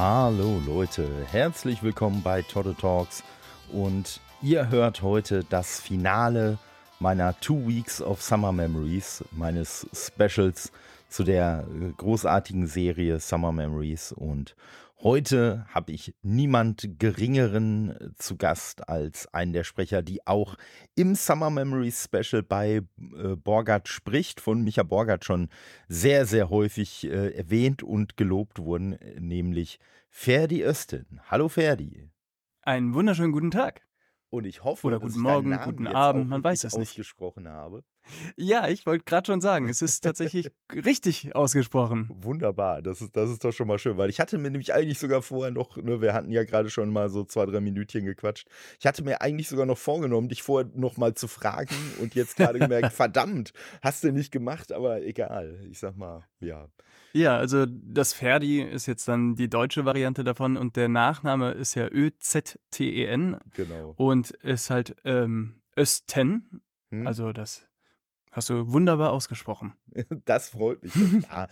Hallo Leute, herzlich willkommen bei Totte Talks. Und ihr hört heute das Finale meiner Two Weeks of Summer Memories, meines Specials zu der großartigen Serie Summer Memories. Und Heute habe ich niemand Geringeren äh, zu Gast als einen der Sprecher, die auch im Summer Memories Special bei äh, Borgert spricht, von Micha Borgert schon sehr, sehr häufig äh, erwähnt und gelobt wurden, äh, nämlich Ferdi Östen. Hallo Ferdi. Einen wunderschönen guten Tag. Und ich hoffe, Oder dass guten ich Morgen, Namen guten Abend, man weiß es nicht. ausgesprochen habe. Ja, ich wollte gerade schon sagen, es ist tatsächlich richtig ausgesprochen. Wunderbar, das ist, das ist doch schon mal schön, weil ich hatte mir nämlich eigentlich sogar vorher noch, ne, wir hatten ja gerade schon mal so zwei, drei Minütchen gequatscht. Ich hatte mir eigentlich sogar noch vorgenommen, dich vorher noch mal zu fragen und jetzt gerade gemerkt, verdammt, hast du nicht gemacht, aber egal. Ich sag mal, ja. Ja, also das Ferdi ist jetzt dann die deutsche Variante davon und der Nachname ist ja Ö-Z-T-E-N Genau. und ist halt ähm, Östen. Hm? Also das hast du wunderbar ausgesprochen. Das freut mich. Ja,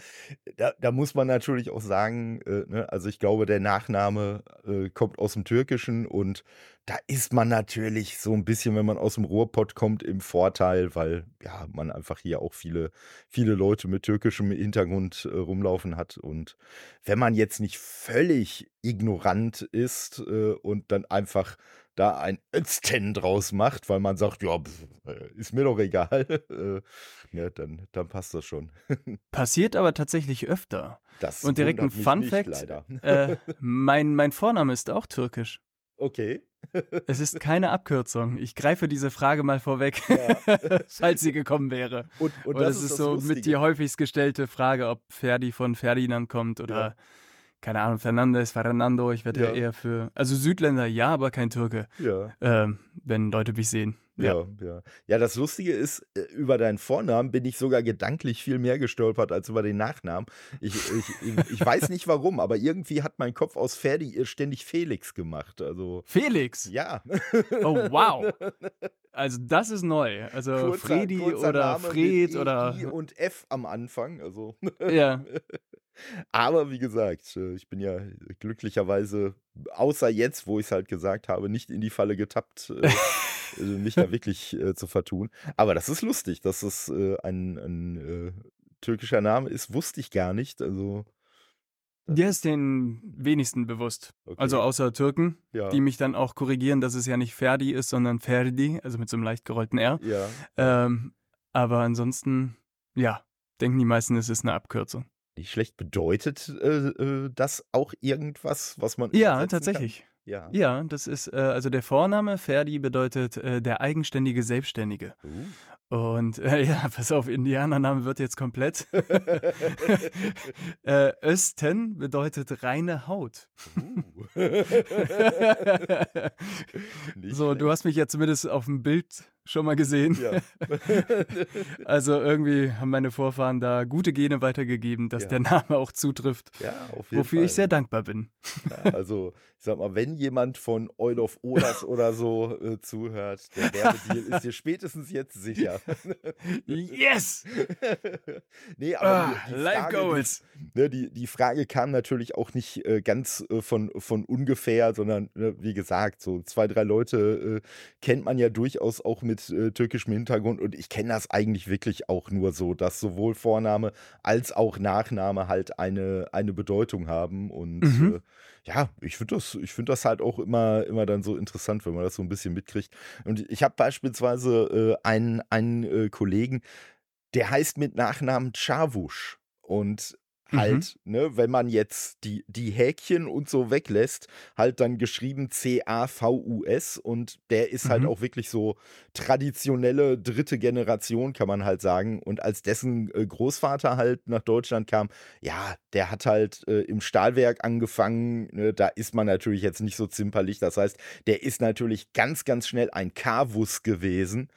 da, da muss man natürlich auch sagen, äh, ne, also ich glaube, der Nachname äh, kommt aus dem Türkischen und da ist man natürlich so ein bisschen, wenn man aus dem Ruhrpott kommt, im Vorteil, weil ja man einfach hier auch viele, viele Leute mit türkischem Hintergrund äh, rumlaufen hat. Und wenn man jetzt nicht völlig ignorant ist äh, und dann einfach da ein Özten draus macht, weil man sagt, ja, pf, äh, ist mir doch egal, äh, ja, dann, dann passt das schon. Passiert aber tatsächlich öfter. Das Und direkt ein Fun nicht, Fact. Äh, mein, mein Vorname ist auch türkisch. Okay. Es ist keine Abkürzung. Ich greife diese Frage mal vorweg, Ja. falls sie gekommen wäre. Und, und das es ist das so mit die Lustige. häufigst gestellte Frage, ob Ferdi von Ferdinand kommt oder, Ja. Keine Ahnung, Fernandes, Fernando. Ich werde ja. Eher für, also Südländer ja, aber kein Türke, Ja. ähm, wenn Leute mich sehen. Ja, ja. Ja, das Lustige ist, äh, über deinen Vornamen bin ich sogar gedanklich viel mehr gestolpert als über den Nachnamen. Ich, ich, ich, weiß nicht warum, aber irgendwie hat mein Kopf aus Ferdi ständig Felix gemacht. Also, Felix! ja. Oh, wow! Also, das ist neu. Also, Kurzer- Fredi kurzer oder Name Fred E, oder. I und F am Anfang. Also. Ja. Aber wie gesagt, äh, ich bin ja glücklicherweise, außer jetzt, wo ich es halt gesagt habe, nicht in die Falle getappt, äh, äh, mich da wirklich äh, zu vertun. Aber das ist lustig, dass es äh, ein, ein äh, türkischer Name ist, wusste ich gar nicht. Also, Der ist den wenigsten bewusst. okay. Also, außer Türken, ja, die mich dann auch korrigieren, dass es ja nicht Ferdi ist, sondern Ferdi, also mit so einem leicht gerollten R. ja. Ähm, aber ansonsten, ja, denken die meisten, es ist eine Abkürzung. Nicht schlecht bedeutet äh, äh, das auch irgendwas, was man Ja, tatsächlich. Kann? Ja. Ja, das ist, äh, also der Vorname Ferdi bedeutet äh, der eigenständige Selbstständige. Uh. Und äh, ja, pass auf, Indianername wird jetzt komplett. äh, Östen bedeutet reine Haut. Uh. So, du schlecht. hast mich ja zumindest auf dem Bild schon mal gesehen. Ja. Also irgendwie haben meine Vorfahren da gute Gene weitergegeben, dass Ja. der Name auch zutrifft, ja, auf jeden wofür Fall. ich sehr dankbar bin. Ja, also, ich sag mal, wenn jemand von Oil of Olas oder so äh, zuhört, der Werbedeal ist dir spätestens jetzt sicher. Yes! nee, aber Ah, die, die, Life Frage, Goals! Die, ne, die, die Frage kam natürlich auch nicht äh, ganz äh, von, von ungefähr, sondern ne, wie gesagt, so zwei, drei Leute äh, kennt man ja durchaus auch mit äh, türkischem Hintergrund und ich kenne das eigentlich wirklich auch nur so, dass sowohl Vorname als auch Nachname halt eine, eine Bedeutung haben und Mhm. äh, ja, ich finde das, ich finde das halt auch immer, immer dann so interessant, wenn man das so ein bisschen mitkriegt. Und ich habe beispielsweise äh, einen, einen äh, Kollegen, der heißt mit Nachnamen Chavus. Und Mhm. halt, ne, wenn man jetzt die, die Häkchen und so weglässt, halt dann geschrieben C-A-V-U-S und der ist halt Mhm. auch wirklich so traditionelle dritte Generation, kann man halt sagen. Und als dessen äh, Großvater halt nach Deutschland kam, ja, der hat halt äh, im Stahlwerk angefangen, ne, da ist man natürlich jetzt nicht so zimperlich. Das heißt, der ist natürlich ganz, ganz schnell ein Kavus gewesen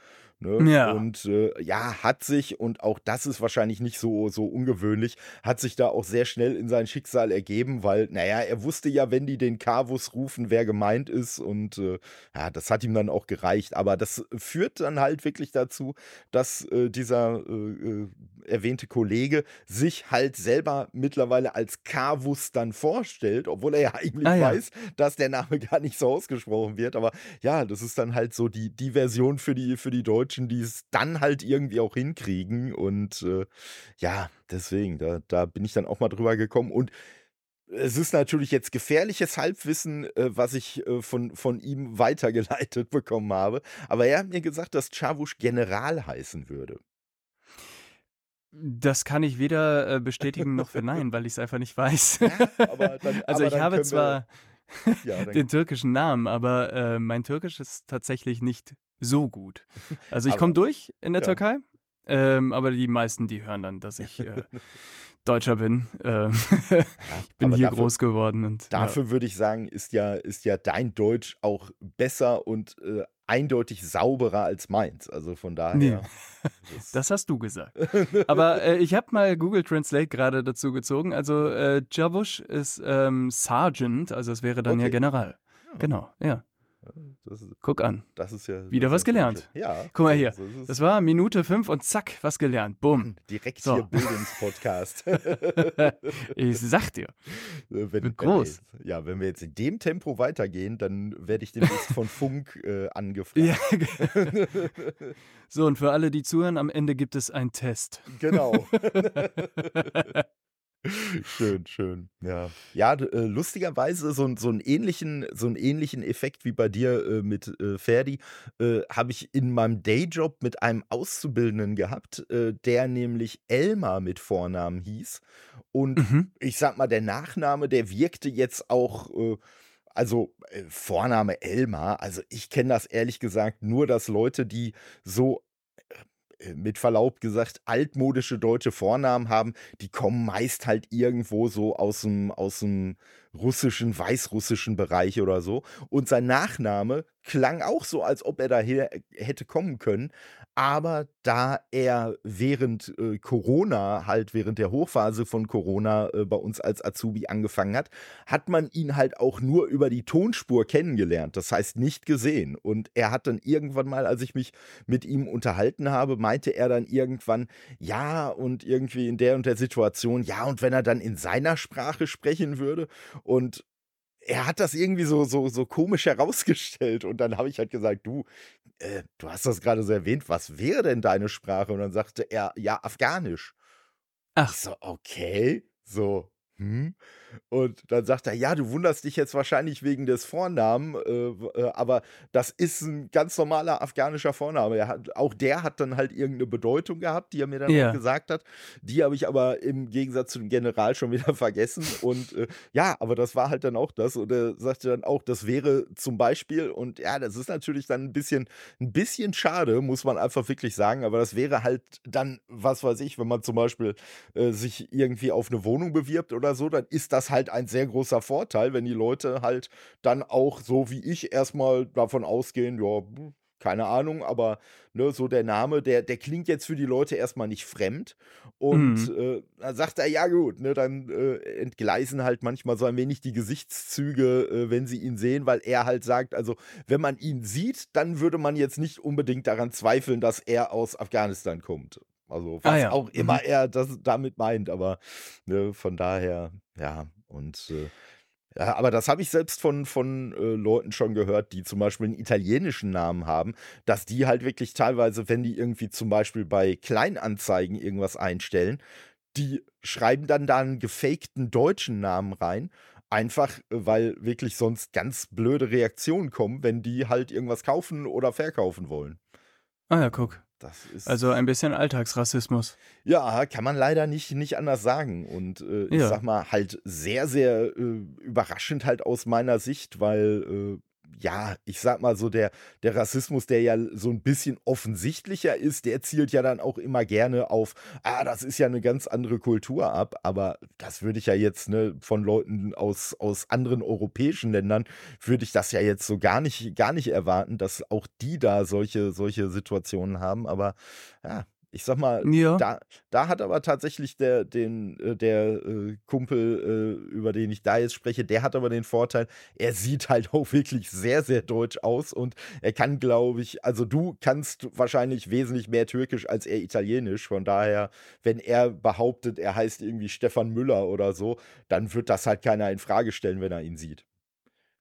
Ne? Ja. Und äh, ja, hat sich, und auch das ist wahrscheinlich nicht so, so ungewöhnlich, hat sich da auch sehr schnell in sein Schicksal ergeben, weil, naja, er wusste ja, wenn die den Kavus rufen, wer gemeint ist. Und äh, ja, das hat ihm dann auch gereicht. Aber das führt dann halt wirklich dazu, dass äh, dieser äh, äh, erwähnte Kollege sich halt selber mittlerweile als Kavus dann vorstellt, obwohl er ja eigentlich Ah, ja. weiß, dass der Name gar nicht so ausgesprochen wird. Aber ja, das ist dann halt so die, die Version für die, für die Deutschen, die es dann halt irgendwie auch hinkriegen. Und äh, ja, deswegen, da, da bin ich dann auch mal drüber gekommen. Und es ist natürlich jetzt gefährliches Halbwissen, äh, was ich äh, von, von ihm weitergeleitet bekommen habe. Aber er hat mir gesagt, dass Chavus General heißen würde. Das kann ich weder äh, bestätigen noch verneinen, weil ich es einfach nicht weiß. aber dann, also ich habe zwar Wir, ja, den türkischen Namen, aber äh, mein Türkisch ist tatsächlich nicht so gut. Also ich komme durch in der ja. Türkei, ähm, aber die meisten, die hören dann, dass ich äh, Deutscher bin. Ähm, ich bin aber hier dafür- groß geworden und ja. Dafür würde ich sagen, ist ja, ist ja dein Deutsch auch besser und äh, eindeutig sauberer als meins. Also von daher. Nee. das- Das hast du gesagt. Aber äh, ich habe mal Google Translate gerade dazu gezogen. Also äh, Javush ist ähm, Sergeant, also es wäre dann ja Okay. General. Genau, ja. Ist, Guck an. das ist ja. Wieder was gelernt. Ja. Guck mal hier. so. Das war Minute fünf und zack, was gelernt. Bumm. Direkt So. hier Bildungspodcast. Ich sag dir. Wenn, wenn groß. Jetzt, ja, wenn wir jetzt in dem Tempo weitergehen, dann werde ich demnächst von Funk äh, angefragt. Ja. so, und für alle, die zuhören, am Ende gibt es einen Test. Genau. Schön, schön. Ja, ja äh, lustigerweise so, so, einen ähnlichen, so einen ähnlichen Effekt wie bei dir äh, mit äh, Ferdi äh, habe ich in meinem Dayjob mit einem Auszubildenden gehabt, äh, der nämlich Elmar mit Vornamen hieß. Und Mhm. ich sag mal, der Nachname, der wirkte jetzt auch, äh, also Vorname Elmar, also ich kenne das ehrlich gesagt nur, dass Leute, die so mit Verlaub gesagt altmodische deutsche Vornamen haben, die kommen meist halt irgendwo so aus dem, aus dem russischen, weißrussischen Bereich oder so. Und sein Nachname klang auch so, als ob er daher hätte kommen können. Aber da er während äh, Corona, halt während der Hochphase von Corona äh, bei uns als Azubi angefangen hat, hat man ihn halt auch nur über die Tonspur kennengelernt. Das heißt nicht gesehen. Und er hat dann irgendwann mal, als ich mich mit ihm unterhalten habe, meinte er dann irgendwann, ja, und irgendwie in der und der Situation, ja, und wenn er dann in seiner Sprache sprechen würde und er hat das irgendwie so, so, so komisch herausgestellt. Und dann habe ich halt gesagt, du, äh, du hast das gerade so erwähnt, was wäre denn deine Sprache? Und dann sagte er, ja, Afghanisch. Ach, Ich so, okay. So, hm. Und dann sagt er, ja, du wunderst dich jetzt wahrscheinlich wegen des Vornamen, äh, äh, aber das ist ein ganz normaler afghanischer Vorname. Hat, auch der hat dann halt irgendeine Bedeutung gehabt, die er mir dann Ja. gesagt hat. Die habe ich aber im Gegensatz zu dem General schon wieder vergessen. Und äh, ja, aber das war halt dann auch das. Und er sagte dann auch, das wäre zum Beispiel, und ja, das ist natürlich dann ein bisschen, ein bisschen schade, muss man einfach wirklich sagen, aber das wäre halt dann, was weiß ich, wenn man zum Beispiel äh, sich irgendwie auf eine Wohnung bewirbt oder so, dann ist das halt ein sehr großer Vorteil, wenn die Leute halt dann auch so wie ich erstmal davon ausgehen, ja, hm, keine Ahnung, aber ne, so der Name, der, der klingt jetzt für die Leute erstmal nicht fremd. Und äh, dann sagt er, ja gut, ne, dann äh, entgleisen halt manchmal so ein wenig die Gesichtszüge, äh, wenn sie ihn sehen, weil er halt sagt, also wenn man ihn sieht, dann würde man jetzt nicht unbedingt daran zweifeln, dass er aus Afghanistan kommt. Also was Ah ja, auch immer mhm. er das damit meint, aber ne, von daher, ja, und äh, ja, aber das habe ich selbst von, von äh, Leuten schon gehört, die zum Beispiel einen italienischen Namen haben, dass die halt wirklich teilweise, wenn die irgendwie zum Beispiel bei Kleinanzeigen irgendwas einstellen, die schreiben dann da einen gefakten deutschen Namen rein. Einfach, äh, weil wirklich sonst ganz blöde Reaktionen kommen, wenn die halt irgendwas kaufen oder verkaufen wollen. ah ja, guck. Das ist. Also ein bisschen Alltagsrassismus. Ja, kann man leider nicht, nicht anders sagen. Und äh, ich Ja. sag mal, halt sehr, sehr äh, überraschend halt aus meiner Sicht, weil ja, ich sag mal so, der, der Rassismus, der ja so ein bisschen offensichtlicher ist, der zielt ja dann auch immer gerne auf, ah, das ist ja eine ganz andere Kultur ab. Aber das würde ich ja jetzt ne, von Leuten aus, aus anderen europäischen Ländern, würde ich das ja jetzt so gar nicht, gar nicht erwarten, dass auch die da solche, solche Situationen haben. Aber ja, ich sag mal, ja. da, da hat aber tatsächlich der, den, äh, der äh, Kumpel, äh, über den ich da jetzt spreche, der hat aber den Vorteil, er sieht halt auch wirklich sehr, sehr deutsch aus und er kann, glaube ich, also du kannst wahrscheinlich wesentlich mehr Türkisch als er Italienisch. Von daher, wenn er behauptet, er heißt irgendwie Stefan Müller oder so, dann wird das halt keiner in Frage stellen, wenn er ihn sieht.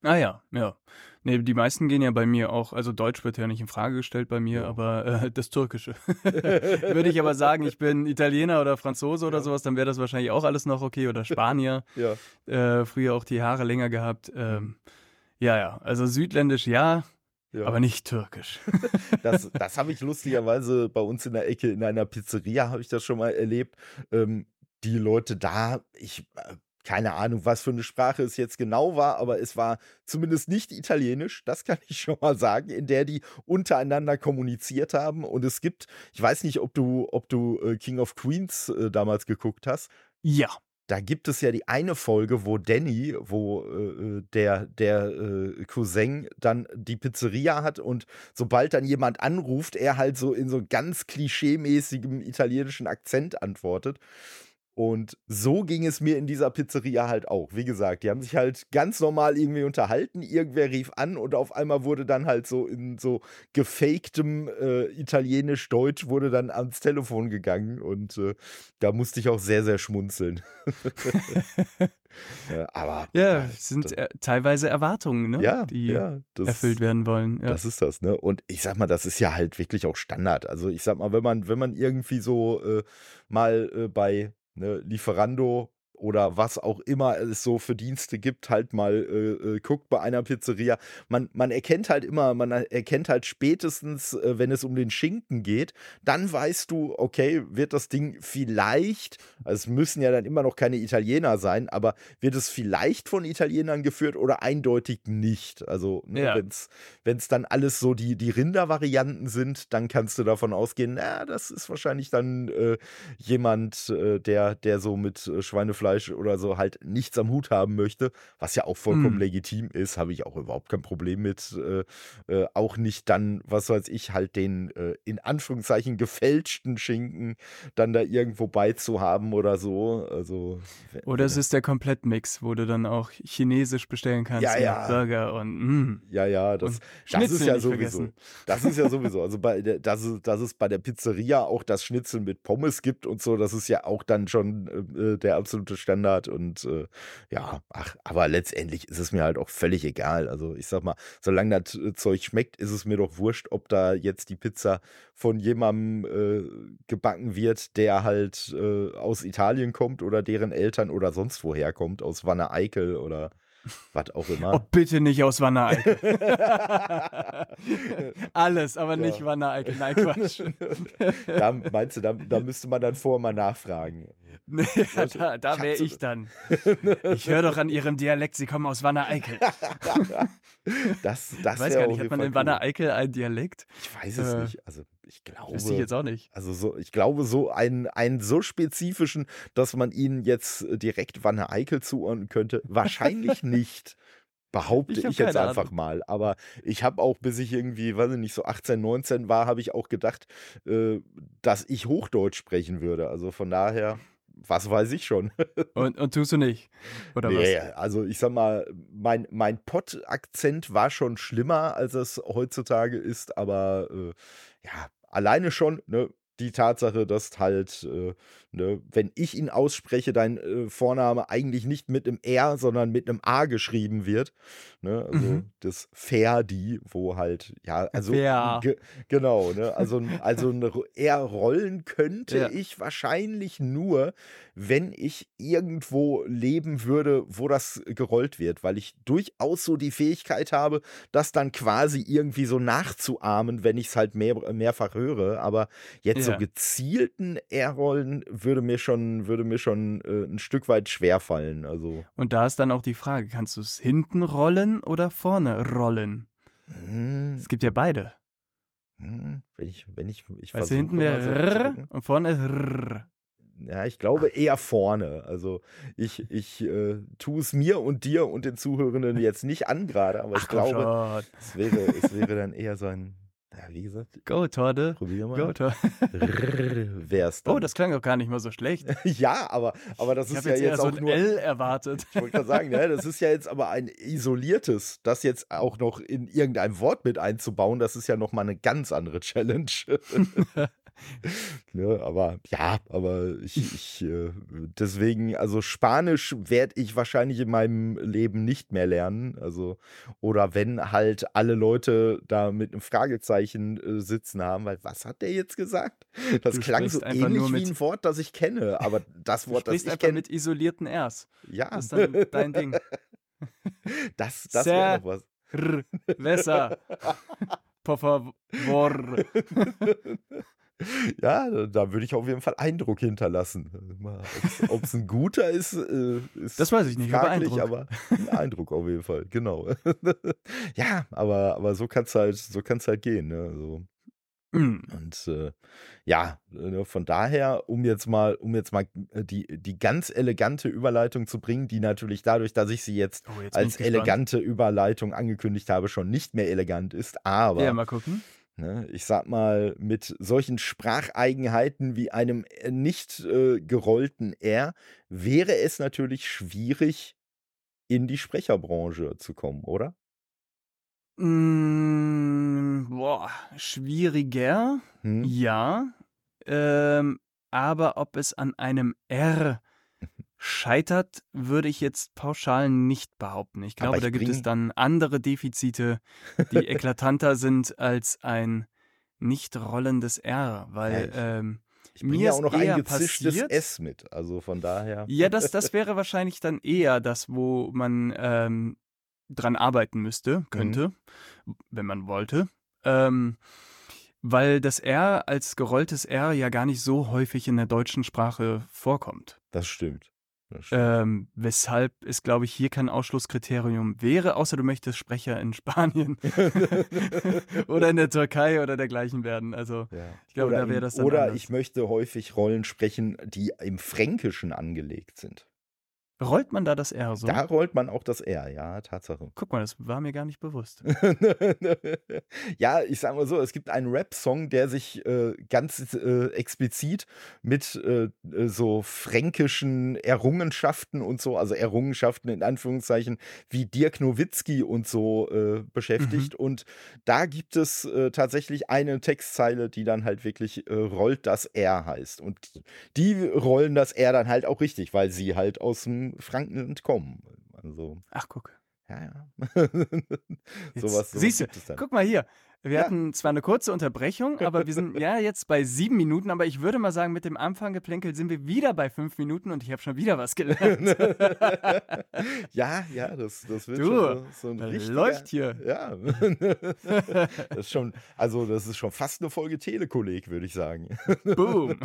Ah ja, ja. Ne, die meisten gehen ja bei mir auch also Deutsch wird ja nicht in Frage gestellt bei mir, Ja. aber, äh, das Türkische. Würde ich aber sagen, ich bin Italiener oder Franzose oder Ja. sowas, dann wäre das wahrscheinlich auch alles noch okay oder Spanier. Ja. Äh, früher auch die Haare länger gehabt. Ähm, ja, ja, also südländisch ja, Ja. aber nicht türkisch. Das, das habe ich lustigerweise bei uns in der Ecke in einer Pizzeria habe ich das schon mal erlebt. Ähm, die Leute da, ich äh, keine Ahnung, was für eine Sprache es jetzt genau war, aber es war zumindest nicht Italienisch, das kann ich schon mal sagen, in der die untereinander kommuniziert haben. Und es gibt, ich weiß nicht, ob du, ob du äh, King of Queens äh, damals geguckt hast. Ja. Da gibt es ja die eine Folge, wo Danny, wo äh, äh der, der äh, Cousin dann die Pizzeria hat und sobald dann jemand anruft, er halt so in so ganz klischeemäßigem italienischen Akzent antwortet. Und so ging es mir in dieser Pizzeria halt auch. Wie gesagt, die haben sich halt ganz normal irgendwie unterhalten. Irgendwer rief an und auf einmal wurde dann halt so in so gefaktem äh, Italienisch-Deutsch wurde dann ans Telefon gegangen. Und äh, da musste ich auch sehr, sehr schmunzeln. ja, aber. Ja, es sind äh, teilweise Erwartungen, ne? Ja, die ja, das, erfüllt werden wollen. Ja. Das ist das, ne? Und ich sag mal, das ist ja halt wirklich auch Standard. Also ich sag mal, wenn man, wenn man irgendwie so äh, mal äh, bei ne, Lieferando oder was auch immer es so für Dienste gibt, halt mal äh, äh, guckt bei einer Pizzeria. Man, man erkennt halt immer, man erkennt halt spätestens, äh, wenn es um den Schinken geht, dann weißt du, okay, wird das Ding vielleicht, also es müssen ja dann immer noch keine Italiener sein, aber wird es vielleicht von Italienern geführt oder eindeutig nicht. Also ne, ja. wenn es dann alles so die, die Rindervarianten sind, dann kannst du davon ausgehen, na, das ist wahrscheinlich dann äh, jemand, äh, der, der so mit Schweinefleisch Fleisch oder so halt nichts am Hut haben möchte, was ja auch vollkommen mm. legitim ist, habe ich auch überhaupt kein Problem mit. Äh, äh, auch nicht dann, was weiß ich, halt den äh, in Anführungszeichen gefälschten Schinken dann da irgendwo beizuhaben oder so. Also, oder es ist der Komplettmix, wo du dann auch chinesisch bestellen kannst. Ja, ja. Burger und mm. Ja, ja, das, das ist ja sowieso. Vergessen. Das ist ja sowieso. Also bei der, dass, es, dass es bei der Pizzeria auch das Schnitzel mit Pommes gibt und so, das ist ja auch dann schon äh, der absolute Standard und äh, ja, ach, aber letztendlich ist es mir halt auch völlig egal. Also ich sag mal, solange das äh, Zeug schmeckt, ist es mir doch wurscht, ob da jetzt die Pizza von jemandem äh, gebacken wird, der halt äh, aus Italien kommt oder deren Eltern oder sonst woher kommt, aus Wanne Eickel oder was auch immer. Oh, bitte nicht aus Wanne Eickel. Alles, aber ja. nicht Wanne Eickel. Nein, Quatsch. da meinst du, da, da müsste man dann vorher mal nachfragen. Nee, da, da wäre ich dann. Ich höre doch an ihrem Dialekt, sie kommen aus Wanne Eickel. das, das ich weiß gar nicht, hat man in Wanne Eickel einen Dialekt? Ich weiß es äh, nicht. Also ich glaube. Wüsste ich jetzt auch nicht. Also so, ich glaube, so einen, einen so spezifischen, dass man ihnen jetzt direkt Wanne Eickel zuordnen könnte, wahrscheinlich nicht. Behaupte ich, ich jetzt einfach Ahnung. mal. Aber ich habe auch, bis ich irgendwie, weiß ich nicht, so 18, 19 war, habe ich auch gedacht, äh, dass ich Hochdeutsch sprechen würde. Also von daher was weiß ich schon. und, und tust du nicht? Oder nee, was? Also ich sag mal, mein, mein Pott-Akzent war schon schlimmer, als es heutzutage ist, aber äh, ja, alleine schon, ne, die Tatsache, dass halt, äh, ne, wenn ich ihn ausspreche, dein äh, Vorname eigentlich nicht mit einem R, sondern mit einem A geschrieben wird. Ne? Also mhm. das Ferdi, wo halt, ja, also ge genau, ne? Also, also eine R rollen könnte ja. ich wahrscheinlich nur, wenn ich irgendwo leben würde, wo das gerollt wird, weil ich durchaus so die Fähigkeit habe, das dann quasi irgendwie so nachzuahmen, wenn ich es halt mehr, mehrfach höre. Aber jetzt so gezielten R-Rollen würde mir schon, würde mir schon äh, ein Stück weit schwerfallen. Also. Und da ist dann auch die Frage, kannst du es hinten rollen oder vorne rollen? Hm, Es gibt ja beide. hm, wenn ich, wenn ich, ich Weißt du, versuche hinten wäre so und vorne ist R. Ja, ich glaube eher vorne. Also ich, ich äh, tue es mir und dir und den Zuhörenden jetzt nicht an gerade, aber Ach ich glaube, schon. es wäre, es wäre dann eher so ein, ja, wie gesagt, Go, Torde. probier Go, mal. Torde. Wär's dann. Oh, das klang doch gar nicht mal so schlecht. ja, aber, aber das Ich ist ja jetzt jetzt so auch ein nur. L erwartet. Ich wollte gerade sagen, ja, das ist ja jetzt aber ein isoliertes, das jetzt auch noch in irgendein Wort mit einzubauen, das ist ja nochmal eine ganz andere Challenge. ne, aber ja, aber ich, ich äh, deswegen, also Spanisch werde ich wahrscheinlich in meinem Leben nicht mehr lernen. Also, oder wenn halt alle Leute da mit einem Fragezeichen äh, sitzen haben, weil was hat der jetzt gesagt? Das Du klang so einfach ähnlich wie ein Wort, das ich kenne, aber das Wort, das ich einfach kenne, mit isolierten Rs. ja, Das ist dann dein Ding. das, das wäre noch was. R, Besser. Por favor. Ja, da, würde ich auf jeden Fall Eindruck hinterlassen. Ob es ein guter ist, äh, ist Das weiß ich nicht, aber fraglich, Eindruck. aber ein Eindruck auf jeden Fall, genau. ja, aber, aber so kann es halt, so kann's halt gehen. Ne? So. Mm. Und äh, ja, äh, von daher, um jetzt mal, um jetzt mal äh, die, die ganz elegante Überleitung zu bringen, die natürlich dadurch, dass ich sie jetzt Oh, jetzt als elegante Überleitung angekündigt habe, schon nicht mehr elegant ist, aber Ja, mal gucken. Ne, ich sag mal, mit solchen Spracheigenheiten wie einem äh, nicht äh, gerollten R wäre es natürlich schwierig, in die Sprecherbranche zu kommen, oder? Mm, boah, schwieriger. Hm? Ja. Ähm, aber ob es an einem R scheitert, würde ich jetzt pauschal nicht behaupten. Ich glaube, ich da gibt es dann andere Defizite, die eklatanter sind als ein nicht rollendes R, weil ich- ähm, Ich bringe Mir ja ist auch noch ein gezischtes passiert- S mit, also von daher. ja, das, das wäre wahrscheinlich dann eher das, wo man ähm, dran arbeiten müsste, könnte, wenn man wollte. Ähm, weil das R als gerolltes R ja gar nicht so häufig in der deutschen Sprache vorkommt. Das stimmt. Ähm, weshalb es, glaube ich, hier kein Ausschlusskriterium wäre, außer du möchtest Sprecher in Spanien oder in der Türkei oder dergleichen werden. Also ja. ich glaube, oder da wäre das dann Oder anders. ich möchte häufig Rollen sprechen, die im Fränkischen angelegt sind. Rollt man da das R so? Da rollt man auch das R, ja, Tatsache. Guck mal, das war mir gar nicht bewusst. ja, ich sag mal so, es gibt einen Rap-Song, der sich äh, ganz äh, explizit mit äh, so fränkischen Errungenschaften und so, also Errungenschaften in Anführungszeichen, wie Dirk Nowitzki und so äh, beschäftigt. Und da gibt es äh, tatsächlich eine Textzeile, die dann halt wirklich äh, rollt das R heißt. Und die rollen das R dann halt auch richtig, weil sie halt aus dem Frankenland kommen. Also, Ach, guck. ja, ja. Sowas, sowas siehst du, guck mal hier. Wir Ja. hatten zwar eine kurze Unterbrechung, aber wir sind ja jetzt bei sieben Minuten. Aber ich würde mal sagen, mit dem Anfanggeplänkel sind wir wieder bei fünf Minuten und ich habe schon wieder was gelernt. ja, ja, das, das wird Du, schon so, ein richtiger, läuft hier. Ja. das ist schon, also das ist schon fast eine Folge Telekolleg, würde ich sagen. Boom.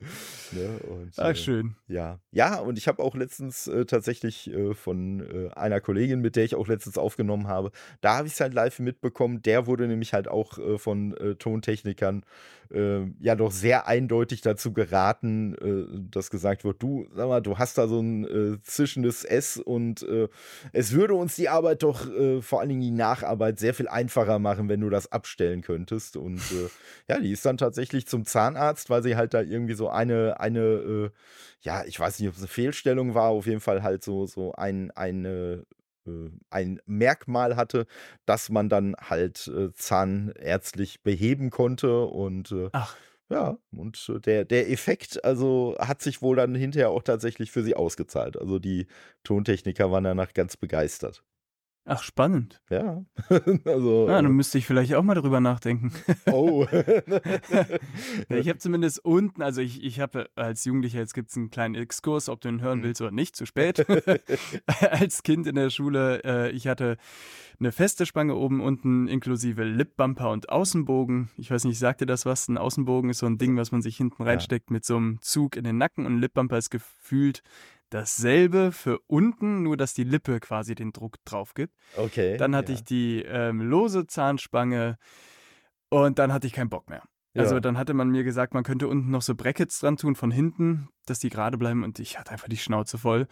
Ne? Und, Ach, äh, schön. Ja, ja, und ich habe auch letztens äh, tatsächlich äh, von äh, einer Kollegin, mit der ich auch letztens aufgenommen habe, da habe ich es halt live mitbekommen. Der wurde nämlich halt auch äh, von Tontechnikern ja doch sehr eindeutig dazu geraten, dass gesagt wird, du, sag mal, du hast da so ein zischendes S und es würde uns die Arbeit doch, vor allen Dingen die Nacharbeit, sehr viel einfacher machen, wenn du das abstellen könntest. Und ja, die ist dann tatsächlich zum Zahnarzt, weil sie halt da irgendwie so eine, eine, äh, ja, ich weiß nicht, ob es eine Fehlstellung war, auf jeden Fall halt so, so ein, eine, äh, ein Merkmal hatte, dass man dann halt äh, zahnärztlich beheben konnte und äh, Ach, ja, und äh, der, der Effekt, also hat sich wohl dann hinterher auch tatsächlich für sie ausgezahlt. Also die Tontechniker waren danach ganz begeistert. Ach, spannend. Ja. also, Ja, dann müsste ich vielleicht auch mal darüber nachdenken. oh. Ja, ich habe zumindest unten, also ich, ich habe als Jugendlicher, jetzt gibt es einen kleinen Exkurs, ob du ihn hören Mhm. willst oder nicht, zu spät. als Kind in der Schule, äh, ich hatte eine feste Spange oben, unten inklusive Lipbumper und Außenbogen. Ich weiß nicht, sagt dir das was? Ein Außenbogen ist so ein Ding, was man sich hinten Ja. reinsteckt mit so einem Zug in den Nacken und ein Lipbumper ist gefühlt dasselbe für unten, nur dass die Lippe quasi den Druck drauf gibt. Okay. Dann hatte ja. ich die ähm, lose Zahnspange und dann hatte ich keinen Bock mehr. Also Ja. dann hatte man mir gesagt, man könnte unten noch so Brackets dran tun von hinten, dass die gerade bleiben und ich hatte einfach die Schnauze voll.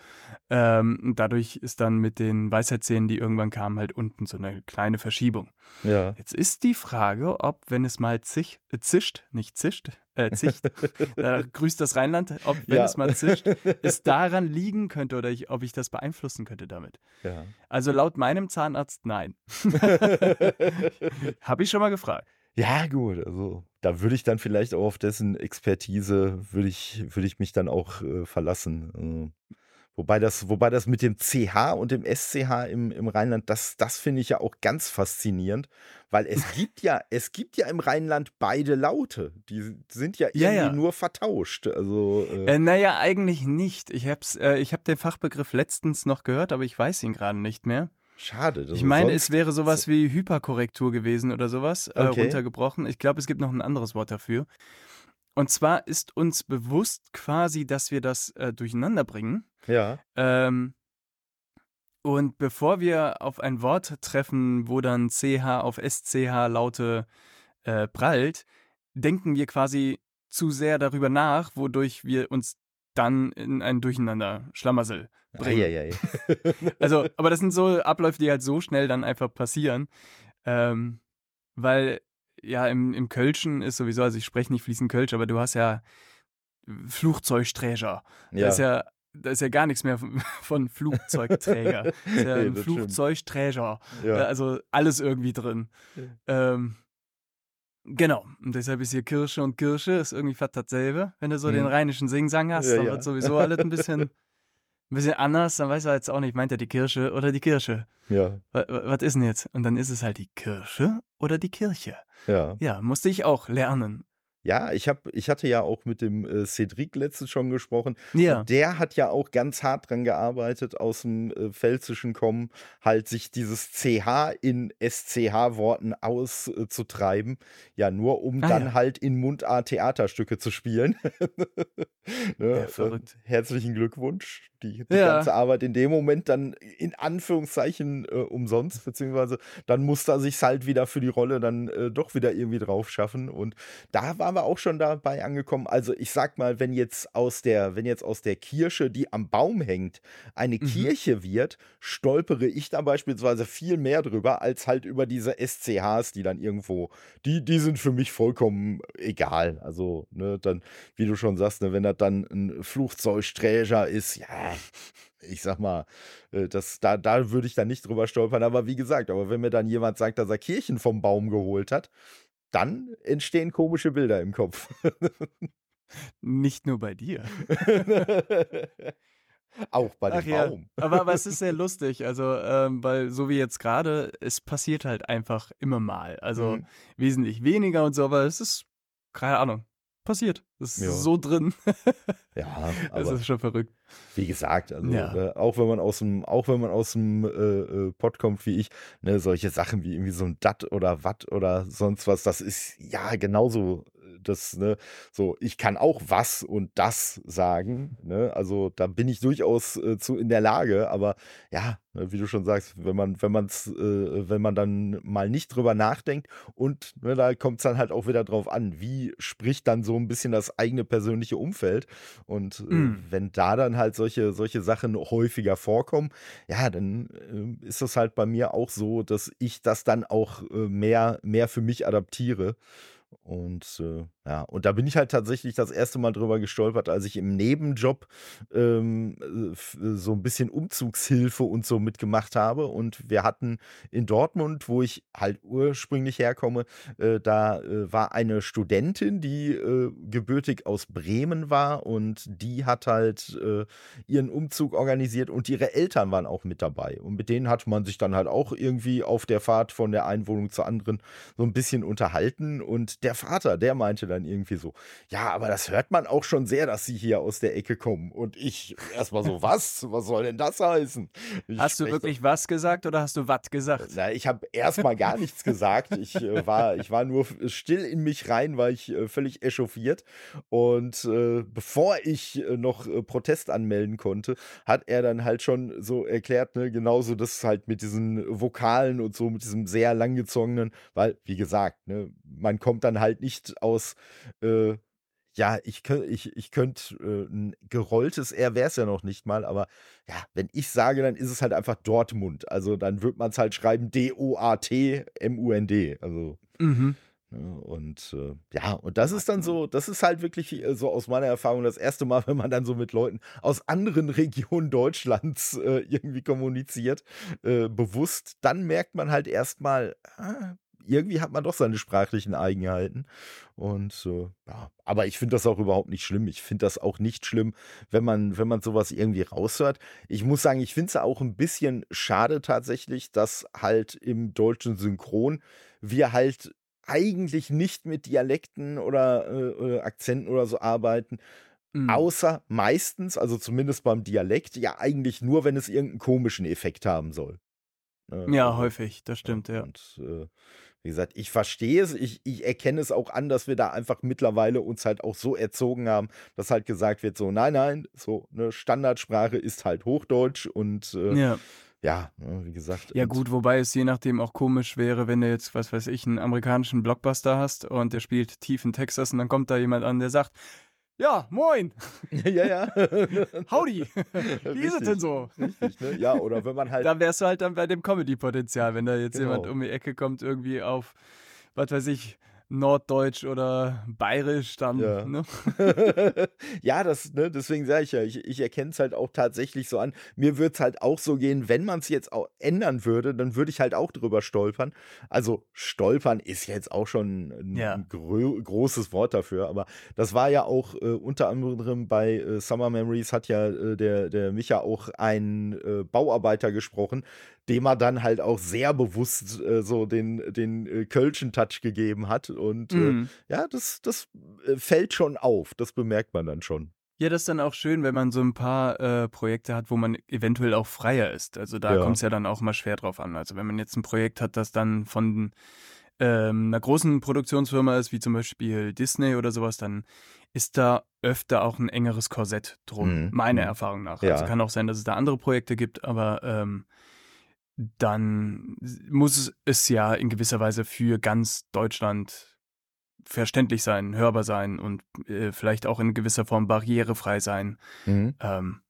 Ähm, und dadurch ist dann mit den Weisheitszähnen, die irgendwann kamen, halt unten so eine kleine Verschiebung. Ja. Jetzt ist die Frage, ob, wenn es mal zich, äh, zischt, nicht zischt, äh, zicht, da grüßt das Rheinland, ob, wenn Ja. es mal zischt, es daran liegen könnte oder ich, ob ich das beeinflussen könnte damit. ja. Also laut meinem Zahnarzt nein. Habe ich schon mal gefragt. Ja, gut, also da würde ich dann vielleicht auch auf dessen Expertise, würde ich, würde ich mich dann auch äh, verlassen. Äh, wobei, das, wobei das mit dem CH und dem SCH im, im Rheinland, das, das finde ich ja auch ganz faszinierend, weil es gibt ja, es gibt ja im Rheinland beide Laute. Die sind ja irgendwie Ja, ja. nur vertauscht. Also, äh, Äh, naja, eigentlich nicht. Ich habe äh, ich hab den Fachbegriff letztens noch gehört, aber ich weiß ihn gerade nicht mehr. Schade. Ich meine, es wäre sowas wie Hyperkorrektur gewesen oder sowas, äh, Okay. runtergebrochen. Ich glaube, es gibt noch ein anderes Wort dafür. Und zwar ist uns bewusst quasi, dass wir das äh, durcheinander bringen. Ja, Ähm, und bevor wir auf ein Wort treffen, wo dann CH auf SCH-Laute äh, prallt, denken wir quasi zu sehr darüber nach, wodurch wir uns dann in ein Durcheinander Schlamassel bringen. Eieiei. Also, aber das sind so Abläufe, die halt so schnell dann einfach passieren. Ähm, weil ja im, im Kölschen ist sowieso, also ich spreche nicht fließend Kölsch, aber du hast ja Flugzeugträger. Da Ja. ist ja, da ist ja gar nichts mehr von, Flugzeugträger. Das ist ja Nee, ein das stimmt. Flugzeugträger. Ja. Also alles irgendwie drin. Ähm, genau. Und deshalb ist hier Kirsche und Kirsche ist irgendwie fast dasselbe. Wenn du so den Mhm. rheinischen Singsang hast, Ja, dann ja. wird sowieso alles ein bisschen, ein bisschen anders. Dann weiß er jetzt auch nicht, meint er die Kirsche oder die Kirsche? ja, Wa- wa- Was ist denn jetzt? Und dann ist es halt die Kirsche oder die Kirche. ja. Ja, musste ich auch lernen. Ja, ich, hab, ich hatte ja auch mit dem äh, Cedric letztens schon gesprochen. Ja. Und der hat ja auch ganz hart dran gearbeitet, aus dem äh, Pfälzischen kommen, halt sich dieses CH in SCH-Worten auszutreiben. ja, nur um Ah, dann ja. halt in Mundart Theaterstücke zu spielen. ne? Ja, äh, verrückt. Herzlichen Glückwunsch. Die, die Ja. ganze Arbeit in dem Moment dann in Anführungszeichen äh, umsonst, beziehungsweise dann musste er sich halt wieder für die Rolle dann äh, doch wieder irgendwie drauf schaffen. Und da waren wir auch schon dabei angekommen. Also ich sag mal, wenn jetzt aus der, wenn jetzt aus der Kirsche, die am Baum hängt, eine Mhm. Kirche wird, stolpere ich da beispielsweise viel mehr drüber, als halt über diese SCHs, die dann irgendwo, die, die sind für mich vollkommen egal. Also, ne, dann, wie du schon sagst, ne, wenn das dann ein Flugzeugträger ist, ja, ich sag mal, äh, das, da, da würde ich dann nicht drüber stolpern. Aber wie gesagt, aber wenn mir dann jemand sagt, dass er Kirchen vom Baum geholt hat, dann entstehen komische Bilder im Kopf. Nicht nur bei dir. Auch bei dem Ach ja, Baum. aber, aber es ist sehr lustig, also ähm, weil so wie jetzt gerade, es passiert halt einfach immer mal. Also Mhm. wesentlich weniger und so, aber es ist, keine Ahnung, passiert. Es ist Ja. so drin. Ja, Es aber ist schon verrückt. wie gesagt, also Ja. äh, auch wenn man aus dem, auch wenn man aus dem äh, äh, Pott kommt wie ich, ne, solche Sachen wie irgendwie so ein Dat oder Watt oder sonst was, das ist ja genauso das, ne, so, ich kann auch was und das sagen, ne, also da bin ich durchaus äh, zu in der Lage, aber ja, ne, wie du schon sagst, wenn man, wenn man's, äh, wenn man dann mal nicht drüber nachdenkt und ne, da kommt es dann halt auch wieder drauf an, wie spricht dann so ein bisschen das eigene persönliche Umfeld und äh, Mm. wenn da dann halt solche, solche Sachen häufiger vorkommen, ja, dann äh, ist das halt bei mir auch so, dass ich das dann auch äh, mehr, mehr für mich adaptiere. Und äh, Ja, und da bin ich halt tatsächlich das erste Mal drüber gestolpert, als ich im Nebenjob ähm, äh, so ein bisschen Umzugshilfe und so mitgemacht habe. Und wir hatten in Dortmund, wo ich halt ursprünglich herkomme, äh, da äh, war eine Studentin, die äh, gebürtig aus Bremen war und die hat halt äh, ihren Umzug organisiert und ihre Eltern waren auch mit dabei. Und mit denen hat man sich dann halt auch irgendwie auf der Fahrt von der einen Wohnung zur anderen so ein bisschen unterhalten. Und der Vater, der meinte dann, dann irgendwie so, ja, aber das hört man auch schon sehr, dass sie hier aus der Ecke kommen. Und ich erstmal so, was? Was soll denn das heißen? Ich hast du wirklich was gesagt oder hast du was gesagt? Na, ich habe erstmal gar nichts gesagt. Ich, äh, war, ich war nur still in mich rein, war ich äh, völlig echauffiert. Und äh, bevor ich äh, noch äh, Protest anmelden konnte, hat er dann halt schon so erklärt, ne, genauso das halt mit diesen Vokalen und so, mit diesem sehr langgezogenen, weil, wie gesagt, ne, man kommt dann halt nicht aus äh, ja, ich könnte, ich, ich könnte, äh, ein gerolltes R wäre es ja noch nicht mal, aber ja, wenn ich sage, dann ist es halt einfach Dortmund. Also dann wird man es halt schreiben D-O-A-T-M-U-N-D. Also. Mhm. Ne, und äh, ja, und das ist dann so, das ist halt wirklich äh, so aus meiner Erfahrung das erste Mal, wenn man dann so mit Leuten aus anderen Regionen Deutschlands äh, irgendwie kommuniziert, äh, bewusst, dann merkt man halt erstmal, ah, irgendwie hat man doch seine sprachlichen Eigenheiten. Und äh, ja, aber ich finde das auch überhaupt nicht schlimm. Ich finde das auch nicht schlimm, wenn man, wenn man sowas irgendwie raushört. Ich muss sagen, ich finde es auch ein bisschen schade tatsächlich, dass halt im deutschen Synchron wir halt eigentlich nicht mit Dialekten oder äh, Akzenten oder so arbeiten. Mhm. Außer meistens, also zumindest beim Dialekt, ja eigentlich nur, wenn es irgendeinen komischen Effekt haben soll. Äh, ja, also, häufig, das stimmt, ja. Und äh, wie gesagt, ich verstehe es, ich, ich erkenne es auch an, dass wir da einfach mittlerweile uns halt auch so erzogen haben, dass halt gesagt wird, so, nein, nein, so eine Standardsprache ist halt Hochdeutsch und äh, ja. Ja, ne, wie gesagt. Ja, gut, wobei es je nachdem auch komisch wäre, wenn du jetzt, was weiß ich, einen amerikanischen Blockbuster hast und der spielt tief in Texas und dann kommt da jemand an, der sagt, ja, moin. ja, ja. Howdy. Wie ist es denn so? Richtig, ne? Ja, oder wenn man halt. Da wärst du halt dann bei dem Comedy-Potenzial, wenn da jetzt genau. jemand um die Ecke kommt, irgendwie auf, was weiß ich, Norddeutsch oder Bayerisch dann. Ja, ne? ja das, ne, deswegen sage ich ja, ich, ich erkenne es halt auch tatsächlich so an. Mir würde es halt auch so gehen, wenn man es jetzt auch ändern würde, dann würde ich halt auch drüber stolpern. Also stolpern ist jetzt auch schon ein, ja. gro großes Wort dafür, aber das war ja auch äh, unter anderem bei äh, Summer Memories hat ja äh, der, der Micha auch einen äh, Bauarbeiter gesprochen, dem er dann halt auch sehr bewusst äh, so den, den äh, Kölschen Touch gegeben hat. Und äh, mhm. ja, das, das äh, fällt schon auf. Das bemerkt man dann schon. Ja, das ist dann auch schön, wenn man so ein paar äh, Projekte hat, wo man eventuell auch freier ist. Also da ja. kommt es ja dann auch mal schwer drauf an. Also wenn man jetzt ein Projekt hat, das dann von ähm, einer großen Produktionsfirma ist, wie zum Beispiel Disney oder sowas, dann ist da öfter auch ein engeres Korsett drum, mhm. meiner mhm. Erfahrung nach. Ja. Also kann auch sein, dass es da andere Projekte gibt, aber ähm, dann muss es ja in gewisser Weise für ganz Deutschland verständlich sein, hörbar sein und äh, vielleicht auch in gewisser Form barrierefrei sein. Mhm. Ähm,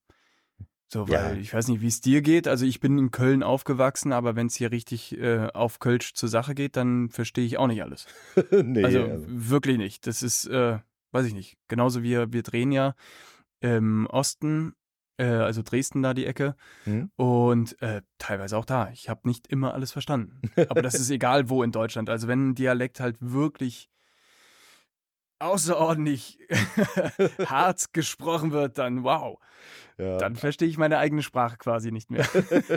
so, weil ja. ich weiß nicht, wie es dir geht. Also ich bin in Köln aufgewachsen, aber wenn es hier richtig äh, auf Kölsch zur Sache geht, dann verstehe ich auch nicht alles. nee, also, also, wirklich nicht. Das ist, äh, weiß ich nicht. Genauso wie wir drehen ja im Osten äh, also Dresden da die Ecke. Mhm. Und äh, teilweise auch da. Ich habe nicht immer alles verstanden. Aber das ist egal wo in Deutschland. Also wenn ein Dialekt halt wirklich außerordentlich hart gesprochen wird, dann wow. Ja. Dann verstehe ich meine eigene Sprache quasi nicht mehr.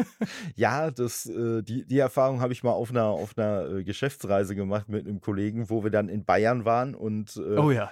ja, das, äh, die, die Erfahrung habe ich mal auf einer, auf einer äh, Geschäftsreise gemacht mit einem Kollegen, wo wir dann in Bayern waren und äh, oh ja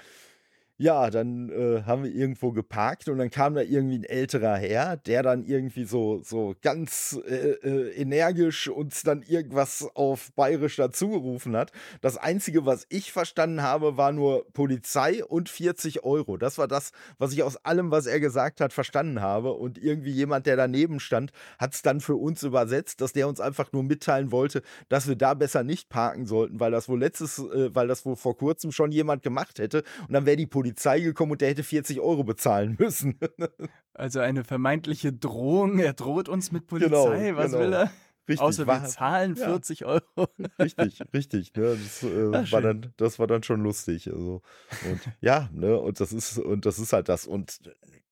ja, dann äh, haben wir irgendwo geparkt und dann kam da irgendwie ein älterer Herr, der dann irgendwie so, so ganz äh, äh, energisch uns dann irgendwas auf Bayerisch dazugerufen hat. Das Einzige, was ich verstanden habe, war nur Polizei und 40 Euro. Das war das, was ich aus allem, was er gesagt hat, verstanden habe. Und irgendwie jemand, der daneben stand, hat es dann für uns übersetzt, dass der uns einfach nur mitteilen wollte, dass wir da besser nicht parken sollten, weil das wohl letztes, äh, weil das wohl vor kurzem schon jemand gemacht hätte. Und dann wäre die Polizei Polizei gekommen und der hätte 40 Euro bezahlen müssen. also eine vermeintliche Drohung. Er droht uns mit Polizei. Genau, Was genau. will er? Richtig, Außer war, wir zahlen 40 ja. Euro. Richtig, richtig. Ne? Das, äh, Ach, war dann, das war dann schon lustig. Also. Und ja, ne, und das ist, und das ist halt das. Und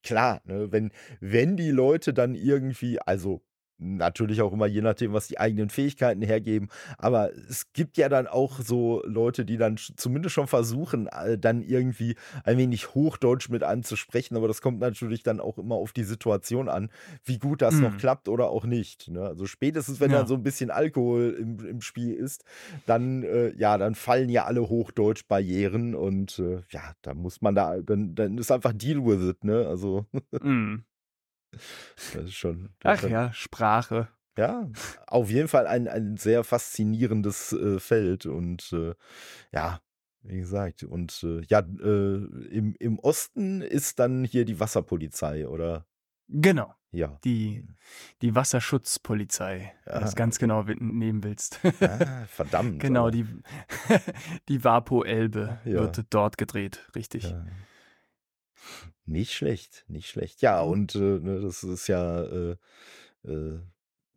klar, ne, wenn, wenn die Leute dann irgendwie, also Natürlich auch immer je nachdem, was die eigenen Fähigkeiten hergeben. Aber es gibt ja dann auch so Leute, die dann zumindest schon versuchen, äh, dann irgendwie ein wenig Hochdeutsch mit anzusprechen. Aber das kommt natürlich dann auch immer auf die Situation an, wie gut das mhm. noch klappt oder auch nicht. Ne? Also spätestens, wenn ja. dann so ein bisschen Alkohol im, im Spiel ist, dann, äh, ja, dann fallen ja alle Hochdeutsch-Barrieren und äh, ja, da muss man da, dann, dann ist einfach Deal with it, ne? Also. Mhm. Das ist schon. Das Ach ja, Sprache. Ja, auf jeden Fall ein, ein sehr faszinierendes äh, Feld und äh, ja, wie gesagt, und äh, ja, äh, im, im Osten ist dann hier die Wasserpolizei, oder? Genau. Ja. Die, die Wasserschutzpolizei, ja. wenn du das ganz genau nehmen willst. Ah, verdammt. genau, die, die Vapo Elbe ja. wird dort gedreht, richtig. Ja. Nicht schlecht, nicht schlecht. Ja, mhm. und äh, ne, das ist ja äh, äh,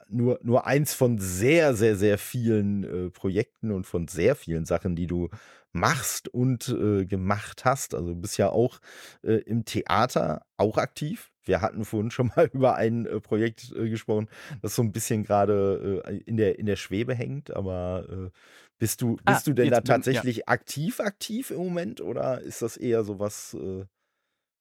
nur, nur eins von sehr, sehr, sehr vielen äh, Projekten und von sehr vielen Sachen, die du machst und äh, gemacht hast. Also du bist ja auch äh, im Theater auch aktiv. Wir hatten vorhin schon mal über ein Projekt gesprochen, das so ein bisschen gerade in, der, in der Schwebe hängt, aber bist du, bist ah, du denn da tatsächlich bin, ja. aktiv, aktiv im Moment oder ist das eher so was? Was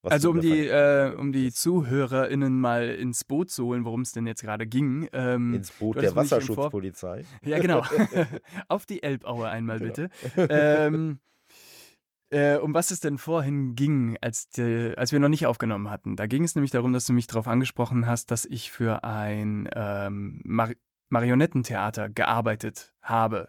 also um die, äh, um die ZuhörerInnen mal ins Boot zu holen, worum es denn jetzt gerade ging. Ähm, ins Boot der Wasserschutzpolizei. Ja, genau. Auf die Elbaue einmal genau. bitte. ähm, äh, um was es denn vorhin ging, als, die, als wir noch nicht aufgenommen hatten. Da ging es nämlich darum, dass du mich darauf angesprochen hast, dass ich für ein ähm, Mar Marionettentheater gearbeitet habe.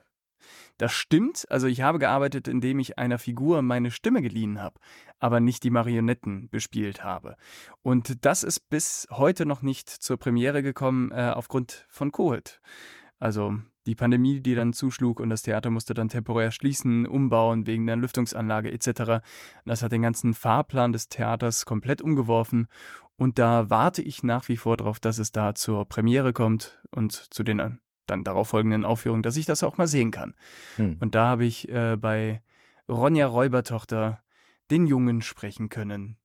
Das stimmt. Also ich habe gearbeitet, indem ich einer Figur meine Stimme geliehen habe, aber nicht die Marionetten bespielt habe. Und das ist bis heute noch nicht zur Premiere gekommen äh, aufgrund von Covid. Also die Pandemie, die dann zuschlug und das Theater musste dann temporär schließen, umbauen wegen der Lüftungsanlage etc. Das hat den ganzen Fahrplan des Theaters komplett umgeworfen und da warte ich nach wie vor darauf, dass es da zur Premiere kommt und zu den dann darauf folgenden Aufführungen, dass ich das auch mal sehen kann. Hm. Und da habe ich äh, bei Ronja Räubertochter den Jungen sprechen können,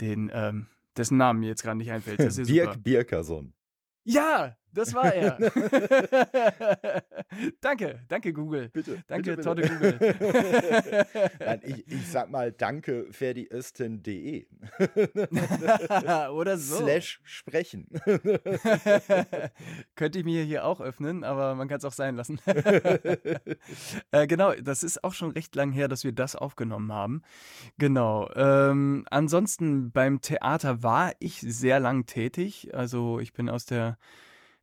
den, ähm, dessen Namen mir jetzt gerade nicht einfällt. Das Birk Birkerson. Ja, das war er. danke, danke Google. Bitte. Danke, bitte, bitte. Google. Nein, ich, ich sag mal danke ferdiösten.de. Oder so. Slash sprechen. Könnte ich mir hier auch öffnen, aber man kann es auch sein lassen. äh, genau, das ist auch schon recht lang her, dass wir das aufgenommen haben. Genau. Ähm, ansonsten beim Theater war ich sehr lang tätig. Also ich bin aus der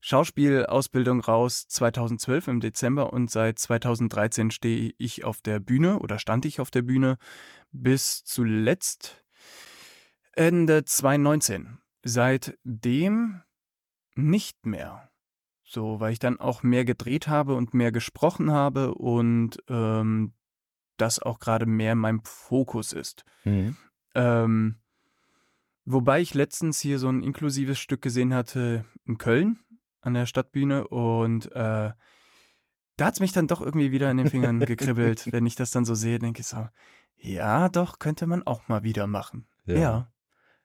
Schauspielausbildung raus 2012 im Dezember und seit 2013 stehe ich auf der Bühne oder stand ich auf der Bühne bis zuletzt Ende 2019. Seitdem nicht mehr. So, weil ich dann auch mehr gedreht habe und mehr gesprochen habe und ähm, das auch gerade mehr in meinem Fokus ist. Mhm. Ähm, wobei ich letztens hier so ein inklusives Stück gesehen hatte in Köln an der Stadtbühne und äh, da hat es mich dann doch irgendwie wieder in den Fingern gekribbelt, wenn ich das dann so sehe, denke ich so, ja, doch, könnte man auch mal wieder machen. Ja. Ja,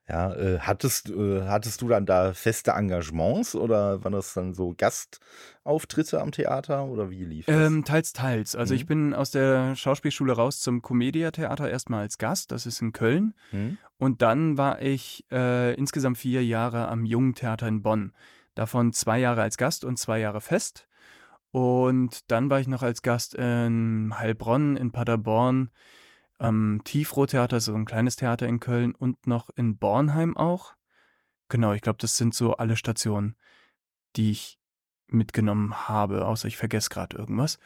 ja äh, hattest, äh, hattest du dann da feste Engagements oder waren das dann so Gastauftritte am Theater oder wie lief das? Ähm, teils, teils. Also mhm. ich bin aus der Schauspielschule raus zum Comedia-Theater erstmal als Gast, das ist in Köln. Mhm. Und dann war ich äh, insgesamt vier Jahre am Jungen Theater in Bonn. Davon zwei Jahre als Gast und zwei Jahre fest. Und dann war ich noch als Gast in Heilbronn, in Paderborn, am Tiefrotheater, so ein kleines Theater in Köln und noch in Bornheim auch. Genau, ich glaube, das sind so alle Stationen, die ich mitgenommen habe, außer ich vergesse gerade irgendwas.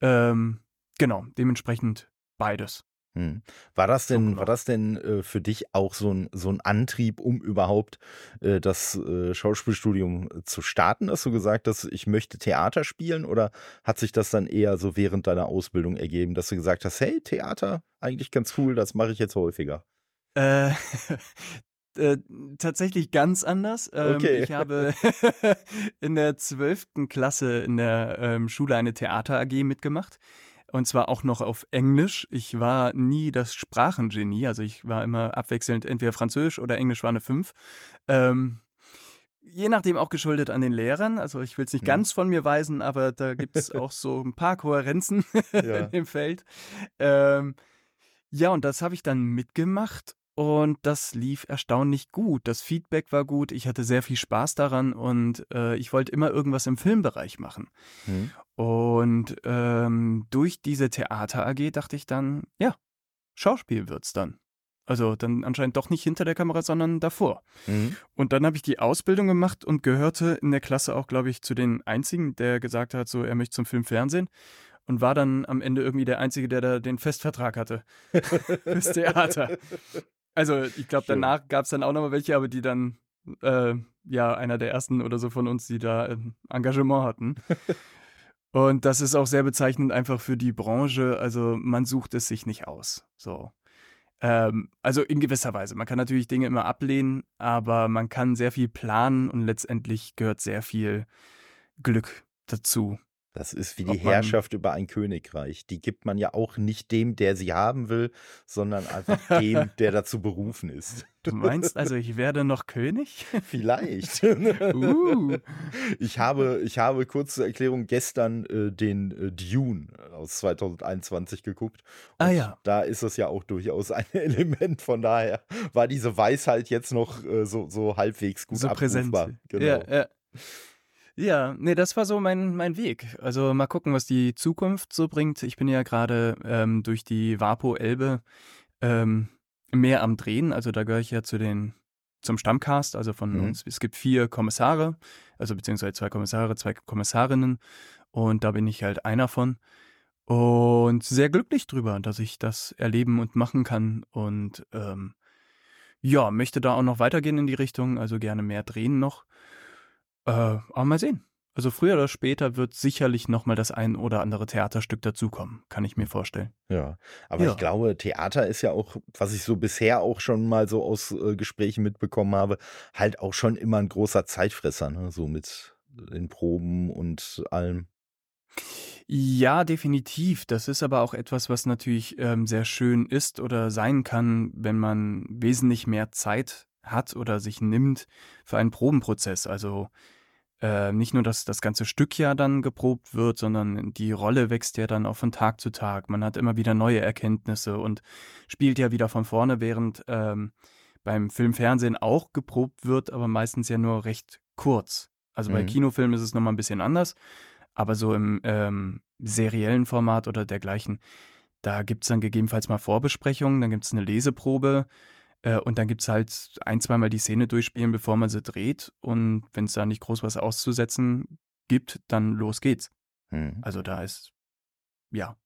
Ähm, genau, dementsprechend beides. Hm. War das denn, so war das denn äh, für dich auch so ein, so ein Antrieb, um überhaupt äh, das äh, Schauspielstudium zu starten, dass du gesagt hast, ich möchte Theater spielen? Oder hat sich das dann eher so während deiner Ausbildung ergeben, dass du gesagt hast, hey, Theater, eigentlich ganz cool, das mache ich jetzt häufiger? Äh, Äh, tatsächlich ganz anders. Ähm, Okay. Ich habe in der 12. Klasse in der ähm, Schule eine Theater AG mitgemacht. Und zwar auch noch auf Englisch. Ich war nie das Sprachengenie. Also ich war immer abwechselnd entweder Französisch oder Englisch war eine 5. Ähm, je nachdem auch geschuldet an den Lehrern. Also ich will es nicht Mhm. ganz von mir weisen, aber da gibt es auch so ein paar Kohärenzen Ja. in dem Feld. Ähm, ja, und das habe ich dann mitgemacht und das lief erstaunlich gut. Das Feedback war gut, ich hatte sehr viel Spaß daran und äh, ich wollte immer irgendwas im Filmbereich machen. Hm. Und ähm, durch diese Theater AG dachte ich dann, ja, Schauspiel wird's dann. Also dann anscheinend doch nicht hinter der Kamera, sondern davor. Hm. Und dann habe ich die Ausbildung gemacht und gehörte in der Klasse auch, glaube ich, zu den einzigen, der gesagt hat, so er möchte zum Film Fernsehen. Und war dann am Ende irgendwie der Einzige, der da den Festvertrag hatte fürs Theater. Also ich glaube, danach gab es dann auch noch mal welche, aber die dann, äh, ja, einer der ersten oder so von uns, die da ähm, Engagement hatten. Und das ist auch sehr bezeichnend einfach für die Branche. Also man sucht es sich nicht aus. So. Ähm, also in gewisser Weise. Man kann natürlich Dinge immer ablehnen, aber man kann sehr viel planen und letztendlich gehört sehr viel Glück dazu. Das ist wie die Herrschaft über ein Königreich. Die gibt man ja auch nicht dem, der sie haben will, sondern einfach dem, der dazu berufen ist. Du meinst also, ich werde noch König? Vielleicht. Uh. Ich habe, ich habe kurze Erklärung gestern äh, den äh, Dune aus 2021 geguckt. Ah ja. Da ist es ja auch durchaus ein Element. Von daher war diese Weisheit jetzt noch äh, so, so halbwegs gut so präsent. abrufbar. Genau. Ja, ja. Ja, nee, das war so mein, mein Weg. Also mal gucken, was die Zukunft so bringt. Ich bin ja gerade ähm, durch die Vapo Elbe ähm, mehr am Drehen. Also da gehöre ich ja zu den zum Stammcast, also von Mhm. uns. Es gibt vier Kommissare, also beziehungsweise zwei Kommissare, zwei Kommissarinnen und da bin ich halt einer von. Und sehr glücklich drüber, dass ich das erleben und machen kann. Und ähm, ja, möchte da auch noch weitergehen in die Richtung, also gerne mehr drehen noch. Äh, aber mal sehen. Also früher oder später wird sicherlich noch mal das ein oder andere Theaterstück dazukommen, kann ich mir vorstellen. Ja, aber Ja. ich glaube, Theater ist ja auch, was ich so bisher auch schon mal so aus äh, Gesprächen mitbekommen habe, halt auch schon immer ein großer Zeitfresser, ne? So mit den Proben und allem. Ja, definitiv. Das ist aber auch etwas, was natürlich ähm, sehr schön ist oder sein kann, wenn man wesentlich mehr Zeit hat oder sich nimmt für einen Probenprozess. Also äh, nicht nur, dass das ganze Stück ja dann geprobt wird, sondern die Rolle wächst ja dann auch von Tag zu Tag. Man hat immer wieder neue Erkenntnisse und spielt ja wieder von vorne, während ähm, beim Film, Fernsehen auch geprobt wird, aber meistens ja nur recht kurz. Also bei Mhm. Kinofilmen ist es nochmal ein bisschen anders, aber so im ähm, seriellen Format oder dergleichen, da gibt es dann gegebenenfalls mal Vorbesprechungen, dann gibt es eine Leseprobe äh, und dann gibt es halt ein, zweimal die Szene durchspielen, bevor man sie dreht. Und wenn es da nicht groß was auszusetzen gibt, dann los geht's. Hm. Also da ist, ja,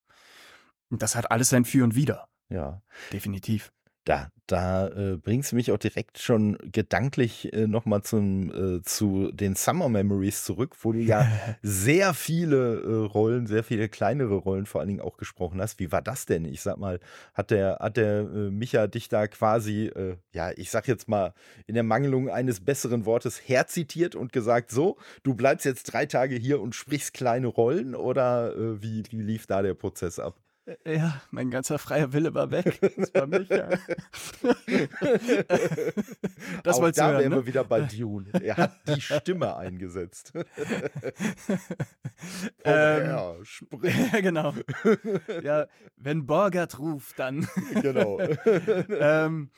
das hat alles sein Für und Wider, Ja, definitiv. Da, da äh, bringst du mich auch direkt schon gedanklich äh, nochmal äh, zu den Summer Memories zurück, wo du ja sehr viele äh, Rollen, sehr viele kleinere Rollen vor allen Dingen auch gesprochen hast. Wie war das denn? Ich sag mal, hat der, hat der äh, Micha dich da quasi, äh, ja, ich sag jetzt mal, in der Mangelung eines besseren Wortes herzitiert und gesagt, so, du bleibst jetzt drei Tage hier und sprichst kleine Rollen oder äh, wie, wie lief da der Prozess ab? Ja, mein ganzer freier Wille war weg. Das war mich, ja. das Auch da hören, wären ne? wir wieder bei Dune. Er hat die Stimme eingesetzt. Ähm, ja, genau. Ja, wenn Borgert ruft, dann. genau. ähm,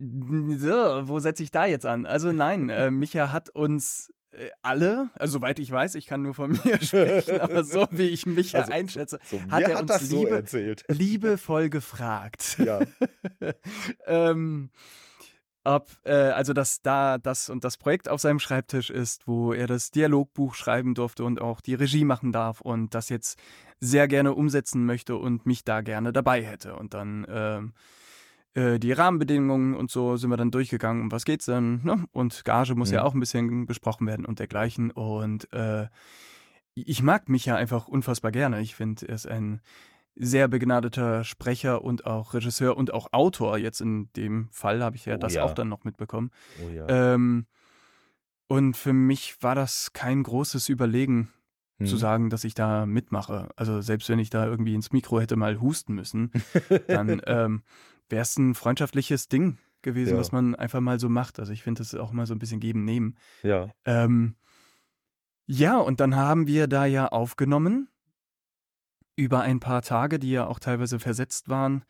so, wo setze ich da jetzt an? Also nein, äh, Micha hat uns äh, alle, also soweit ich weiß, ich kann nur von mir sprechen, aber so wie ich Micha Also, einschätze, So, hat mir er hat uns so Liebe, erzählt. liebevoll gefragt. Ja. ähm, ob, äh, also dass da das und das Projekt auf seinem Schreibtisch ist, wo er das Dialogbuch schreiben durfte und auch die Regie machen darf und das jetzt sehr gerne umsetzen möchte und mich da gerne dabei hätte. Und dann ähm, äh, die Rahmenbedingungen und so sind wir dann durchgegangen, um was geht's denn? Ne? Und Gage muss ja Mhm. auch ein bisschen besprochen werden und dergleichen. Und äh, ich mag mich ja einfach unfassbar gerne. Ich finde, er ist ein sehr begnadeter Sprecher und auch Regisseur und auch Autor. Jetzt in dem Fall habe ich ja Oh das ja. auch dann noch mitbekommen. Oh ja. Ähm, und für mich war das kein großes Überlegen, zu Hm. sagen, dass ich da mitmache. Also selbst wenn ich da irgendwie ins Mikro hätte mal husten müssen, dann ähm, wäre es ein freundschaftliches Ding gewesen, Ja. was man einfach mal so macht. Also ich finde das auch mal so ein bisschen geben, nehmen. Ja. Ähm, ja, und dann haben wir da ja aufgenommen über ein paar Tage, die ja auch teilweise versetzt waren,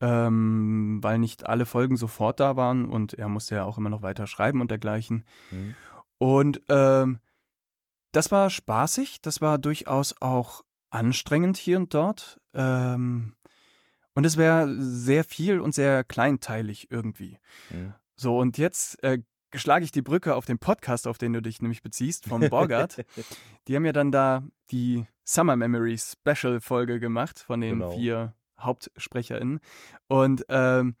ähm, weil nicht alle Folgen sofort da waren und er musste ja auch immer noch weiter schreiben und dergleichen. Hm. Und ähm, das war spaßig, das war durchaus auch anstrengend hier und dort. Ähm, und es wäre sehr viel und sehr kleinteilig irgendwie. Hm. So, und jetzt äh, schlage ich die Brücke auf den Podcast, auf den du dich nämlich beziehst, vom Borgard. die haben ja dann da die Summer Memories Special Folge gemacht von den Genau. vier HauptsprecherInnen. Und ähm,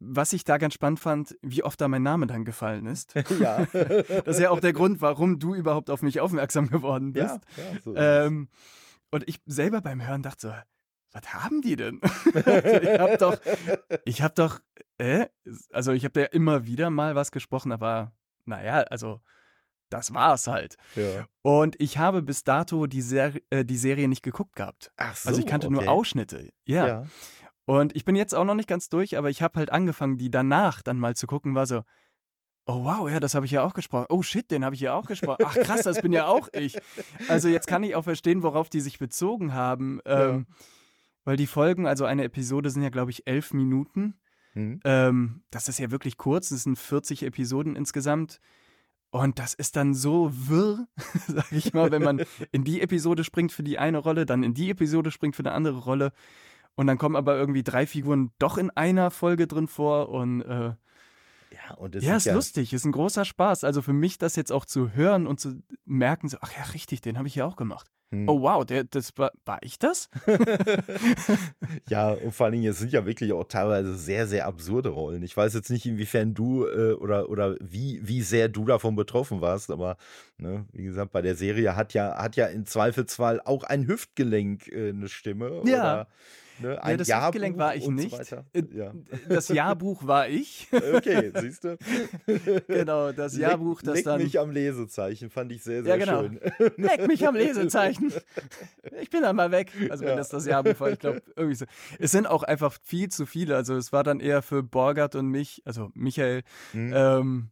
was ich da ganz spannend fand, wie oft da mein Name dann gefallen ist. ja. Das ist ja auch der Grund, warum du überhaupt auf mich aufmerksam geworden bist. ja, ja, so ist es. Ähm, und ich selber beim Hören dachte so, was haben die denn? ich habe doch, ich habe doch, äh? also ich habe ja immer wieder mal was gesprochen, aber naja, also das war's halt. ja. Und ich habe bis dato die, Ser äh, die Serie nicht geguckt gehabt. Ach so, Also ich kannte okay. nur Ausschnitte. Ja. Ja. Und ich bin jetzt auch noch nicht ganz durch, aber ich habe halt angefangen, die danach dann mal zu gucken, war so, oh wow, ja, das habe ich ja auch gesprochen. Oh shit, den habe ich ja auch gesprochen. Ach krass, das bin ja auch ich. Also jetzt kann ich auch verstehen, worauf die sich bezogen haben. Ähm, Weil die Folgen, also eine Episode sind ja, glaube ich, elf Minuten. Hm. Ähm, das ist ja wirklich kurz, es sind 40 Episoden insgesamt. Und das ist dann so wirr, sag ich mal, wenn man in die Episode springt für die eine Rolle, dann in die Episode springt für eine andere Rolle. Und dann kommen aber irgendwie drei Figuren doch in einer Folge drin vor. Und äh, und das ja, ist ist lustig, ist ein großer Spaß. Also für mich, das jetzt auch zu hören und zu merken, so, ach ja, richtig, den habe ich ja auch gemacht. Hm. Oh wow, der, das war, war ich das? Ja, und vor allen Dingen, es sind ja wirklich auch teilweise sehr, sehr absurde Rollen. Ich weiß jetzt nicht, inwiefern du äh, oder, oder wie, wie sehr du davon betroffen warst, aber ne, wie gesagt, bei der Serie hat ja, hat ja im Zweifelsfall auch ein Hüftgelenk äh, eine Stimme. Ja. Oder, ne, ein das Jahrbuch Hüftgelenk war ich nicht. So. Äh, Ja. Das Jahrbuch war ich. Okay, siehst du? genau, das Jahrbuch, das Leck dann. mich am Lesezeichen, fand ich sehr, Ja, sehr genau. schön. Leck mich am Lesezeichen. Ich bin dann mal weg. Also, wenn Ja. das das Jahrbuch war, ich glaube, irgendwie so. Es sind auch einfach viel zu viele. Also, es war dann eher für Borgert und mich, also Michael, Hm. ähm,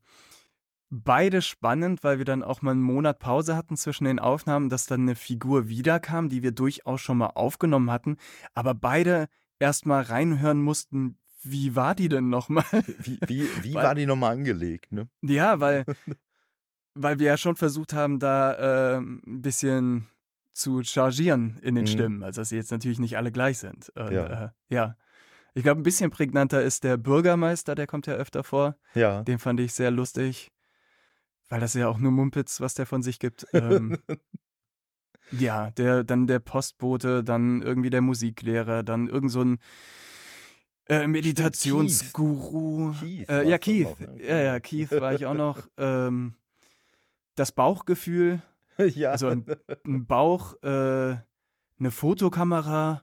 beide spannend, weil wir dann auch mal einen Monat Pause hatten zwischen den Aufnahmen, dass dann eine Figur wiederkam, die wir durchaus schon mal aufgenommen hatten, aber beide erstmal reinhören mussten, wie war die denn nochmal? Wie, wie, wie Weil- war die nochmal angelegt, ne? Ja, weil, weil wir ja schon versucht haben, da ähm, ein bisschen zu chargieren in den Mhm. Stimmen, also dass sie jetzt natürlich nicht alle gleich sind. Und, Ja. Äh, ja. Ich glaube, ein bisschen prägnanter ist der Bürgermeister, der kommt ja öfter vor. Ja. Den fand ich sehr lustig, weil das ist ja auch nur Mumpitz, was der von sich gibt. Ähm, ja, der, dann der Postbote, dann irgendwie der Musiklehrer, dann irgend so ein äh, Meditationsguru. Keith Äh, war's ja, Keith. noch, ne? Ja, ja, Keith war ich auch noch. Ähm, das Bauchgefühl, ja. also ein, ein Bauch, äh, eine Fotokamera.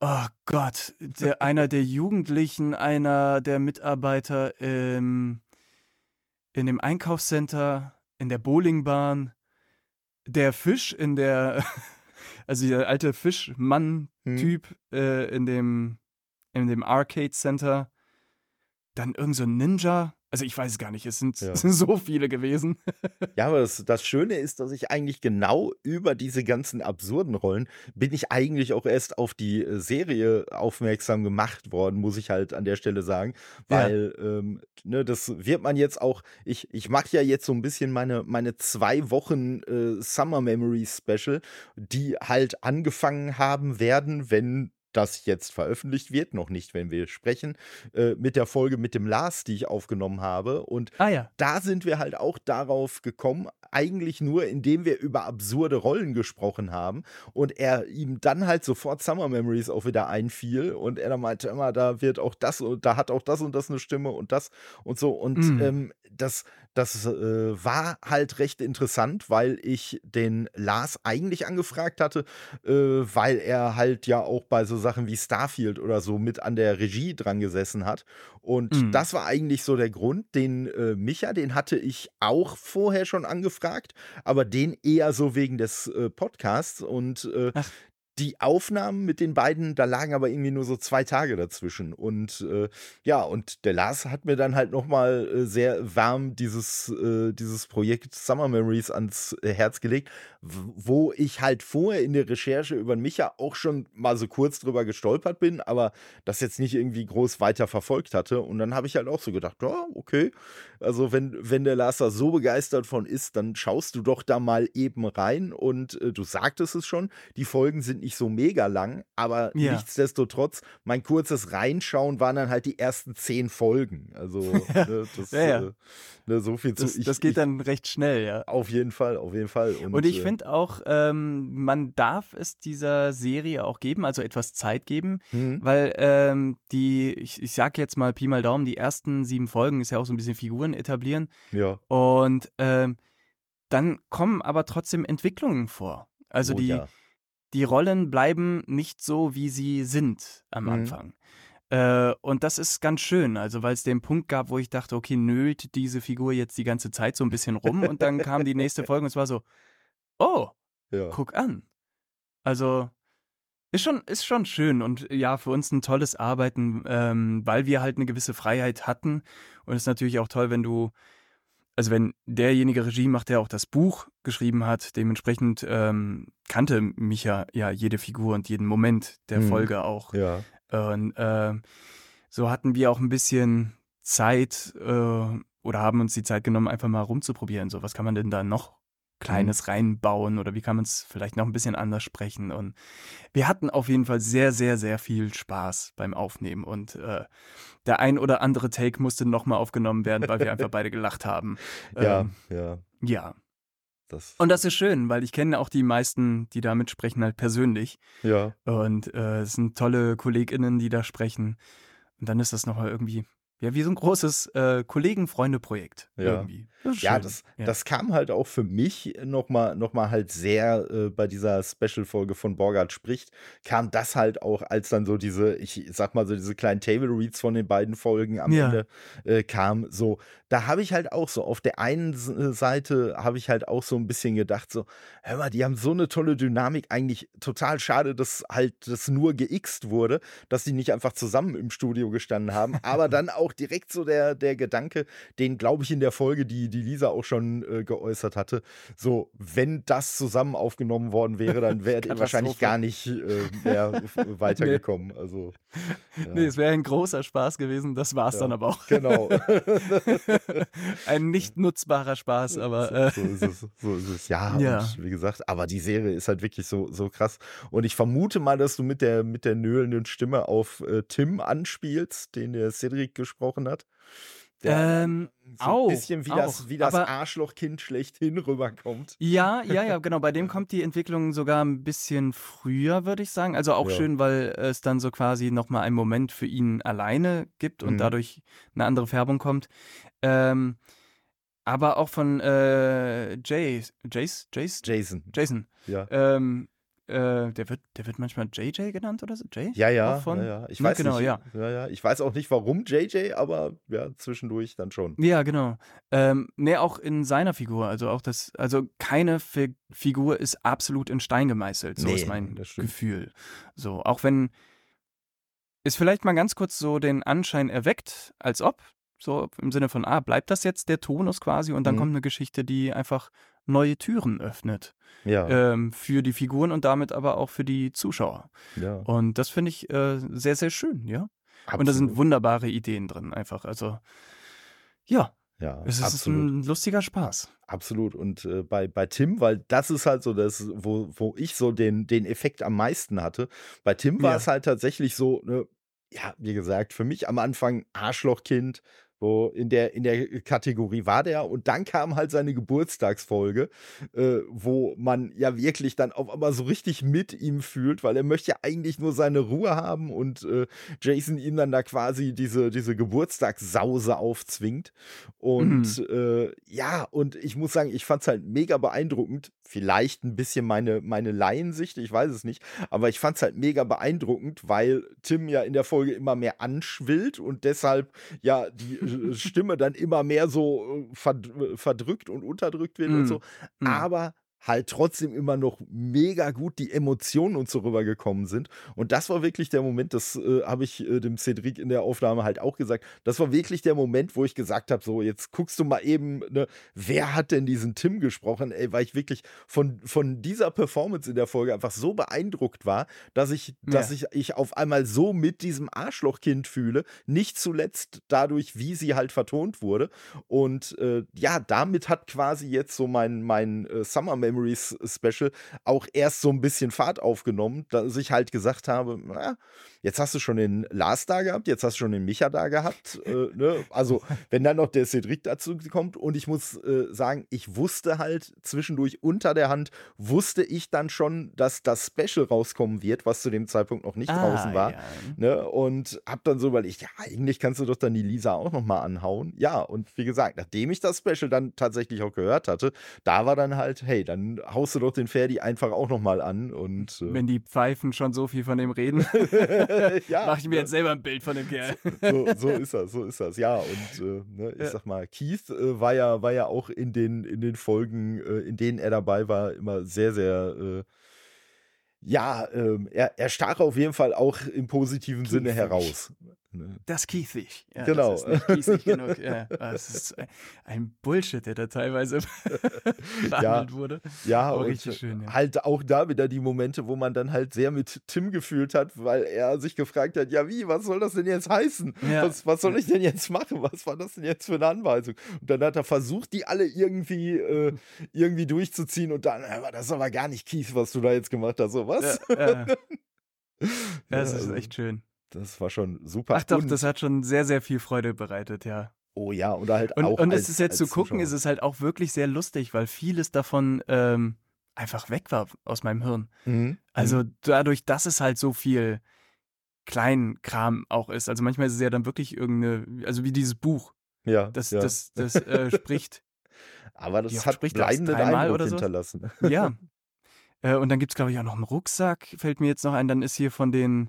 Oh Gott, der, einer der Jugendlichen, einer der Mitarbeiter im, in dem Einkaufscenter, in der Bowlingbahn, der Fisch in der, also der alte Fischmann-Typ Hm. äh, in dem, in dem Arcade Center, dann irgend so ein Ninja. Also ich weiß es gar nicht, es sind, Ja. es sind so viele gewesen. Ja, aber das, das Schöne ist, dass ich eigentlich genau über diese ganzen absurden Rollen bin ich eigentlich auch erst auf die äh, Serie aufmerksam gemacht worden, muss ich halt an der Stelle sagen. Ja. Weil, ähm, ne, das wird man jetzt auch, ich, ich mache ja jetzt so ein bisschen meine, meine zwei Wochen äh, Summer Memories Special, die halt angefangen haben werden, wenn das jetzt veröffentlicht wird, noch nicht, wenn wir sprechen, äh, mit der Folge mit dem Lars, die ich aufgenommen habe. Und Ah ja. da sind wir halt auch darauf gekommen, eigentlich nur, indem wir über absurde Rollen gesprochen haben und er ihm dann halt sofort Summer Memories auch wieder einfiel und er dann meinte immer, da wird auch das und da hat auch das und das eine Stimme und das und so und Mm. ähm, das, das äh, war halt recht interessant, weil ich den Lars eigentlich angefragt hatte, äh, weil er halt ja auch bei so Sachen wie Starfield oder so mit an der Regie dran gesessen hat. Und mhm. das war eigentlich so der Grund. Den äh, Micha, den hatte ich auch vorher schon angefragt, aber den eher so wegen des äh, Podcasts. Und äh, die Aufnahmen mit den beiden, da lagen aber irgendwie nur so zwei Tage dazwischen. Und äh, ja, und der Lars hat mir dann halt nochmal äh, sehr warm dieses, äh, dieses Projekt Summer Memories ans äh, Herz gelegt, wo ich halt vorher in der Recherche über Micha auch schon mal so kurz drüber gestolpert bin, aber das jetzt nicht irgendwie groß weiter verfolgt hatte. Und dann habe ich halt auch so gedacht, ja, okay. Also wenn, wenn der Lars da so begeistert von ist, dann schaust du doch da mal eben rein. Und äh, du sagtest es schon, die Folgen sind nicht so mega lang, aber ja. nichtsdestotrotz, mein kurzes Reinschauen waren dann halt die ersten zehn Folgen. Also ne, das, ja. Äh, ne, so viel das, zu. Ich, das geht ich, dann recht schnell, ja. Auf jeden Fall, auf jeden Fall. Und, Und ich äh, finde auch, ähm, man darf es dieser Serie auch geben, also etwas Zeit geben, mhm. weil ähm, die, ich, ich sag jetzt mal Pi mal Daumen, die ersten sieben Folgen ist ja auch so ein bisschen Figuren etablieren. Ja. Und ähm, dann kommen aber trotzdem Entwicklungen vor. Also oh, die, ja die Rollen bleiben nicht so, wie sie sind am mhm. Anfang. Äh, und das ist ganz schön, also weil es den Punkt gab, wo ich dachte, okay, nölt diese Figur jetzt die ganze Zeit so ein bisschen rum und dann kam die nächste Folge und es war so, oh, ja. guck an. Also ist schon, ist schon schön und ja, für uns ein tolles Arbeiten, ähm, weil wir halt eine gewisse Freiheit hatten. Und es ist natürlich auch toll, wenn du also wenn derjenige Regie macht, der auch das Buch geschrieben hat, dementsprechend ähm, kannte Micha ja jede Figur und jeden Moment der mhm. Folge auch. Ja. Und äh, so hatten wir auch ein bisschen Zeit äh, oder haben uns die Zeit genommen, einfach mal rumzuprobieren. So, was kann man denn da noch Kleines mhm. reinbauen oder wie kann man es vielleicht noch ein bisschen anders sprechen. Und wir hatten auf jeden Fall sehr, sehr, sehr viel Spaß beim Aufnehmen. Und äh, der ein oder andere Take musste nochmal aufgenommen werden, weil wir einfach beide gelacht haben. Ja, ähm, ja. Ja. Das und das ist schön, weil ich kenne auch die meisten, die da mitsprechen, halt persönlich. Ja. Und äh, es sind tolle KollegInnen, die da sprechen. Und dann ist das nochmal irgendwie ja, wie so ein großes äh, Kollegen-Freunde-Projekt ja. irgendwie. Das ja, das, ja. das kam halt auch für mich nochmal noch mal halt sehr äh, bei dieser Special-Folge von Borgard spricht, kam das halt auch, als dann so diese, ich sag mal so diese kleinen Table-Reads von den beiden Folgen am ja. Ende äh, kam, so, da habe ich halt auch so, auf der einen äh, Seite habe ich halt auch so ein bisschen gedacht, so, hör mal, die haben so eine tolle Dynamik, eigentlich total schade, dass halt das nur geixt wurde, dass die nicht einfach zusammen im Studio gestanden haben, aber dann auch auch direkt so der, der Gedanke, den glaube ich in der Folge, die, die Lisa auch schon äh, geäußert hatte. So, wenn das zusammen aufgenommen worden wäre, dann wäre wahrscheinlich gar nicht äh, mehr weitergekommen. Nee. Also, ja. Nee, es wäre ein großer Spaß gewesen, das war es ja, dann aber auch. Genau. ein nicht nutzbarer Spaß, aber. Äh. So, ist es, so ist es. Ja, ja. Und wie gesagt, aber die Serie ist halt wirklich so, so krass. Und ich vermute mal, dass du mit der, mit der nöhlenden Stimme auf äh, Tim anspielst, den der Cedric gesprochen gesprochen hat. Der ähm, so ein auch, bisschen wie auch. das, wie das Arschlochkind schlechthin rüberkommt. Ja, ja, ja, genau. Bei dem kommt die Entwicklung sogar ein bisschen früher, würde ich sagen. Also auch ja. schön, weil es dann so quasi nochmal einen Moment für ihn alleine gibt und mhm. dadurch eine andere Färbung kommt. Ähm, aber auch von äh, Jay, Jace, Jace? Jason. Jason. Ja. Ähm, äh, der, wird, der wird manchmal JJ genannt oder so? Jay? Ja, ja. Von? ja, ja. Ich weiß genau, nicht, ja. ja. ja. Ich weiß auch nicht, warum JJ, aber ja, zwischendurch dann schon. Ja, genau. Ähm, ne, auch in seiner Figur. Also auch das, also keine Fi Figur ist absolut in Stein gemeißelt. So nee, ist mein Gefühl. So, auch wenn es vielleicht mal ganz kurz so den Anschein erweckt, als ob, so im Sinne von, ah, bleibt das jetzt der Tonus quasi und dann mhm. kommt eine Geschichte, die einfach neue Türen öffnet. Ja. Ähm, für die Figuren und damit aber auch für die Zuschauer. Ja. Und das finde ich äh, sehr, sehr schön, ja. Absolut. Und da sind wunderbare Ideen drin, einfach. Also, ja. Ja, es ist absolut. ein lustiger Spaß. Absolut. Und äh, bei, bei Tim, weil das ist halt so das, wo, wo ich so den, den Effekt am meisten hatte. Bei Tim war ja. es halt tatsächlich so, ne, ja, wie gesagt, für mich am Anfang Arschlochkind, wo in der, in der Kategorie war der. Und dann kam halt seine Geburtstagsfolge, äh, wo man ja wirklich dann auf einmal so richtig mit ihm fühlt, weil er möchte ja eigentlich nur seine Ruhe haben und äh, Jason ihm dann da quasi diese, diese Geburtstagssause aufzwingt. Und mhm. äh, ja, und ich muss sagen, ich fand es halt mega beeindruckend. Vielleicht ein bisschen meine, meine Laiensicht, ich weiß es nicht, aber ich fand es halt mega beeindruckend, weil Tim ja in der Folge immer mehr anschwillt und deshalb ja die äh, Stimme dann immer mehr so äh, verdrückt und unterdrückt wird mm. und so. Mm. Aber halt trotzdem immer noch mega gut die Emotionen und so rübergekommen sind. Und das war wirklich der Moment, das äh, habe ich äh, dem Cedric in der Aufnahme halt auch gesagt, das war wirklich der Moment, wo ich gesagt habe, so jetzt guckst du mal eben, ne, wer hat denn diesen Tim gesprochen, ey, weil ich wirklich von, von dieser Performance in der Folge einfach so beeindruckt war, dass ich, ja. dass ich, ich auf einmal so mit diesem Arschlochkind fühle, nicht zuletzt dadurch, wie sie halt vertont wurde. Und äh, ja, damit hat quasi jetzt so mein, mein äh, Summer Memory Memories Special auch erst so ein bisschen Fahrt aufgenommen, dass ich halt gesagt habe, na, jetzt hast du schon den Lars da gehabt, jetzt hast du schon den Micha da gehabt. Äh, ne? Also, wenn dann noch der Cedric dazu kommt und ich muss äh, sagen, ich wusste halt zwischendurch unter der Hand, wusste ich dann schon, dass das Special rauskommen wird, was zu dem Zeitpunkt noch nicht ah, draußen war. Ja. Ne? Und hab dann so überlegt, ja, eigentlich kannst du doch dann die Lisa auch nochmal anhauen. Ja, und wie gesagt, nachdem ich das Special dann tatsächlich auch gehört hatte, da war dann halt, hey, dann haust du doch den Ferdi einfach auch nochmal an. Und, äh, Wenn die Pfeifen schon so viel von dem reden. ja, Mache ich mir jetzt selber ein Bild von dem Kerl. so, so, ist das, so ist das. Ja, und äh, ne, ich sag mal, Keith äh, war, ja, war ja auch in den, in den Folgen, äh, in denen er dabei war, immer sehr, sehr äh, ja, ähm, er, er stach auf jeden Fall auch im positiven Keith Sinne heraus. Ne? Das Kiesig. Ja, genau. Das ist nicht genug. Ja, das ist ein Bullshit, der da teilweise behandelt ja, wurde. Ja, Aber richtig schön. Ja. Halt auch da wieder die Momente, wo man dann halt sehr mit Tim gefühlt hat, weil er sich gefragt hat: Ja, wie, was soll das denn jetzt heißen? Ja. Was, was soll ich denn jetzt machen? Was war das denn jetzt für eine Anweisung? Und dann hat er versucht, die alle irgendwie, äh, irgendwie durchzuziehen und dann, das ist aber gar nicht Keith, was du da jetzt gemacht hast. So, was? Ja, ja. das ist echt schön. Das war schon super. Ach doch, das hat schon sehr, sehr viel Freude bereitet, ja. Oh ja, oder halt und, auch. Und es ist jetzt zu gucken, ist es halt auch wirklich sehr lustig, weil vieles davon ähm, einfach weg war aus meinem Hirn. Mhm. Also mhm. dadurch, dass es halt so viel Kleinkram auch ist. Also manchmal ist es ja dann wirklich irgendeine, also wie dieses Buch. Ja. Das, ja. das, das äh, spricht. Aber das hat bleibenden Eindruck oder so? hinterlassen. Ja. Äh, und dann gibt es, glaube ich, auch noch einen Rucksack, fällt mir jetzt noch ein. Dann ist hier von den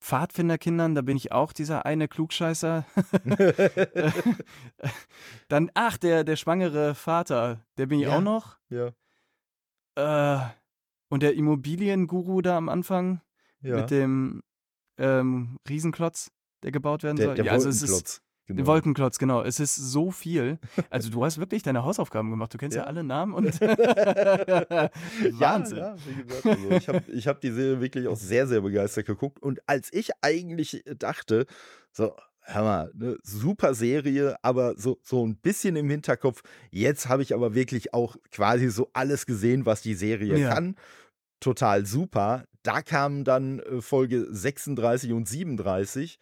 Pfadfinderkindern, da bin ich auch dieser eine Klugscheißer. Dann, ach, der, der schwangere Vater, der bin ich ja, auch noch. Ja. Äh, und der Immobilienguru da am Anfang ja. mit dem ähm, Riesenklotz, der gebaut werden der, soll. Der ja, also es ist, Genau. Wolkenklotz, genau. Es ist so viel. Also du hast wirklich deine Hausaufgaben gemacht. Du kennst ja, ja alle Namen und Wahnsinn. Ja, ja, wie gesagt, also ich habe ich hab die Serie wirklich auch sehr, sehr begeistert geguckt. Und als ich eigentlich dachte, so, hör mal, ne, super Serie, aber so, so ein bisschen im Hinterkopf, jetzt habe ich aber wirklich auch quasi so alles gesehen, was die Serie ja. kann. Total super. Da kamen dann äh, Folge 36 und 37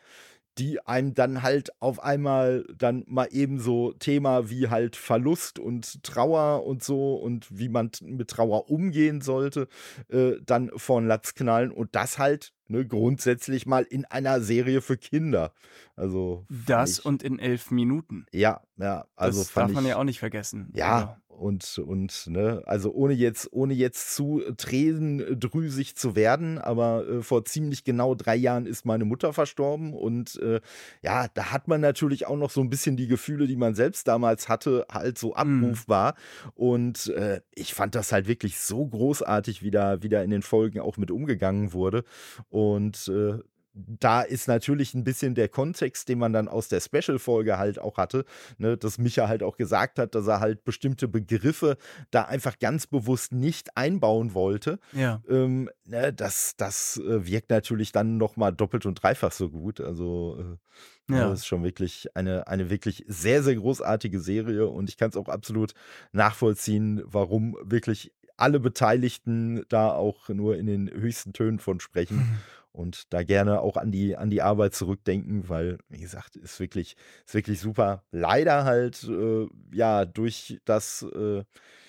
die einem dann halt auf einmal dann mal eben so Thema wie halt Verlust und Trauer und so und wie man mit Trauer umgehen sollte, äh, dann von Latz knallen und das halt ne, grundsätzlich mal in einer Serie für Kinder. Also das ich, und in elf Minuten. Ja, ja. Also das darf man ja auch nicht vergessen. Ja, oder? Und und ne, also ohne jetzt ohne jetzt zu tränendrüsig zu werden, aber äh, vor ziemlich genau drei Jahren ist meine Mutter verstorben und äh, ja, da hat man natürlich auch noch so ein bisschen die Gefühle, die man selbst damals hatte, halt so mhm. abrufbar. Mm. Und äh, ich fand das halt wirklich so großartig, wie da wieder in den Folgen auch mit umgegangen wurde. Und äh, da ist natürlich ein bisschen der Kontext, den man dann aus der Special-Folge halt auch hatte, ne, dass Micha halt auch gesagt hat, dass er halt bestimmte Begriffe da einfach ganz bewusst nicht einbauen wollte. Ja. Ähm, ne, das, das äh, wirkt natürlich dann nochmal doppelt und dreifach so gut. Also äh, ne, ja. das ist schon wirklich eine, eine wirklich sehr, sehr großartige Serie und ich kann es auch absolut nachvollziehen, warum wirklich alle Beteiligten da auch nur in den höchsten Tönen von sprechen. und da gerne auch an die, an die Arbeit zurückdenken, weil, wie gesagt, ist wirklich, ist wirklich super. Leider halt, äh, ja, durch das, äh,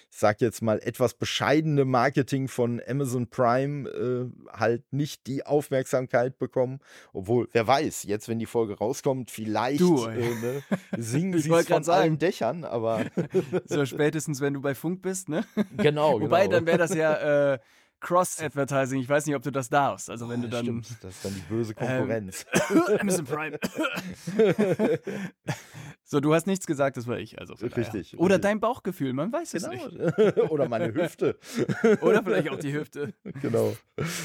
ich sag jetzt mal, etwas bescheidene Marketing von Amazon Prime äh, halt nicht die Aufmerksamkeit bekommen. Obwohl, wer weiß, jetzt, wenn die Folge rauskommt, vielleicht Du, äh, ne, singen sie von grad sagen. allen Dächern, aber So spätestens, wenn du bei Funk bist, ne? genau, Wobei, genau. dann wäre das ja äh, Cross-Advertising. Ich weiß nicht, ob du das darfst. Also wenn du Ah, dann Stimmt, das ist dann die böse Konkurrenz. Amazon Prime. so, du hast nichts gesagt, das war ich. Also. Richtig, Oder dein Bauchgefühl, man weiß es nicht. genau. Oder meine Hüfte. Oder vielleicht auch die Hüfte. genau.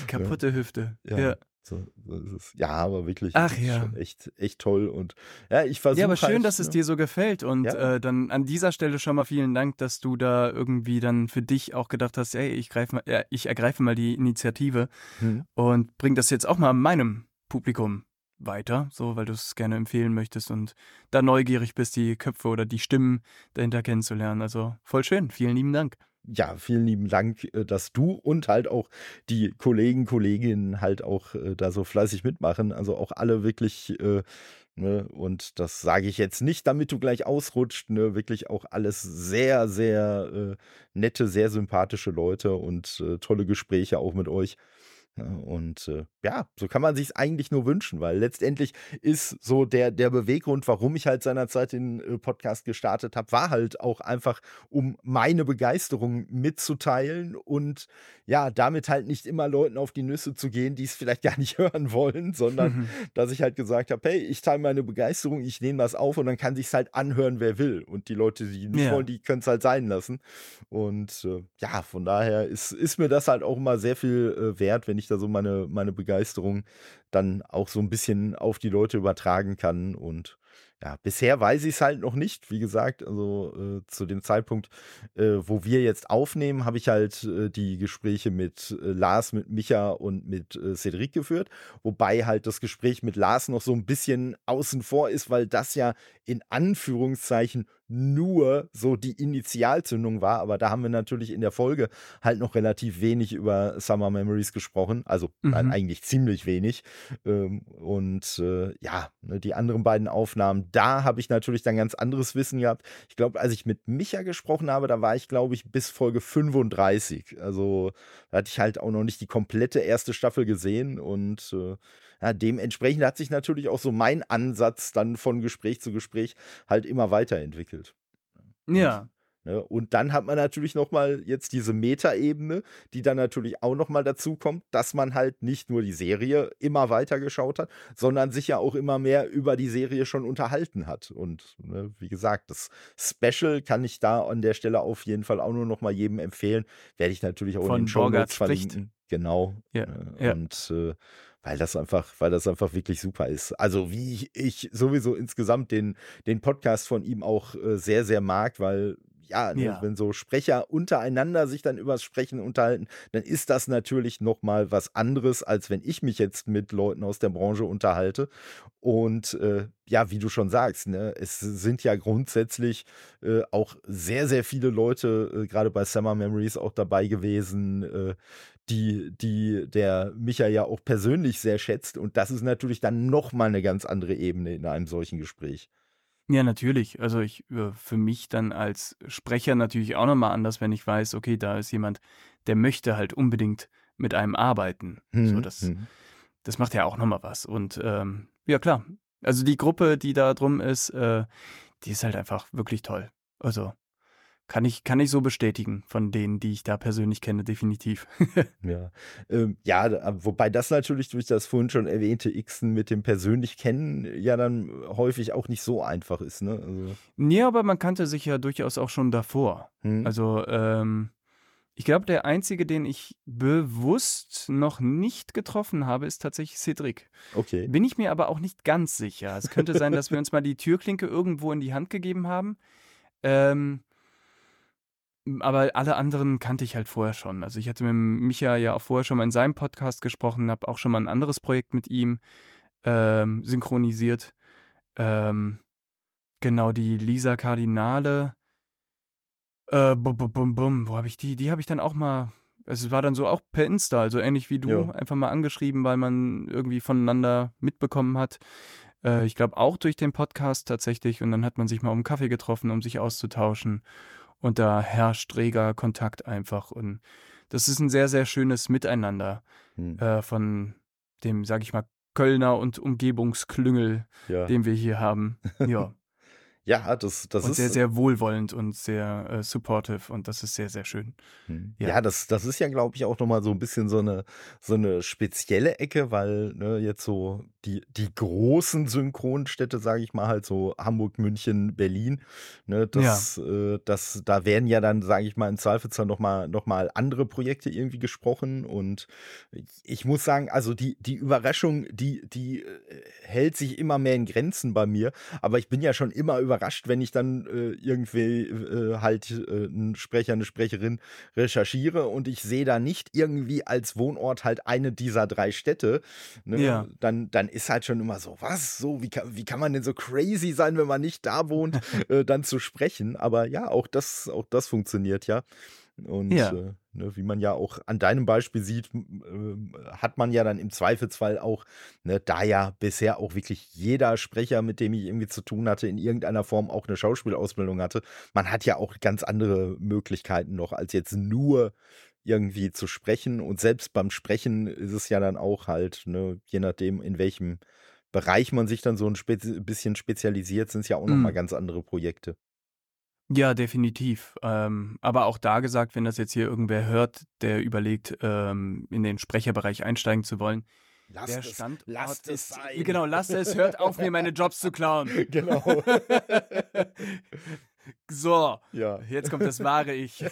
Kaputte Hüfte. Ja. Ja. So, ist es. Ja, aber wirklich. Ach ja. Schon echt, echt toll. Und ja, ich versuche. Ja, aber schön, halt, dass es ne? dir so gefällt. Und Ja. äh, dann an dieser Stelle schon mal vielen Dank, dass du da irgendwie dann für dich auch gedacht hast, ey, ich, greif mal, ja, ich ergreife mal die Initiative Hm. und bring das jetzt auch mal meinem Publikum weiter, so weil du es gerne empfehlen möchtest und da neugierig bist, die Köpfe oder die Stimmen dahinter kennenzulernen. Also voll schön. Vielen lieben Dank. Ja, vielen lieben Dank, äh, dass du und halt auch die Kollegen, Kolleginnen halt auch äh, da so fleißig mitmachen. Also auch alle wirklich, äh, ne, und das sage ich jetzt nicht, damit du gleich ausrutscht, ne, wirklich auch alles sehr, sehr äh, nette, sehr sympathische Leute und äh, tolle Gespräche auch mit euch. Und äh, ja, so kann man sich eigentlich nur wünschen, weil letztendlich ist so der, der Beweggrund, warum ich halt seinerzeit den äh, Podcast gestartet habe, war halt auch einfach, um meine Begeisterung mitzuteilen und ja, damit halt nicht immer Leuten auf die Nüsse zu gehen, die es vielleicht gar nicht hören wollen, sondern dass ich halt gesagt habe, hey, ich teile meine Begeisterung, ich nehme das auf und dann kann sich's halt anhören, wer will. Und die Leute, die nicht Ja. wollen, die können es halt sein lassen. Und äh, ja, von daher ist, ist mir das halt auch immer sehr viel äh, wert, wenn ich da so meine, meine Begeisterung dann auch so ein bisschen auf die Leute übertragen kann. Und ja, bisher weiß ich es halt noch nicht. Wie gesagt, also äh, zu dem Zeitpunkt, äh, wo wir jetzt aufnehmen, habe ich halt äh, die Gespräche mit äh, Lars, mit Micha und mit äh, Cedric geführt. Wobei halt das Gespräch mit Lars noch so ein bisschen außen vor ist, weil das ja in Anführungszeichen nur so die Initialzündung war. Aber da haben wir natürlich in der Folge halt noch relativ wenig über Summer Memories gesprochen. Also Mhm. eigentlich ziemlich wenig. Ähm, und äh, ja, ne, die anderen beiden Aufnahmen, da habe ich natürlich dann ganz anderes Wissen gehabt. Ich glaube, als ich mit Micha gesprochen habe, da war ich, glaube ich, bis Folge 35. Also da hatte ich halt auch noch nicht die komplette erste Staffel gesehen und äh, ja, dementsprechend hat sich natürlich auch so mein Ansatz dann von Gespräch zu Gespräch halt immer weiterentwickelt. Ja. Ne? Und dann hat man natürlich noch mal jetzt diese Metaebene, die dann natürlich auch noch mal dazu kommt, dass man halt nicht nur die Serie immer weiter geschaut hat, sondern sich ja auch immer mehr über die Serie schon unterhalten hat. Und ne, wie gesagt, das Special kann ich da an der Stelle auf jeden Fall auch nur noch mal jedem empfehlen. Werde ich natürlich auch in Von den Show Notes verlinken. Genau. Ja, Äh, ja. Und äh, weil das einfach, weil das einfach wirklich super ist. Also wie ich, sowieso insgesamt den, den Podcast von ihm auch äh, sehr, sehr mag, weil ja, ne, Ja. wenn so Sprecher untereinander sich dann übers Sprechen unterhalten, dann ist das natürlich noch mal was anderes, als wenn ich mich jetzt mit Leuten aus der Branche unterhalte. Und äh, ja, wie du schon sagst, ne, es sind ja grundsätzlich äh, auch sehr, sehr viele Leute, äh, gerade bei Summer Memories auch dabei gewesen, äh, die, die der Micha ja auch persönlich sehr schätzt. Und das ist natürlich dann noch mal eine ganz andere Ebene in einem solchen Gespräch. Ja, natürlich. Also ich äh, für mich dann als Sprecher natürlich auch nochmal anders, wenn ich weiß, okay, da ist jemand, der möchte halt unbedingt mit einem arbeiten. So, Mhm, das, mhm. das macht ja auch nochmal was. Und ähm, ja, klar. Also die Gruppe, die da drum ist, äh, die ist halt einfach wirklich toll. Also kann ich, kann ich so bestätigen von denen, die ich da persönlich kenne, definitiv. Ja, ähm, ja, da- wobei das natürlich durch das vorhin schon erwähnte Xen mit dem persönlich kennen ja dann häufig auch nicht so einfach ist, ne? Also, nee, aber man kannte sich ja durchaus auch schon davor. hm, Also, ähm, ich glaube, der einzige, den ich bewusst noch nicht getroffen habe, ist tatsächlich Cedric. okay. Bin ich mir aber auch nicht ganz sicher. Es könnte sein, dass wir uns mal die Türklinke irgendwo in die Hand gegeben haben. Ähm, aber alle anderen kannte ich halt vorher schon. Also ich hatte mit Micha ja auch vorher schon mal in seinem Podcast gesprochen, habe auch schon mal ein anderes Projekt mit ihm ähm, synchronisiert. Ähm, genau, die Lisa Kardinale. Äh, bum, bum, bum, bum. Wo habe ich die? Die habe ich dann auch mal es war dann so auch per Insta, also ähnlich wie du, Ja. einfach mal angeschrieben, weil man irgendwie voneinander mitbekommen hat. Äh, ich glaube auch durch den Podcast tatsächlich. Und dann hat man sich mal um Kaffee getroffen, um sich auszutauschen. Und da herrscht reger Kontakt einfach. Und das ist ein sehr, sehr schönes Miteinander Hm. äh, von dem, sag ich mal, Kölner und Umgebungsklüngel, Ja. den wir hier haben. Ja. Ja, das, das und ist. sehr, sehr wohlwollend und sehr äh, supportive. Und das ist sehr, sehr schön. Hm. Ja. Ja, das, das ist ja, glaube ich, auch nochmal so ein bisschen so eine, so eine spezielle Ecke, weil ne, jetzt so die, die großen Synchronstädte, sage ich mal, halt so Hamburg, München, Berlin, ne, das, äh, das, da werden ja dann, sage ich mal, im Zweifelsfall nochmal noch mal andere Projekte irgendwie gesprochen und ich muss sagen, also die, die Überraschung, die, die äh, hält sich immer mehr in Grenzen bei mir, aber ich bin ja schon immer überrascht, wenn ich dann äh, irgendwie äh, halt äh, einen Sprecher, eine Sprecherin recherchiere und ich sehe da nicht irgendwie als Wohnort halt eine dieser drei Städte, ne, Ja. dann, dann ist halt schon immer so, was, so, wie kann, wie kann man denn so crazy sein, wenn man nicht da wohnt, äh, dann zu sprechen, aber ja, auch das, auch das funktioniert ja. Und Ja. äh, ne, wie man ja auch an deinem Beispiel sieht, äh, hat man ja dann im Zweifelsfall auch, ne, da ja bisher auch wirklich jeder Sprecher, mit dem ich irgendwie zu tun hatte, in irgendeiner Form auch eine Schauspielausbildung hatte, man hat ja auch ganz andere Möglichkeiten noch, als jetzt nur irgendwie zu sprechen. Und selbst beim Sprechen ist es ja dann auch halt, ne, je nachdem, in welchem Bereich man sich dann so ein spezi bisschen spezialisiert, sind es ja auch nochmal Mm. ganz andere Projekte. Ja, definitiv. Ähm, aber auch da gesagt, wenn das jetzt hier irgendwer hört, der überlegt, ähm, in den Sprecherbereich einsteigen zu wollen, Lasst der es, Standort lasst es sein. genau, lasst es, hört auf, mir meine Jobs zu klauen. Genau. so, ja. jetzt kommt das wahre Ich.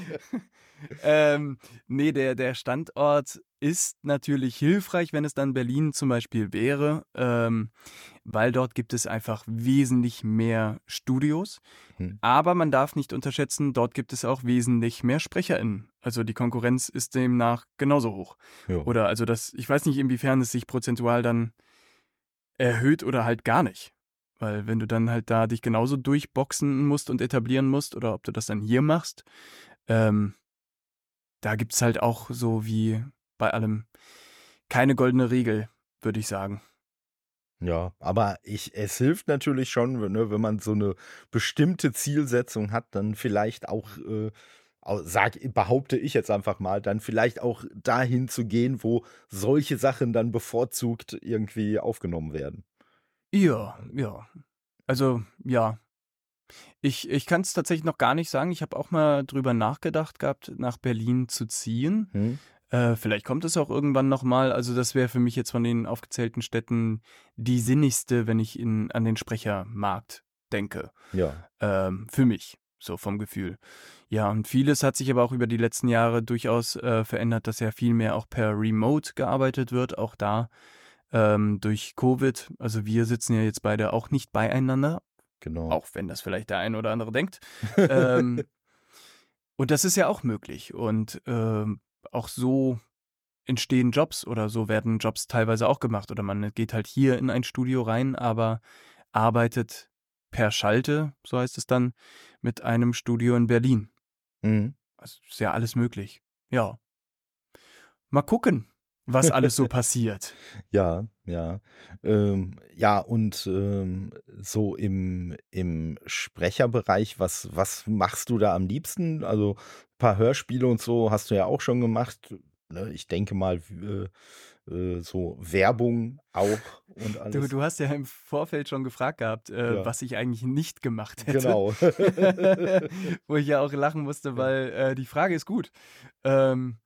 ähm, nee, der, der Standort ist natürlich hilfreich, wenn es dann Berlin zum Beispiel wäre, ähm, weil dort gibt es einfach wesentlich mehr Studios. Hm. Aber man darf nicht unterschätzen, dort gibt es auch wesentlich mehr SprecherInnen. Also die Konkurrenz ist demnach genauso hoch. Ja. Oder also das, ich weiß nicht, inwiefern es sich prozentual dann erhöht oder halt gar nicht. Weil wenn du dann halt da dich genauso durchboxen musst und etablieren musst, oder ob du das dann hier machst, ähm, da gibt es halt auch so wie bei allem keine goldene Regel, würde ich sagen. Ja, aber ich, es hilft natürlich schon, ne, wenn man so eine bestimmte Zielsetzung hat, dann vielleicht auch, äh, sag, behaupte ich jetzt einfach mal, dann vielleicht auch dahin zu gehen, wo solche Sachen dann bevorzugt irgendwie aufgenommen werden. Ja, ja. Also, ja. Ich, ich kann es tatsächlich noch gar nicht sagen. Ich habe auch mal drüber nachgedacht gehabt, nach Berlin zu ziehen. Hm? Äh, vielleicht kommt es auch irgendwann nochmal. Also, das wäre für mich jetzt von den aufgezählten Städten die sinnigste, wenn ich in, an den Sprechermarkt denke. Ja. Ähm, für mich, so vom Gefühl. Ja, und vieles hat sich aber auch über die letzten Jahre durchaus äh, verändert, dass ja viel mehr auch per Remote gearbeitet wird. Auch da ähm, durch Covid. Also, wir sitzen ja jetzt beide auch nicht beieinander, Genau. auch wenn das vielleicht der ein oder andere denkt. ähm, und das ist ja auch möglich. Und ähm, auch so entstehen Jobs oder so werden Jobs teilweise auch gemacht. Oder man geht halt hier in ein Studio rein, aber arbeitet per Schalte, so heißt es dann, mit einem Studio in Berlin. Mhm. Also ist ja alles möglich. Ja. Mal gucken, was alles so passiert. Ja, ja. Ähm, ja, und ähm, so im, im Sprecherbereich, was, was machst du da am liebsten? Also paar Hörspiele und so hast du ja auch schon gemacht. Ne? Ich denke mal, äh, äh, so Werbung auch und Du, alles. du hast ja im Vorfeld schon gefragt gehabt, äh, Ja. was ich eigentlich nicht gemacht hätte. Genau. Wo ich ja auch lachen musste, weil äh, die Frage ist gut. Ähm,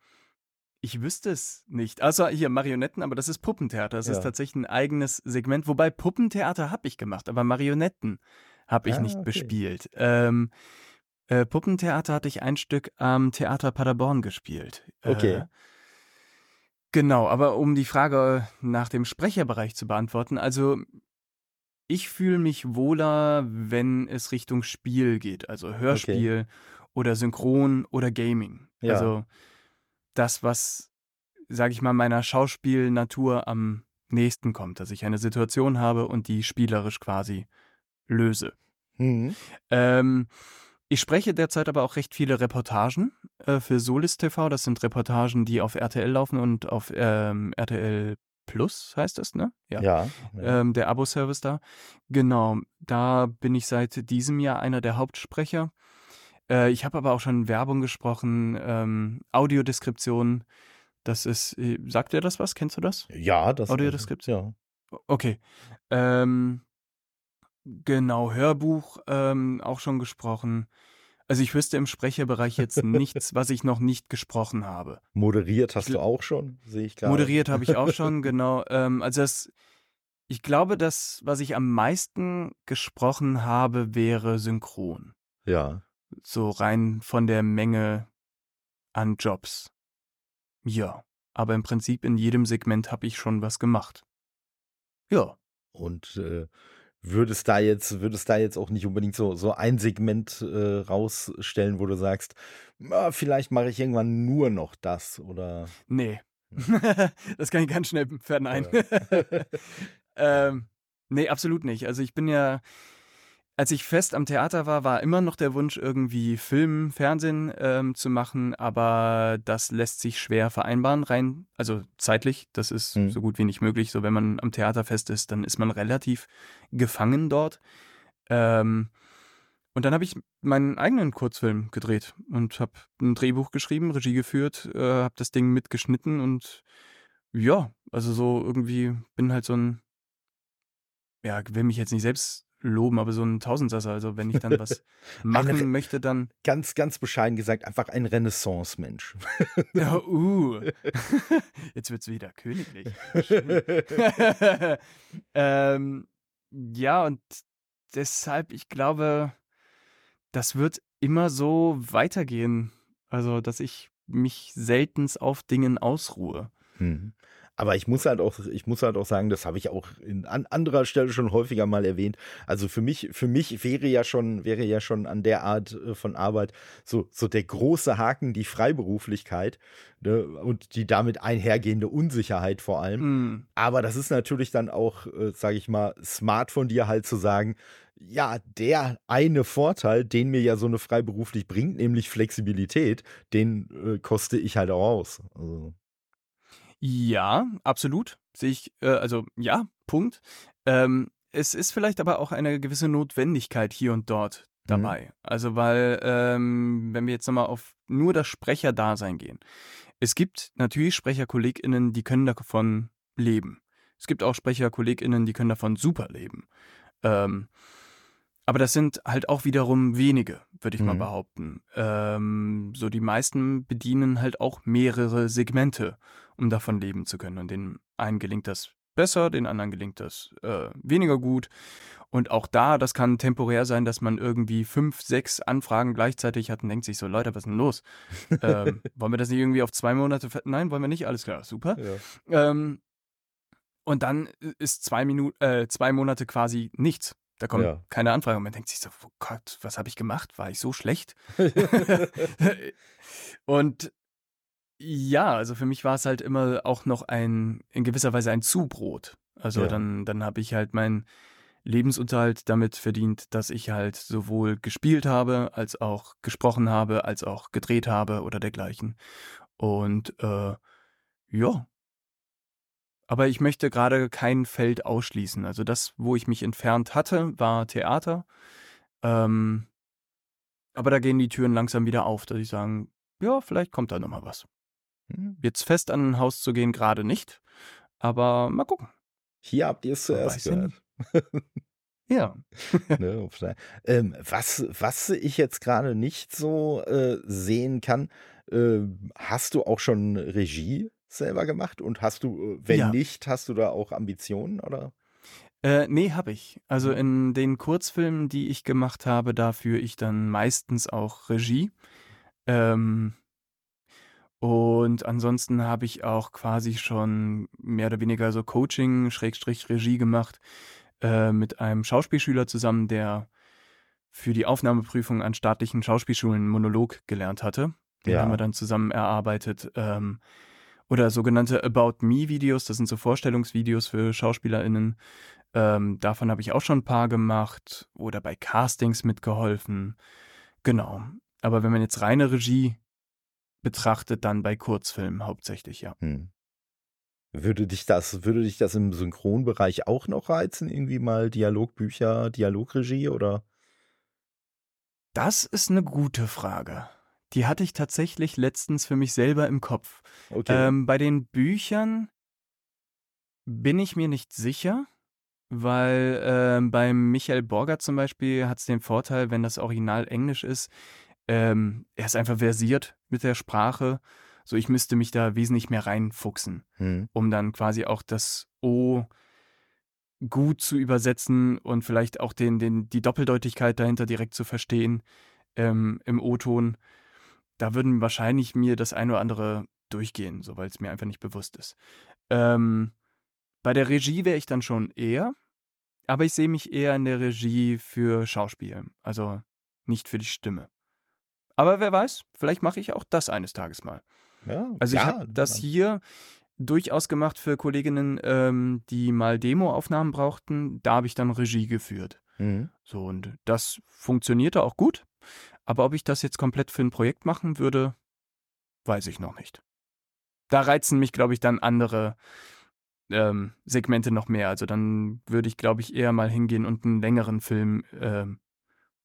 ich wüsste es nicht. Außer hier Marionetten, aber das ist Puppentheater. Das Ja. ist tatsächlich ein eigenes Segment. Wobei Puppentheater habe ich gemacht, aber Marionetten habe ich Ah, nicht okay. bespielt. Ähm, äh, Puppentheater hatte ich ein Stück am Theater Paderborn gespielt. Okay. Äh, genau, aber um die Frage nach dem Sprecherbereich zu beantworten, also ich fühle mich wohler, wenn es Richtung Spiel geht, also Hörspiel oder Synchron oder Gaming. Ja. Also das, was, sage ich mal, meiner Schauspielnatur am nächsten kommt, dass ich eine Situation habe und die spielerisch quasi löse. Mhm. Ähm, Ich spreche derzeit aber auch recht viele Reportagen äh, für Solis TV. Das sind Reportagen, die auf RTL laufen und auf ähm, RTL Plus heißt das, ne? Ja. ja, ja. Ähm, der Abo-Service da. Genau, da bin ich seit diesem Jahr einer der Hauptsprecher. Äh, ich habe aber auch schon Werbung gesprochen, ähm, Audiodeskription. Das ist, äh, sagt dir das was? Kennst du das? Ja, das Audiodeskription. Ja. Okay. Ähm, genau, Hörbuch ähm, auch schon gesprochen. Also ich wüsste im Sprecherbereich jetzt nichts, was ich noch nicht gesprochen habe. Moderiert hast du auch schon, sehe ich gerade. Moderiert habe ich auch schon, genau. Ähm, also das, ich glaube, das, was ich am meisten gesprochen habe, wäre synchron. Ja. So rein von der Menge an Jobs. Ja. Aber im Prinzip in jedem Segment habe ich schon was gemacht. Ja. Und äh, würdest da jetzt, würdest da jetzt auch nicht unbedingt so, so ein Segment äh, rausstellen, wo du sagst, ah, vielleicht mache ich irgendwann nur noch das oder. Nee. das kann ich ganz schnell verneinen. Ähm, nee, absolut nicht. Also ich bin ja, als ich fest am Theater war, war immer noch der Wunsch, irgendwie Film, Fernsehen ähm, zu machen, aber das lässt sich schwer vereinbaren, rein, also zeitlich. Das ist mhm. so gut wie nicht möglich. So, wenn man am Theater fest ist, dann ist man relativ gefangen dort. Ähm, und dann habe ich meinen eigenen Kurzfilm gedreht und habe ein Drehbuch geschrieben, Regie geführt, äh, habe das Ding mitgeschnitten und ja, also so irgendwie bin halt so ein, ja, will mich jetzt nicht selbst loben, aber so ein Tausendsasser. Also wenn ich dann was machen möchte, dann. Ganz, ganz bescheiden gesagt, einfach ein Renaissance-Mensch. ja, uh. Jetzt wird es wieder königlich. ähm, ja, und deshalb, ich glaube, das wird immer so weitergehen. Also, dass ich mich seltens auf Dingen ausruhe. Hm. Aber ich muss halt auch, ich muss halt auch sagen, das habe ich auch in, an anderer Stelle schon häufiger mal erwähnt. Also für mich, für mich wäre ja schon, wäre ja schon an der Art äh, von Arbeit so, so der große Haken die Freiberuflichkeit ne, und die damit einhergehende Unsicherheit vor allem. Mm. Aber das ist natürlich dann auch, äh, sage ich mal, smart von dir halt zu sagen, ja, der eine Vorteil, den mir ja so eine freiberuflich bringt, nämlich Flexibilität, den äh, koste ich halt auch aus. Also. Ja, absolut. Sehe ich, äh, also ja, Punkt. Ähm, es ist vielleicht aber auch eine gewisse Notwendigkeit hier und dort mhm. dabei. Mhm. Also, weil, ähm, wenn wir jetzt nochmal auf nur das Sprecherdasein gehen. Es gibt natürlich SprecherkollegInnen, die können davon leben. Es gibt auch SprecherkollegInnen, die können davon super leben. Ähm, aber das sind halt auch wiederum wenige, würde ich mhm. mal behaupten. Ähm, so die meisten bedienen halt auch mehrere Segmente, um davon leben zu können. Und den einen gelingt das besser, den anderen gelingt das äh, weniger gut. Und auch da, das kann temporär sein, dass man irgendwie fünf, sechs Anfragen gleichzeitig hat und denkt sich so, Leute, was ist denn los? ähm, wollen wir das nicht irgendwie auf zwei Monate? Nein, wollen wir nicht? Alles klar, super. Ja. Ähm, und dann ist zwei, Minuten, äh, zwei Monate quasi nichts. Da kommt ja. keine Anfrage und man denkt sich so, oh Gott, was habe ich gemacht? War ich so schlecht? und ja, also für mich war es halt immer auch noch ein, in gewisser Weise ein Zubrot. Also ja. dann, dann habe ich halt meinen Lebensunterhalt damit verdient, dass ich halt sowohl gespielt habe, als auch gesprochen habe, als auch gedreht habe oder dergleichen. Und äh, ja, aber ich möchte gerade kein Feld ausschließen. Also das, wo ich mich entfernt hatte, war Theater. Ähm, aber da gehen die Türen langsam wieder auf, dass ich sagen, ja, vielleicht kommt da nochmal was. Hm. Jetzt fest an ein Haus zu gehen, gerade nicht. Aber mal gucken. Hier habt ihr es zuerst gehört. Ja. ne, ähm, was, was ich jetzt gerade nicht so äh, sehen kann, äh, hast du auch schon Regie selber gemacht? Und hast du, äh, wenn ja. nicht, hast du da auch Ambitionen oder? Äh, nee, habe ich. Also mhm. in den Kurzfilmen, die ich gemacht habe, da führe ich dann meistens auch Regie. Ähm, und ansonsten habe ich auch quasi schon mehr oder weniger so Coaching, Schrägstrich Regie gemacht äh, mit einem Schauspielschüler zusammen, der für die Aufnahmeprüfung an staatlichen Schauspielschulen Monolog gelernt hatte. Den ja. haben wir dann zusammen erarbeitet. Ähm, oder sogenannte About Me-Videos, das sind so Vorstellungsvideos für SchauspielerInnen. Ähm, davon habe ich auch schon ein paar gemacht oder bei Castings mitgeholfen. Genau. Aber wenn man jetzt reine Regie betrachtet, dann bei Kurzfilmen hauptsächlich, ja. Hm. Würde dich das, würde dich das im Synchronbereich auch noch reizen? Irgendwie mal Dialogbücher, Dialogregie oder? Das ist eine gute Frage. Die hatte ich tatsächlich letztens für mich selber im Kopf. Okay. Ähm, bei den Büchern bin ich mir nicht sicher, weil ähm, beim Michael Borger zum Beispiel hat es den Vorteil, wenn das Original Englisch ist, ähm, er ist einfach versiert mit der Sprache. So, ich müsste mich da wesentlich mehr reinfuchsen, Hm. um dann quasi auch das O gut zu übersetzen und vielleicht auch den, den, die Doppeldeutigkeit dahinter direkt zu verstehen ähm, im O-Ton. Da würden wahrscheinlich mir das ein oder andere durchgehen, so weil es mir einfach nicht bewusst ist. Ähm, bei der Regie wäre ich dann schon eher, aber ich sehe mich eher in der Regie für Schauspiel, also nicht für die Stimme. Aber wer weiß, vielleicht mache ich auch das eines Tages mal. Ja, Also ich ja, habe das hier durchaus gemacht für Kolleginnen, ähm, die mal Demoaufnahmen brauchten. Da habe ich dann Regie geführt. Hm. So, und das funktionierte auch gut. Aber ob ich das jetzt komplett für ein Projekt machen würde, weiß ich noch nicht. Da reizen mich, glaube ich, dann andere ähm, Segmente noch mehr. Also dann würde ich, glaube ich, eher mal hingehen und einen längeren Film ähm,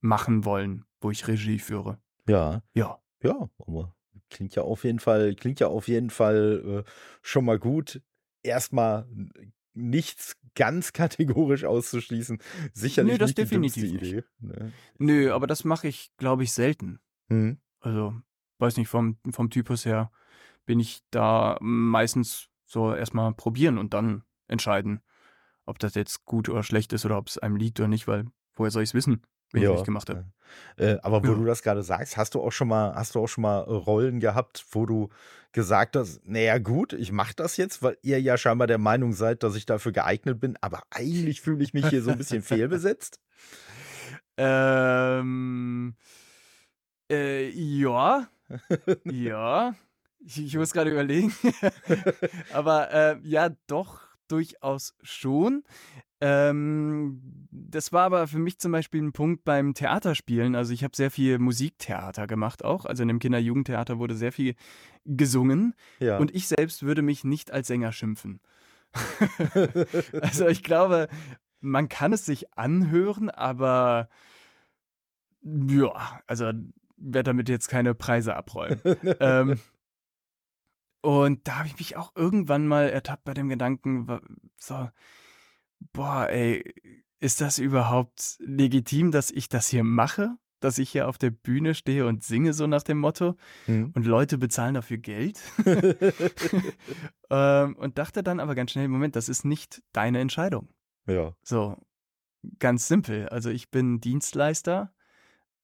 machen wollen, wo ich Regie führe. Ja, Ja. ja, aber klingt ja auf jeden Fall, klingt ja auf jeden Fall äh, schon mal gut. Erstmal nichts ganz kategorisch auszuschließen. Sicherlich Nee, das nicht die definitiv Idee. Ne? Nö, aber das mache ich, glaube ich, selten. Hm. Also, weiß nicht, vom, vom Typus her bin ich da meistens so erstmal probieren und dann entscheiden, ob das jetzt gut oder schlecht ist oder ob es einem liegt oder nicht, weil woher soll ich es wissen, wenn ich Ja, nicht gemacht habe? Äh, aber wo Ja. du das gerade sagst, hast du auch schon mal, hast du auch schon mal äh, Rollen gehabt, wo du gesagt hast, naja gut, ich mache das jetzt, weil ihr ja scheinbar der Meinung seid, dass ich dafür geeignet bin, aber eigentlich fühle ich mich hier so ein bisschen fehlbesetzt. Ähm, äh, ja, ja. Ich, ich muss gerade überlegen. Aber äh, ja, doch, durchaus schon. Ähm, das war aber für mich zum Beispiel ein Punkt beim Theaterspielen. Also ich habe sehr viel Musiktheater gemacht auch. Also in dem Kinder-Jugendtheater wurde sehr viel gesungen. Ja. Und ich selbst würde mich nicht als Sänger schimpfen. also ich glaube, man kann es sich anhören, aber ja, also werde damit jetzt keine Preise abräumen. ähm, und da habe ich mich auch irgendwann mal ertappt bei dem Gedanken, so, boah, ey, ist das überhaupt legitim, dass ich das hier mache? Dass ich hier auf der Bühne stehe und singe, so nach dem Motto, Hm. und Leute bezahlen dafür Geld? ähm, und dachte dann aber ganz schnell, Moment, das ist nicht deine Entscheidung. ja. So, ganz simpel. Also ich bin Dienstleister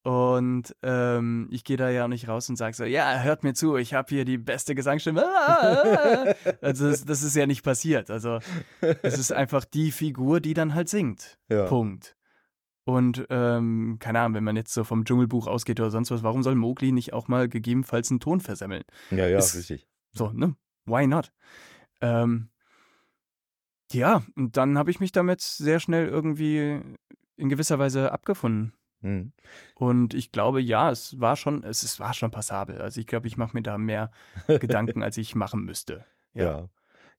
und ähm, ich gehe da ja auch nicht raus und sage so, ja, hört mir zu, ich habe hier die beste Gesangsstimme. Also das, das ist ja nicht passiert. Also es ist einfach die Figur, die dann halt singt. ja. Punkt. Und ähm, keine Ahnung, wenn man jetzt so vom Dschungelbuch ausgeht oder sonst was, warum soll Mowgli nicht auch mal gegebenenfalls einen Ton versemmeln? Ja, ja, Ist- richtig. So, ne? Why not? Ähm, ja, und dann habe ich mich damit sehr schnell irgendwie in gewisser Weise abgefunden. Hm. Und ich glaube, ja, es war schon, es, es war schon passabel. Also ich glaube, ich mache mir da mehr Gedanken, als ich machen müsste. Ja. Ja.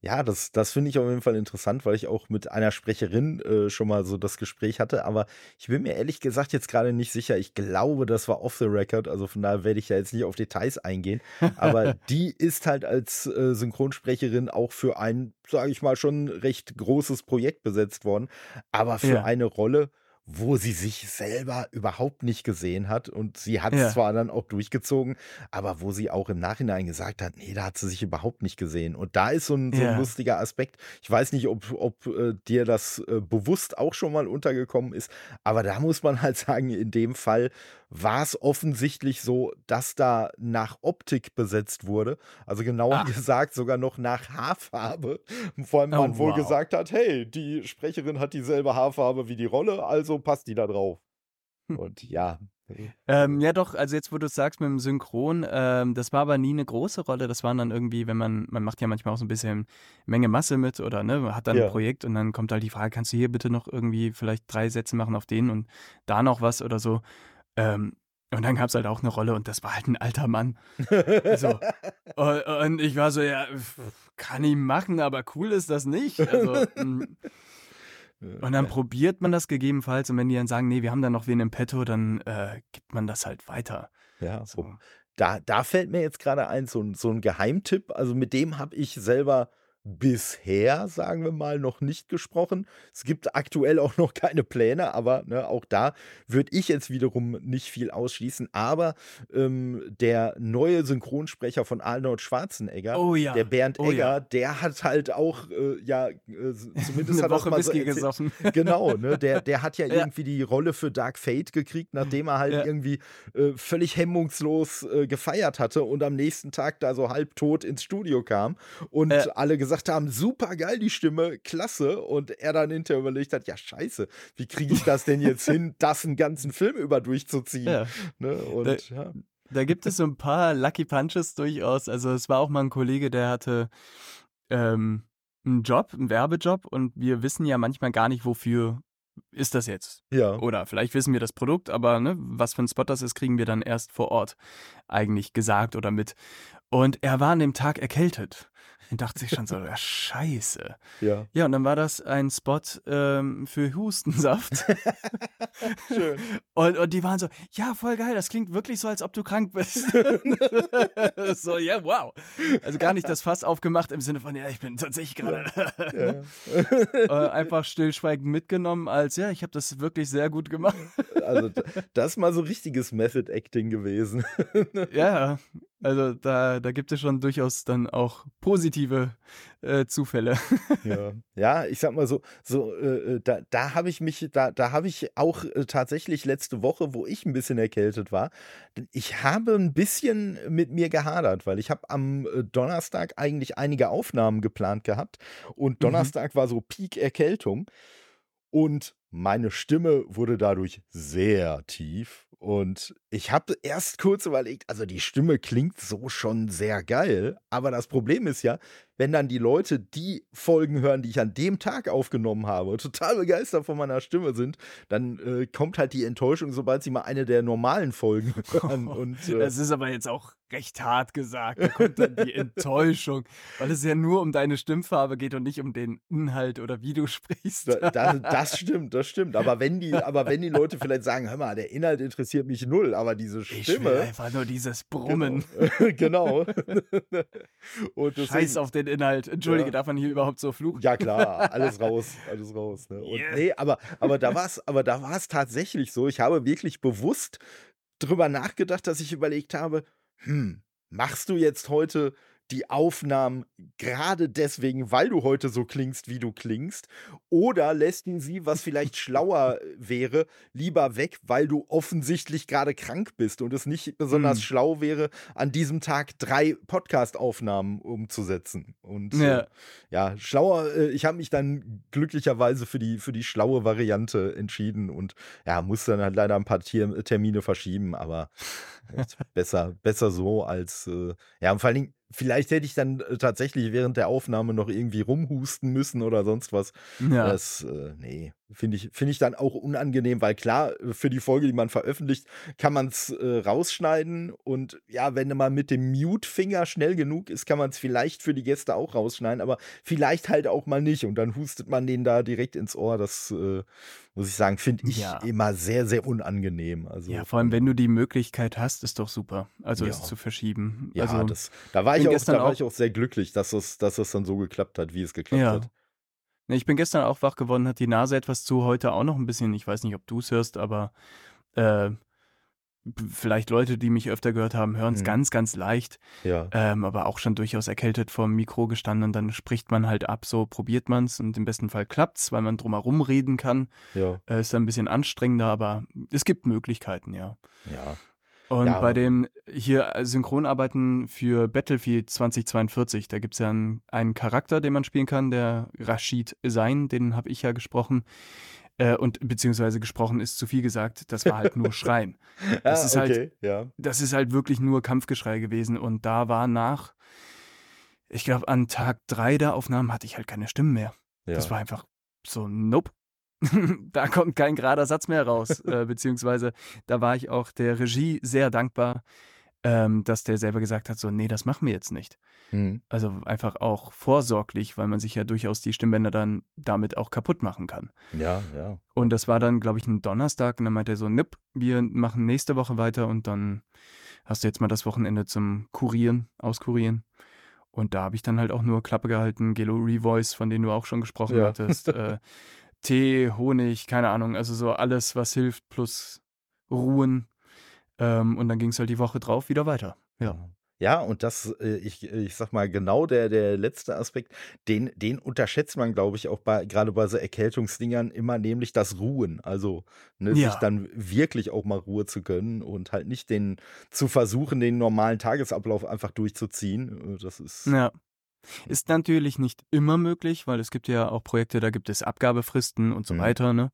Ja, das, das finde ich auf jeden Fall interessant, weil ich auch mit einer Sprecherin äh, schon mal so das Gespräch hatte. Aber ich bin mir ehrlich gesagt jetzt gerade nicht sicher. Ich glaube, das war off the record. Also von daher werde ich ja jetzt nicht auf Details eingehen. Aber die ist halt als äh, Synchronsprecherin auch für ein, sage ich mal, schon recht großes Projekt besetzt worden. Aber für Ja. eine Rolle, wo sie sich selber überhaupt nicht gesehen hat. Und sie hat es Ja. zwar dann auch durchgezogen, aber wo sie auch im Nachhinein gesagt hat, nee, da hat sie sich überhaupt nicht gesehen. Und da ist so ein, so ein Ja. lustiger Aspekt. Ich weiß nicht, ob, ob äh, dir das äh, bewusst auch schon mal untergekommen ist, aber da muss man halt sagen, in dem Fall war es offensichtlich so, dass da nach Optik besetzt wurde. Also genauer Ah. gesagt sogar noch nach Haarfarbe. Vor allem Oh, man wohl wow. gesagt hat, hey, die Sprecherin hat dieselbe Haarfarbe wie die Rolle, also passt die da drauf. Hm. Und ja. Ähm, ja, doch, also jetzt, wo du es sagst mit dem Synchron, ähm, das war aber nie eine große Rolle. Das waren dann irgendwie, wenn man, man macht ja manchmal auch so ein bisschen Menge Masse mit oder ne, man hat dann Ja. ein Projekt und dann kommt halt die Frage, kannst du hier bitte noch irgendwie vielleicht drei Sätze machen auf den und da noch was oder so. Ähm, Und dann gab es halt auch eine Rolle und das war halt ein alter Mann. Also, und, und ich war so, ja, kann ich machen, aber cool ist das nicht. Also, mm. und dann probiert man das gegebenenfalls und wenn die dann sagen, nee, wir haben da noch wen im Petto, dann äh, gibt man das halt weiter. Ja, so. Da, da fällt mir jetzt gerade ein, so, so ein Geheimtipp. Also mit dem habe ich selber bisher, sagen wir mal, noch nicht gesprochen. Es gibt aktuell auch noch keine Pläne, aber ne, auch da würde ich jetzt wiederum nicht viel ausschließen. Aber ähm, der neue Synchronsprecher von Arnold Schwarzenegger, oh ja. der Bernd oh Egger, ja. der hat halt auch, äh, ja, äh, zumindest Eine hat Woche mal so Whisky gesoffen. Genau, ne? Der, der hat ja, Ja. irgendwie die Rolle für Dark Fate gekriegt, nachdem er halt irgendwie äh, völlig hemmungslos äh, gefeiert hatte und am nächsten Tag da so halbtot ins Studio kam und alle gesagt haben, super geil die Stimme, klasse. Und er dann hinterher überlegt hat, ja scheiße, wie kriege ich das denn jetzt hin, das einen ganzen Film über durchzuziehen? Ja. Ne? Und Da- ja. Da gibt es so ein paar Lucky Punches durchaus. Also es war auch mal ein Kollege, der hatte ähm, einen Job, einen Werbejob und wir wissen ja manchmal gar nicht, wofür ist das jetzt. ja. Oder vielleicht wissen wir das Produkt, aber ne, was für ein Spot das ist, kriegen wir dann erst vor Ort eigentlich gesagt oder mit. Und er war an dem Tag erkältet dachte sich schon so, ja, scheiße. ja. Ja, und dann war das ein Spot ähm, für Hustensaft. Schön. Und, und die waren so, ja, voll geil, das klingt wirklich so, als ob du krank bist. so, ja, wow. Also gar nicht das Fass aufgemacht im Sinne von, ja, ich bin tatsächlich gerade Ja. äh, einfach stillschweigend mitgenommen, als, ja, ich habe das wirklich sehr gut gemacht. Also das ist mal so richtiges Method Acting gewesen. ja, also da, da gibt es schon durchaus dann auch positive äh, Zufälle. Ja, ja, ich sag mal so, so äh, äh, da, da habe ich mich, da, da habe ich auch äh, tatsächlich letzte Woche, wo ich ein bisschen erkältet war, ich habe ein bisschen mit mir gehadert, weil ich habe am äh, Donnerstag eigentlich einige Aufnahmen geplant gehabt und Donnerstag war so Peak Erkältung und meine Stimme wurde dadurch sehr tief und ich habe erst kurz überlegt, also die Stimme klingt so schon sehr geil, aber das Problem ist ja, wenn dann die Leute die Folgen hören, die ich an dem Tag aufgenommen habe und total begeistert von meiner Stimme sind, dann äh, kommt halt die Enttäuschung, sobald sie mal eine der normalen Folgen hören. Und, äh, Das ist aber jetzt auch recht hart gesagt. Da kommt dann die Enttäuschung, weil es ja nur um deine Stimmfarbe geht und nicht um den Inhalt oder wie du sprichst. da, da, das stimmt, das stimmt. Aber wenn die, aber wenn die Leute vielleicht sagen, hör mal, der Inhalt interessiert mich null, aber diese Ich will Stimme. einfach nur dieses Brummen. Genau. Und deswegen- Scheiß auf den Inhalt. Entschuldige, Ja. darf man hier überhaupt so fluchen? Ja, klar, alles raus, alles raus. Ne? Yeah. nee, aber, aber da war es, aber da war es tatsächlich so. Ich habe wirklich bewusst drüber nachgedacht, dass ich überlegt habe, hm, machst du jetzt heute die Aufnahmen gerade deswegen, weil du heute so klingst, wie du klingst, oder lässt ihn sie, was vielleicht schlauer wäre, lieber weg, weil du offensichtlich gerade krank bist und es nicht besonders Hm. schlau wäre, an diesem Tag drei Podcast-Aufnahmen umzusetzen. Und Ja. äh, ja, schlauer, äh, ich habe mich dann glücklicherweise für die, für die schlaue Variante entschieden und ja, musste dann halt leider ein paar Tier Termine verschieben, aber besser, besser so als, äh, ja, und vor allen Dingen, vielleicht hätte ich dann äh, tatsächlich während der Aufnahme noch irgendwie rumhusten müssen oder sonst was. Ja. Das, äh, nee, finde ich, finde ich dann auch unangenehm, weil klar, für die Folge, die man veröffentlicht, kann man es äh, rausschneiden und ja, wenn man mit dem Mute-Finger schnell genug ist, kann man es vielleicht für die Gäste auch rausschneiden, aber vielleicht halt auch mal nicht und dann hustet man den da direkt ins Ohr. Das, äh, muss ich sagen, finde ich Ja. immer sehr, sehr unangenehm. Also, ja, vor allem, wenn du die Möglichkeit hast, ist doch super. Also Ja. es zu verschieben. ja, also, das, da war ich auch, gestern da war auch- ich auch sehr glücklich, dass es, dass es dann so geklappt hat, wie es geklappt Ja. hat. Ne, Ich bin gestern auch wach geworden, hat die Nase etwas zu, heute auch noch ein bisschen. Ich weiß nicht, ob du es hörst, aber äh, vielleicht Leute, die mich öfter gehört haben, hören es Mhm. ganz, ganz leicht, Ja. ähm, aber auch schon durchaus erkältet vor dem Mikro gestanden und dann spricht man halt ab, so probiert man es und im besten Fall klappt's, weil man drumherum reden kann. Ja. Äh, ist dann ein bisschen anstrengender, aber es gibt Möglichkeiten, ja. Ja. Und Ja. bei dem hier Synchronarbeiten für Battlefield 2042, da gibt es ja einen, einen Charakter, den man spielen kann, der Rashid Sein, den habe ich ja gesprochen. Äh, und beziehungsweise gesprochen ist zu viel gesagt, das war halt nur Schreien. Das ah, ist halt- okay, ja. Das ist halt wirklich nur Kampfgeschrei gewesen. Und da war nach, ich glaube, an Tag drei der Aufnahmen hatte ich halt keine Stimmen mehr. ja. Das war einfach so, nope. da kommt kein gerader Satz mehr raus. äh, beziehungsweise da war ich auch der Regie sehr dankbar, ähm, dass der selber gesagt hat, so, nee, das machen wir jetzt nicht. Mhm. Also einfach auch vorsorglich, weil man sich ja durchaus die Stimmbänder dann damit auch kaputt machen kann. Ja, ja. Und das war dann, glaube ich, ein Donnerstag und dann meinte er so, nipp, wir machen nächste Woche weiter und dann hast du jetzt mal das Wochenende zum Kurieren, Auskurieren. Und da habe ich dann halt auch nur Klappe gehalten, Gelo Revoice, von denen du auch schon gesprochen ja. hattest. Äh, Tee, Honig, keine Ahnung, also so alles, was hilft, plus Ruhen. Ähm, und dann ging es halt die Woche drauf wieder weiter. Ja. Ja, und das, äh, ich, ich sag mal, genau der, der letzte Aspekt, den, den unterschätzt man, glaube ich, auch bei, gerade bei so Erkältungsdingern immer, nämlich das Ruhen. Also, ne, ja. sich dann wirklich auch mal Ruhe zu gönnen und halt nicht den, zu versuchen, den normalen Tagesablauf einfach durchzuziehen. Äh, das ist. Ja. Ist natürlich nicht immer möglich, weil es gibt ja auch Projekte, da gibt es Abgabefristen und so mhm. weiter, ne?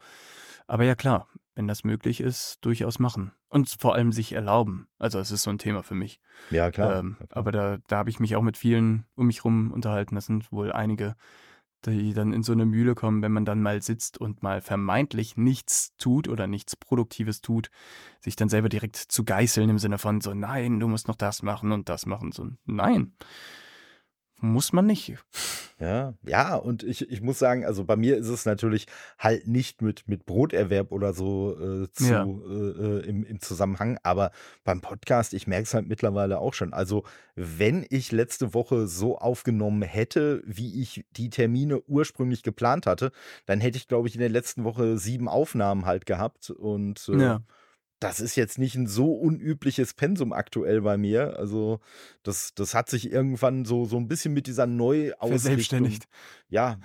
Aber ja klar, wenn das möglich ist, durchaus machen. Und vor allem sich erlauben. Also es ist so ein Thema für mich. Ja, klar. Ähm, klar. Aber da, da habe ich mich auch mit vielen um mich rum unterhalten. Das sind wohl einige, die dann in so eine Mühle kommen, wenn man dann mal sitzt und mal vermeintlich nichts tut oder nichts Produktives tut, sich dann selber direkt zu geißeln im Sinne von so, nein, du musst noch das machen und das machen. So, nein muss man nicht. Ja, ja, und ich, ich muss sagen, also bei mir ist es natürlich halt nicht mit, mit Broterwerb oder so äh, zu, ja. äh, äh im, im Zusammenhang, aber beim Podcast, ich merke es halt mittlerweile auch schon. Also, wenn ich letzte Woche so aufgenommen hätte, wie ich die Termine ursprünglich geplant hatte, dann hätte ich, glaube ich, in der letzten Woche sieben Aufnahmen halt gehabt und äh, ja das ist jetzt nicht ein so unübliches Pensum aktuell bei mir. Also, das, das hat sich irgendwann so, so ein bisschen mit dieser Neuausrichtung. Ja,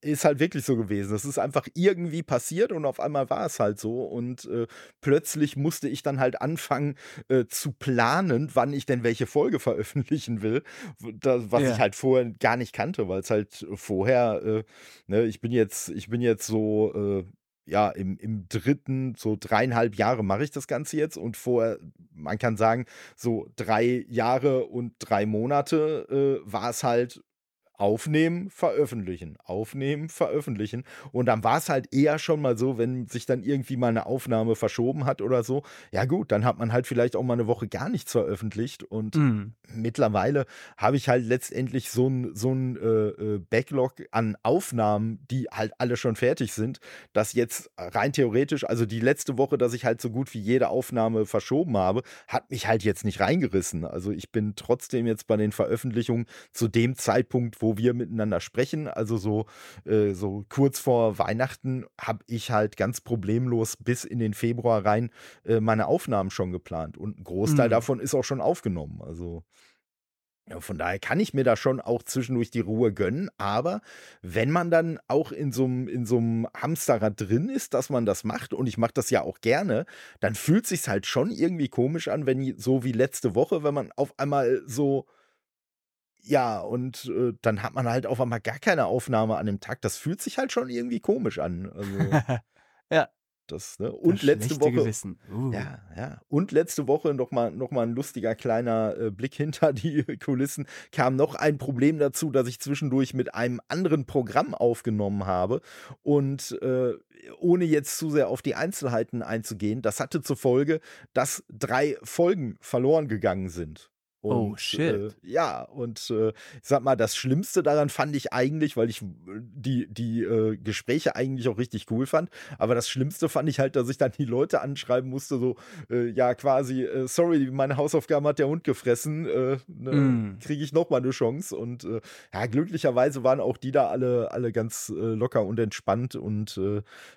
ist halt wirklich so gewesen. Das ist einfach irgendwie passiert und auf einmal war es halt so. Und äh, plötzlich musste ich dann halt anfangen äh, zu planen, wann ich denn welche Folge veröffentlichen will. Das, was ja. ich halt vorher gar nicht kannte, weil es halt vorher, äh, ne, ich bin jetzt, ich bin jetzt so äh, ja, im, im dritten, so dreieinhalb Jahre mache ich das Ganze jetzt und vorher, man kann sagen, so drei Jahre und drei Monate äh, war es halt aufnehmen, veröffentlichen, aufnehmen, veröffentlichen. Und dann war es halt eher schon mal so, wenn sich dann irgendwie mal eine Aufnahme verschoben hat oder so. Ja gut, dann hat man halt vielleicht auch mal eine Woche gar nichts veröffentlicht. Und mm. mittlerweile habe ich halt letztendlich so ein, so ein äh, äh, Backlog an Aufnahmen, die halt alle schon fertig sind, dass jetzt rein theoretisch, also die letzte Woche, dass ich halt so gut wie jede Aufnahme verschoben habe, hat mich halt jetzt nicht reingerissen. Also ich bin trotzdem jetzt bei den Veröffentlichungen zu dem Zeitpunkt, wo wir miteinander sprechen. Also so, äh, so kurz vor Weihnachten habe ich halt ganz problemlos bis in den Februar rein äh, meine Aufnahmen schon geplant. Und ein Großteil mhm. davon ist auch schon aufgenommen. Also. Ja, von daher kann ich mir da schon auch zwischendurch die Ruhe gönnen, aber wenn man dann auch in so einem Hamsterrad drin ist, dass man das macht, und ich mache das ja auch gerne, dann fühlt sich halt schon irgendwie komisch an, wenn so wie letzte Woche, wenn man auf einmal so ja, und äh, dann hat man halt auf einmal gar keine Aufnahme an dem Tag. Das fühlt sich halt schon irgendwie komisch an. Also, ja. Das, ne? Und das letzte Woche. Uh. Ja, ja. Und letzte Woche nochmal noch mal ein lustiger kleiner äh, Blick hinter die Kulissen. Kam noch ein Problem dazu, dass ich zwischendurch mit einem anderen Programm aufgenommen habe. Und äh, ohne jetzt zu sehr auf die Einzelheiten einzugehen, das hatte zur Folge, dass drei Folgen verloren gegangen sind. Oh, und, oh shit. Äh, ja, und äh, ich sag mal, das Schlimmste daran fand ich eigentlich, weil ich äh, die, die äh, Gespräche eigentlich auch richtig cool fand, aber das Schlimmste fand ich halt, dass ich dann die Leute anschreiben musste, so, äh, ja, quasi, äh, sorry, meine Hausaufgaben hat der Hund gefressen, ne, mm. kriege ich nochmal eine Chance. Und ja, glücklicherweise waren auch die da alle, alle ganz locker und entspannt und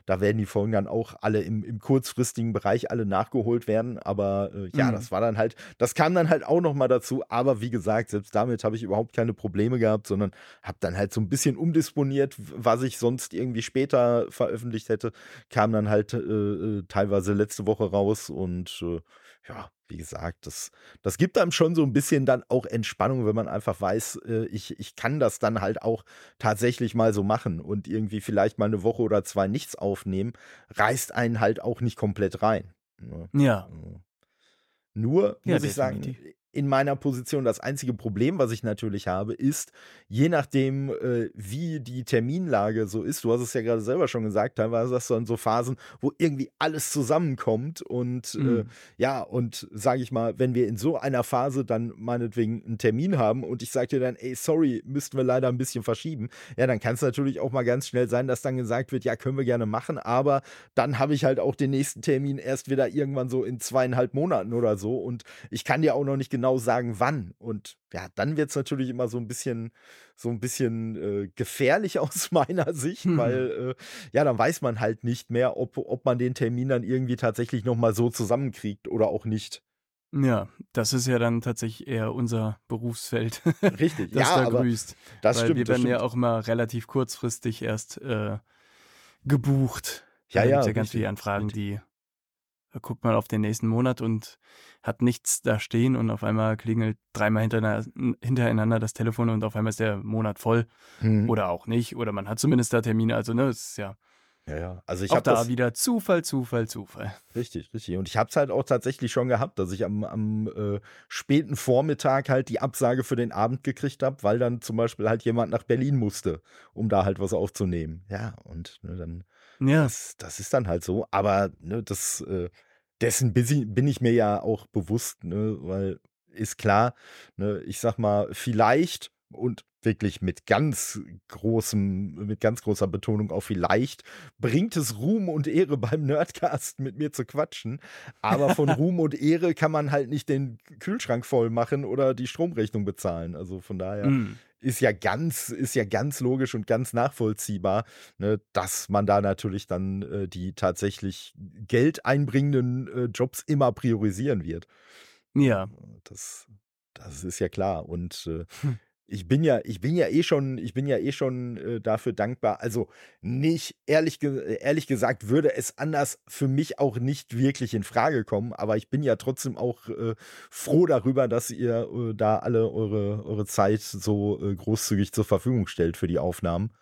da werden die Folgen dann auch alle im, im kurzfristigen Bereich alle nachgeholt werden. Aber ja, mm. das war dann halt, das kam dann halt auch nochmal dazu dazu. Aber wie gesagt, selbst damit habe ich überhaupt keine Probleme gehabt, sondern habe dann halt so ein bisschen umdisponiert, was ich sonst irgendwie später veröffentlicht hätte. Kam dann halt äh, äh, teilweise letzte Woche raus und äh, ja, wie gesagt, das, das gibt einem schon so ein bisschen dann auch Entspannung, wenn man einfach weiß, äh, ich, ich kann das dann halt auch tatsächlich mal so machen und irgendwie vielleicht mal eine Woche oder zwei nichts aufnehmen, reißt einen halt auch nicht komplett rein. Ne? Ja. Nur, ja, muss ich sagen, in meiner Position. Das einzige Problem, was ich natürlich habe, ist, je nachdem, äh, wie die Terminlage so ist, du hast es ja gerade selber schon gesagt, teilweise hast du dann so Phasen, wo irgendwie alles zusammenkommt und äh, mhm. äh, ja, und sage ich mal, wenn wir in so einer Phase dann meinetwegen einen Termin haben und ich sage dir dann, ey, sorry, müssten wir leider ein bisschen verschieben, ja, dann kann es natürlich auch mal ganz schnell sein, dass dann gesagt wird, ja, können wir gerne machen, aber dann habe ich halt auch den nächsten Termin erst wieder irgendwann so in zweieinhalb Monaten oder so und ich kann dir auch noch nicht genau sagen, wann. Und ja, dann wird es natürlich immer so ein bisschen, so ein bisschen äh, gefährlich aus meiner Sicht, mhm. weil äh, ja, dann weiß man halt nicht mehr, ob, ob man den Termin dann irgendwie tatsächlich nochmal so zusammenkriegt oder auch nicht. Ja, das ist ja dann tatsächlich eher unser Berufsfeld. Richtig, das ja, da grüßt. Das weil stimmt. Wir werden ja auch immer relativ kurzfristig erst äh, gebucht. Ja, da ja. ja ganz viele Anfragen, die guckt man auf den nächsten Monat und hat nichts da stehen und auf einmal klingelt dreimal hintereinander das Telefon und auf einmal ist der Monat voll mhm. oder auch nicht oder man hat zumindest da Termine. Also ne, es ist ja ja, ja. Also ich auch da das, wieder Zufall, Zufall, Zufall. Richtig, richtig. Und ich habe es halt auch tatsächlich schon gehabt, dass ich am, am äh, späten Vormittag halt die Absage für den Abend gekriegt habe, weil dann zum Beispiel halt jemand nach Berlin musste, um da halt was aufzunehmen. Ja, und ne, dann ja. Das, das, ist dann halt so. Aber ne, das, äh, dessen bin ich mir ja auch bewusst, ne, weil ist klar, ne, ich sag mal, vielleicht und wirklich mit ganz großem, mit ganz großer Betonung auf vielleicht, bringt es Ruhm und Ehre beim Nerdcast mit mir zu quatschen. Aber von Ruhm und Ehre kann man halt nicht den Kühlschrank voll machen oder die Stromrechnung bezahlen. Also von daher mm ist ja ganz, ist ja ganz logisch und ganz nachvollziehbar, ne, dass man da natürlich dann äh, die tatsächlich Geld einbringenden äh, Jobs immer priorisieren wird. Ja. Das, das ist ja klar. Und äh, hm ich bin ja, ich bin ja eh schon, ich bin ja eh schon äh, dafür dankbar. Also nicht, ehrlich, ehrlich gesagt, würde es anders für mich auch nicht wirklich in Frage kommen, aber ich bin ja trotzdem auch äh, froh darüber, dass ihr äh, da alle eure, eure Zeit so äh, großzügig zur Verfügung stellt für die Aufnahmen.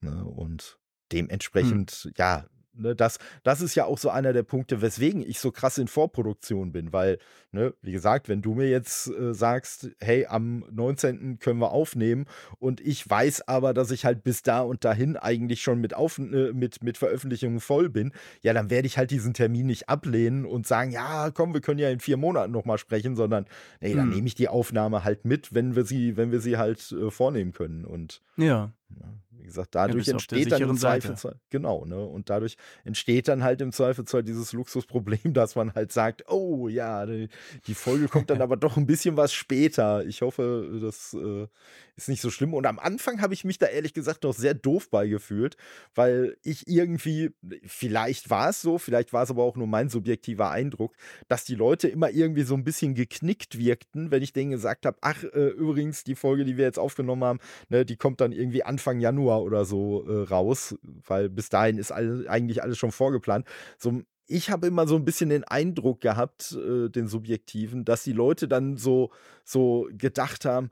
Ne? Und hm. dementsprechend, hm. ja, Ne, das, das ist ja auch so einer der Punkte, weswegen ich so krass in Vorproduktion bin, weil, ne, wie gesagt, wenn du mir jetzt äh, sagst, hey, am 19. können wir aufnehmen und ich weiß aber, dass ich halt bis da und dahin eigentlich schon mit, Auf äh, mit, mit Veröffentlichungen voll bin, ja, dann werde ich halt diesen Termin nicht ablehnen und sagen, ja, komm, wir können ja in vier Monaten nochmal sprechen, sondern, nee, dann hm. nehme ich die Aufnahme halt mit, wenn wir sie, wenn wir sie halt äh, vornehmen können und ja. ja wie gesagt, dadurch ja, entsteht dann im Zweifelsfall, genau, ne? Und dadurch entsteht dann halt im Zweifelsfall dieses Luxusproblem, dass man halt sagt, oh ja, die, die Folge kommt dann aber doch ein bisschen was später. Ich hoffe, das äh, ist nicht so schlimm. Und am Anfang habe ich mich da ehrlich gesagt noch sehr doof beigefühlt, weil ich irgendwie, vielleicht war es so, vielleicht war es aber auch nur mein subjektiver Eindruck, dass die Leute immer irgendwie so ein bisschen geknickt wirkten, wenn ich denen gesagt habe, ach, äh, übrigens, die Folge, die wir jetzt aufgenommen haben, ne, die kommt dann irgendwie Anfang Januar oder so äh, raus, weil bis dahin ist all, eigentlich alles schon vorgeplant. So ich habe immer so ein bisschen den Eindruck gehabt, äh, den subjektiven, dass die Leute dann so, so gedacht haben,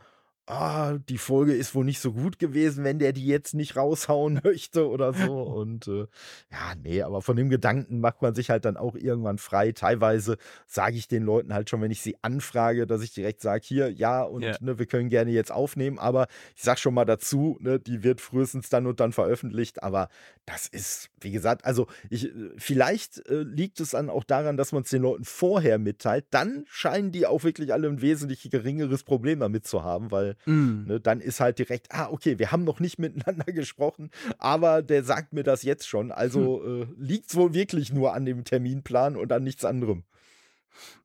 ah, die Folge ist wohl nicht so gut gewesen, wenn der die jetzt nicht raushauen möchte oder so. Und äh, ja, nee, aber von dem Gedanken macht man sich halt dann auch irgendwann frei. Teilweise sage ich den Leuten halt schon, wenn ich sie anfrage, dass ich direkt sage, hier, ja, und yeah. ne, wir können gerne jetzt aufnehmen, aber ich sage schon mal dazu, ne, die wird frühestens dann und dann veröffentlicht. Aber das ist, wie gesagt, also ich, äh, vielleicht äh, liegt es dann auch daran, dass man es den Leuten vorher mitteilt. Dann scheinen die auch wirklich alle ein wesentlich geringeres Problem damit zu haben, weil Mm. Ne, dann ist halt direkt, ah, okay, wir haben noch nicht miteinander gesprochen, aber der sagt mir das jetzt schon. Also hm. äh, liegt es wohl wirklich nur an dem Terminplan und an nichts anderem.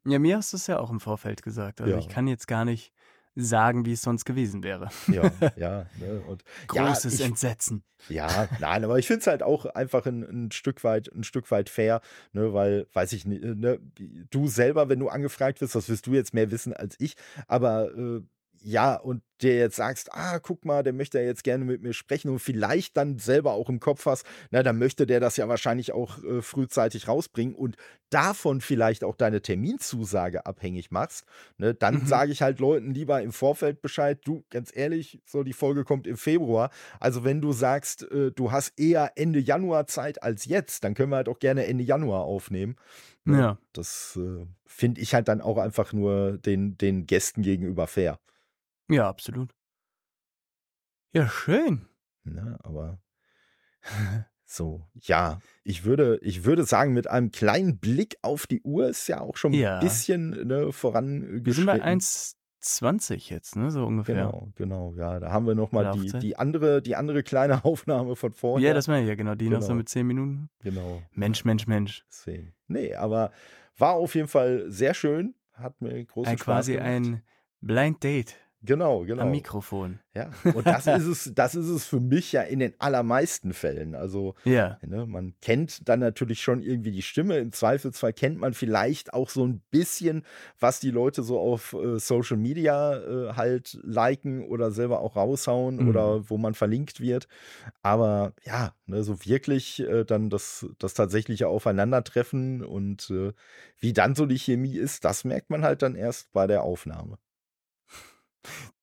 Ja, mir hast du es ja auch im Vorfeld gesagt. Also ja. ich kann jetzt gar nicht sagen, wie es sonst gewesen wäre. Ja, ja. Ne, und, Großes ja, ich, Entsetzen. Ja, nein, aber ich finde es halt auch einfach ein, ein, Stück weit, ein Stück weit fair, ne, weil, weiß ich nicht, ne, du selber, wenn du angefragt wirst, das wirst du jetzt mehr wissen als ich, aber äh, ja, und der jetzt sagst, ah, guck mal, der möchte ja jetzt gerne mit mir sprechen und vielleicht dann selber auch im Kopf hast, na, dann möchte der das ja wahrscheinlich auch äh, frühzeitig rausbringen und davon vielleicht auch deine Terminzusage abhängig machst, ne, dann mhm. sage ich halt Leuten lieber im Vorfeld Bescheid, du, ganz ehrlich, so die Folge kommt im Februar. Also wenn du sagst, äh, du hast eher Ende Januar Zeit als jetzt, dann können wir halt auch gerne Ende Januar aufnehmen. Ne? Ja. Das äh, finde ich halt dann auch einfach nur den, den Gästen gegenüber fair. Ja, absolut. Ja, schön. Ne, aber so, ja, ich würde, ich würde sagen, mit einem kleinen Blick auf die Uhr ist ja auch schon ein bisschen ne, Wir sind bei 1,20 jetzt, ne, so ungefähr. Genau, genau, ja. Da haben wir nochmal die, die, andere, die andere kleine Aufnahme von vorher. Ja, das meine ich ja, genau, die noch so genau. mit 10 Minuten. Genau. Mensch, Mensch, Mensch. Deswegen. Nee, aber war auf jeden Fall sehr schön. Hat mir großen Ein, Spaß quasi gemacht. ein Blind Date. Genau, genau. Am Mikrofon. Ja, und das ist es, das ist es für mich ja in den allermeisten Fällen. Also, ja. ne, man kennt dann natürlich schon irgendwie die Stimme. Im Zweifelsfall kennt man vielleicht auch so ein bisschen, was die Leute so auf äh, Social Media äh, halt liken oder selber auch raushauen mhm. oder wo man verlinkt wird. Aber ja, ne, so wirklich äh, dann das, das tatsächliche Aufeinandertreffen und äh, wie dann so die Chemie ist, das merkt man halt dann erst bei der Aufnahme.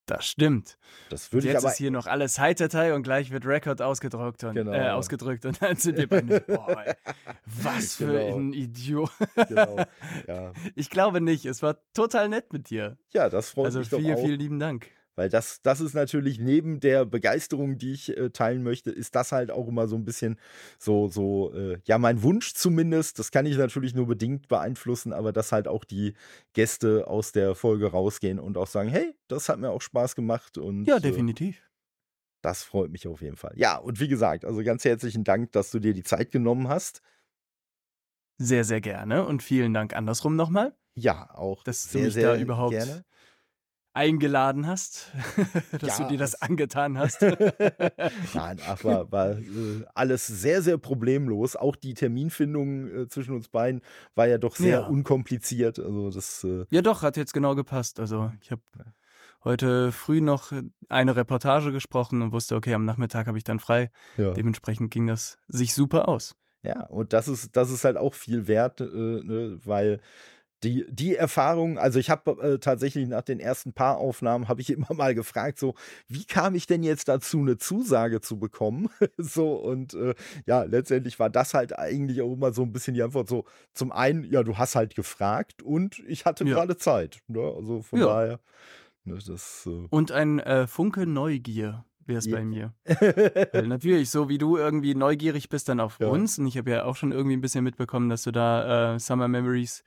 Das stimmt. Das würde ich aber. Jetzt ist hier noch alles High-Datei und gleich wird Record ausgedruckt und, genau. äh, ausgedrückt und dann sind wir bei boah, was für genau. ein Idiot. genau. Ja. Ich glaube nicht. Es war total nett mit dir. Ja, das freut also mich doch auch. Also vielen, vielen lieben Dank. Weil das, das ist natürlich neben der Begeisterung, die ich äh, teilen möchte, ist das halt auch immer so ein bisschen so, so, äh, ja, mein Wunsch zumindest. Das kann ich natürlich nur bedingt beeinflussen, aber dass halt auch die Gäste aus der Folge rausgehen und auch sagen, hey, das hat mir auch Spaß gemacht. Und, ja, äh, definitiv. Äh, das freut mich auf jeden Fall. Ja, und wie gesagt, also ganz herzlichen Dank, dass du dir die Zeit genommen hast. Sehr, sehr gerne und vielen Dank andersrum nochmal. Ja, auch. Dass sehr, du mich sehr da überhaupt gerne eingeladen hast, dass ja, du dir das angetan hast. Nein, ach, war, war äh, alles sehr, sehr problemlos. Auch die Terminfindung äh, zwischen uns beiden war ja doch sehr ja. unkompliziert. Also das, äh ja, doch, hat jetzt genau gepasst. Also ich habe heute früh noch eine Reportage gesprochen und wusste, okay, am Nachmittag habe ich dann frei. Ja. Dementsprechend ging das sich super aus. Ja, und das ist, das ist halt auch viel wert, äh, ne, weil die, die Erfahrung, also ich habe äh, tatsächlich nach den ersten paar Aufnahmen, habe ich immer mal gefragt, so, wie kam ich denn jetzt dazu, eine Zusage zu bekommen? so, und äh, ja, letztendlich war das halt eigentlich auch immer so ein bisschen die Antwort so, zum einen, ja, du hast halt gefragt und ich hatte ja. gerade Zeit. Ne? Also von ja. daher, ne, das. Äh und ein äh, Funke Neugier wäre es ja. bei mir. Weil natürlich, so wie du irgendwie neugierig bist dann auf ja. uns, und ich habe ja auch schon irgendwie ein bisschen mitbekommen, dass du da äh, Summer Memories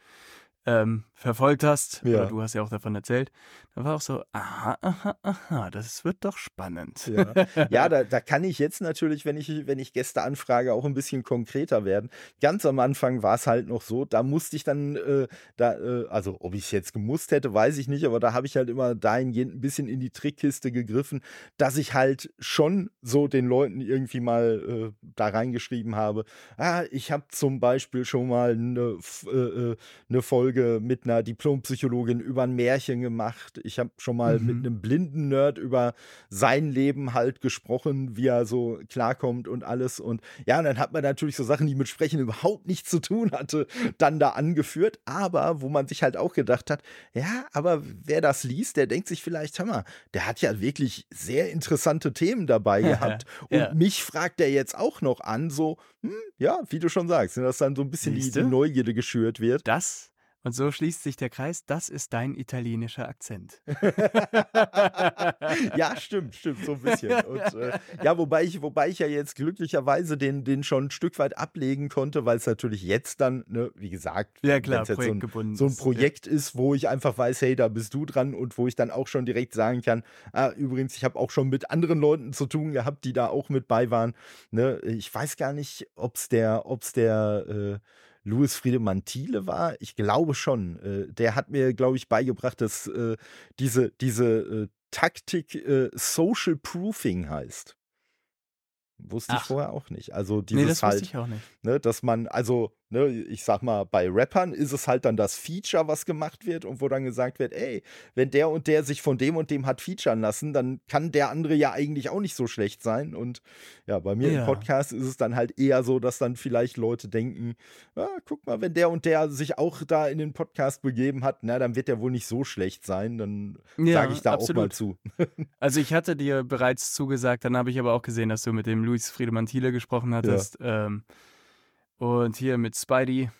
ähm, verfolgt hast, ja. oder du hast ja auch davon erzählt, da war auch so, aha, aha, aha, das wird doch spannend. Ja, ja da, da kann ich jetzt natürlich, wenn ich, wenn ich Gäste anfrage, auch ein bisschen konkreter werden. Ganz am Anfang war es halt noch so, da musste ich dann, äh, da, äh, also ob ich es jetzt gemusst hätte, weiß ich nicht, aber da habe ich halt immer dahingehend ein bisschen in die Trickkiste gegriffen, dass ich halt schon so den Leuten irgendwie mal äh, da reingeschrieben habe, ah, ich habe zum Beispiel schon mal eine, äh, äh, eine Folge mit einer Diplompsychologin über ein Märchen gemacht. Ich habe schon mal mhm. mit einem blinden Nerd über sein Leben halt gesprochen, wie er so klarkommt und alles. Und ja, und dann hat man natürlich so Sachen, die mit Sprechen überhaupt nichts zu tun hatte, dann da angeführt. Aber wo man sich halt auch gedacht hat, ja, aber wer das liest, der denkt sich vielleicht, hör mal, der hat ja wirklich sehr interessante Themen dabei gehabt. und ja. mich fragt er jetzt auch noch an, so, hm, ja, wie du schon sagst, dass dann so ein bisschen die, die Neugierde geschürt wird. Das und so schließt sich der Kreis, das ist dein italienischer Akzent. ja, stimmt, stimmt, so ein bisschen. Und, äh, ja, wobei ich, wobei ich ja jetzt glücklicherweise den, den schon ein Stück weit ablegen konnte, weil es natürlich jetzt dann, ne, wie gesagt, ja, klar, jetzt so ein, so ein Projekt ja. ist, wo ich einfach weiß, hey, da bist du dran und wo ich dann auch schon direkt sagen kann, ah, übrigens, ich habe auch schon mit anderen Leuten zu tun gehabt, die da auch mit bei waren. Ne? Ich weiß gar nicht, ob es der, ob's der äh, Louis Friedemann Thiele war? Ich glaube schon. Äh, der hat mir, glaube ich, beigebracht, dass äh, diese, diese äh, Taktik äh, Social Proofing heißt. Wusste ich Ach. vorher auch nicht. Also Nee, dieses das wusste halt, ich auch nicht. ne, dass man, also, ne, ich sag mal, bei Rappern ist es halt dann das Feature, was gemacht wird und wo dann gesagt wird, ey, wenn der und der sich von dem und dem hat featuren lassen, dann kann der andere ja eigentlich auch nicht so schlecht sein. Und ja, bei mir im Ja. Podcast ist es dann halt eher so, dass dann vielleicht Leute denken, ah, guck mal, wenn der und der sich auch da in den Podcast begeben hat, na, dann wird der wohl nicht so schlecht sein. Dann Ja, sage ich da auch mal absolut. zu. Also ich hatte dir bereits zugesagt, dann habe ich aber auch gesehen, dass du mit dem Luis Friedemann Thiele gesprochen hattest. Ähm, und hier mit Spidey,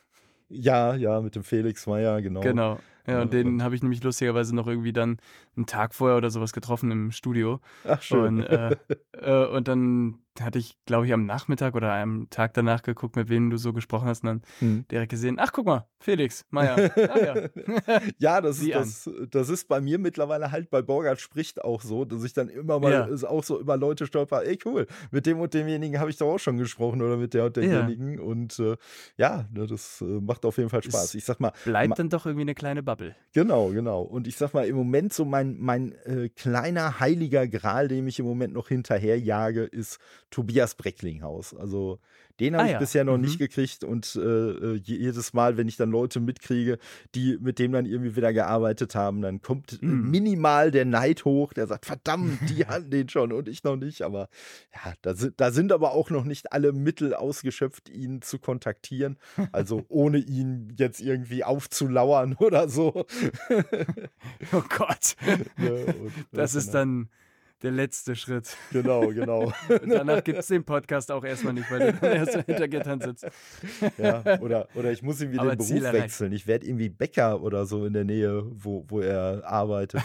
Ja, ja, mit dem Felix Meyer, genau. genau. Ja, und den habe ich nämlich lustigerweise noch irgendwie dann einen Tag vorher oder sowas getroffen im Studio. Ach, schön. Und, äh, äh, und dann hatte ich, glaube ich, am Nachmittag oder am Tag danach geguckt, mit wem du so gesprochen hast und dann Hm. direkt gesehen, ach guck mal, Felix Meyer. Ah, ja. Ja, das, Sieh das, das ist bei mir mittlerweile halt bei Borgert spricht auch so, dass ich dann immer mal Ja. ist auch so über Leute stolper, ey cool, mit dem und demjenigen habe ich doch auch schon gesprochen oder mit der und Ja. derjenigen und äh, ja, ne, das äh, macht auf jeden Fall Spaß. Es Ich sag mal, Bleibt Ma- dann doch irgendwie eine kleine Bubble. genau, genau. Und ich sag mal, im Moment so mein, mein äh, kleiner heiliger Gral, dem ich im Moment noch hinterherjage, ist Tobias Brecklinghaus. Also den habe Ah ich ja, bisher noch mhm. nicht gekriegt und äh, äh, je- jedes Mal, wenn ich dann Leute mitkriege, die mit dem dann irgendwie wieder gearbeitet haben, dann kommt äh, Mhm. minimal der Neid hoch, der sagt, verdammt, die hatten den schon und ich noch nicht. Aber ja, da sind, da sind aber auch noch nicht alle Mittel ausgeschöpft, ihn zu kontaktieren. Also ohne ihn jetzt irgendwie aufzulauern oder so. Oh Gott. Ne, und, Das äh, ist dann der letzte Schritt. Genau, genau. Und danach gibt es den Podcast auch erstmal nicht, weil du dann erst hinter Gittern sitzt. Ja, oder, oder ich muss irgendwie Aber den Beruf wechseln. Ich werde irgendwie Bäcker oder so in der Nähe, wo, wo er arbeitet.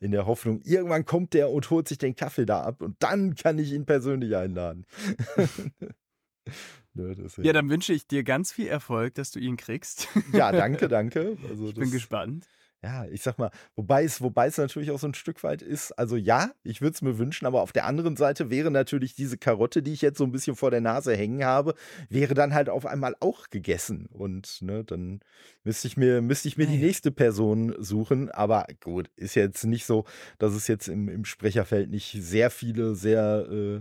In der Hoffnung, irgendwann kommt der und holt sich den Kaffee da ab und dann kann ich ihn persönlich einladen. Ne, Ja, dann wünsche ich dir ganz viel Erfolg, dass du ihn kriegst. ja, danke, danke. Also Ich bin gespannt. Ja, ich sag mal, wobei es, wobei es natürlich auch so ein Stück weit ist, also ja, ich würde es mir wünschen, aber auf der anderen Seite wäre natürlich diese Karotte, die ich jetzt so ein bisschen vor der Nase hängen habe, wäre dann halt auf einmal auch gegessen. Und ne, dann müsste ich mir, müsste ich mir die Naja. nächste Person suchen. Aber gut, ist jetzt nicht so, dass es jetzt im, im Sprecherfeld nicht sehr viele, sehr äh,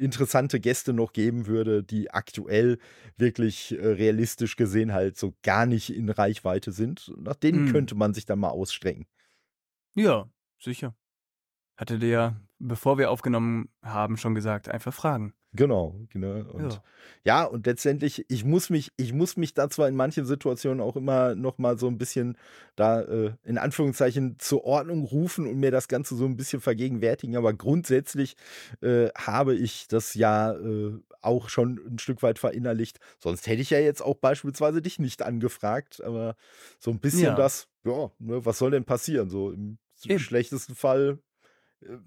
interessante Gäste noch geben würde, die aktuell wirklich äh, realistisch gesehen halt so gar nicht in Reichweite sind. Nach denen Mm. könnte man sich dann mal ausstrecken. Ja, sicher. Hatte ja, bevor wir aufgenommen haben, schon gesagt, einfach fragen. Genau, genau. Und Ja. ja. und letztendlich, ich muss mich, ich muss mich da zwar in manchen Situationen auch immer noch mal so ein bisschen da äh, in Anführungszeichen zur Ordnung rufen und mir das Ganze so ein bisschen vergegenwärtigen, aber grundsätzlich äh, habe ich das ja äh, auch schon ein Stück weit verinnerlicht. Sonst hätte ich ja jetzt auch beispielsweise dich nicht angefragt, aber so ein bisschen Ja. das, ja, ne, was soll denn passieren? So im Eben. schlechtesten Fall.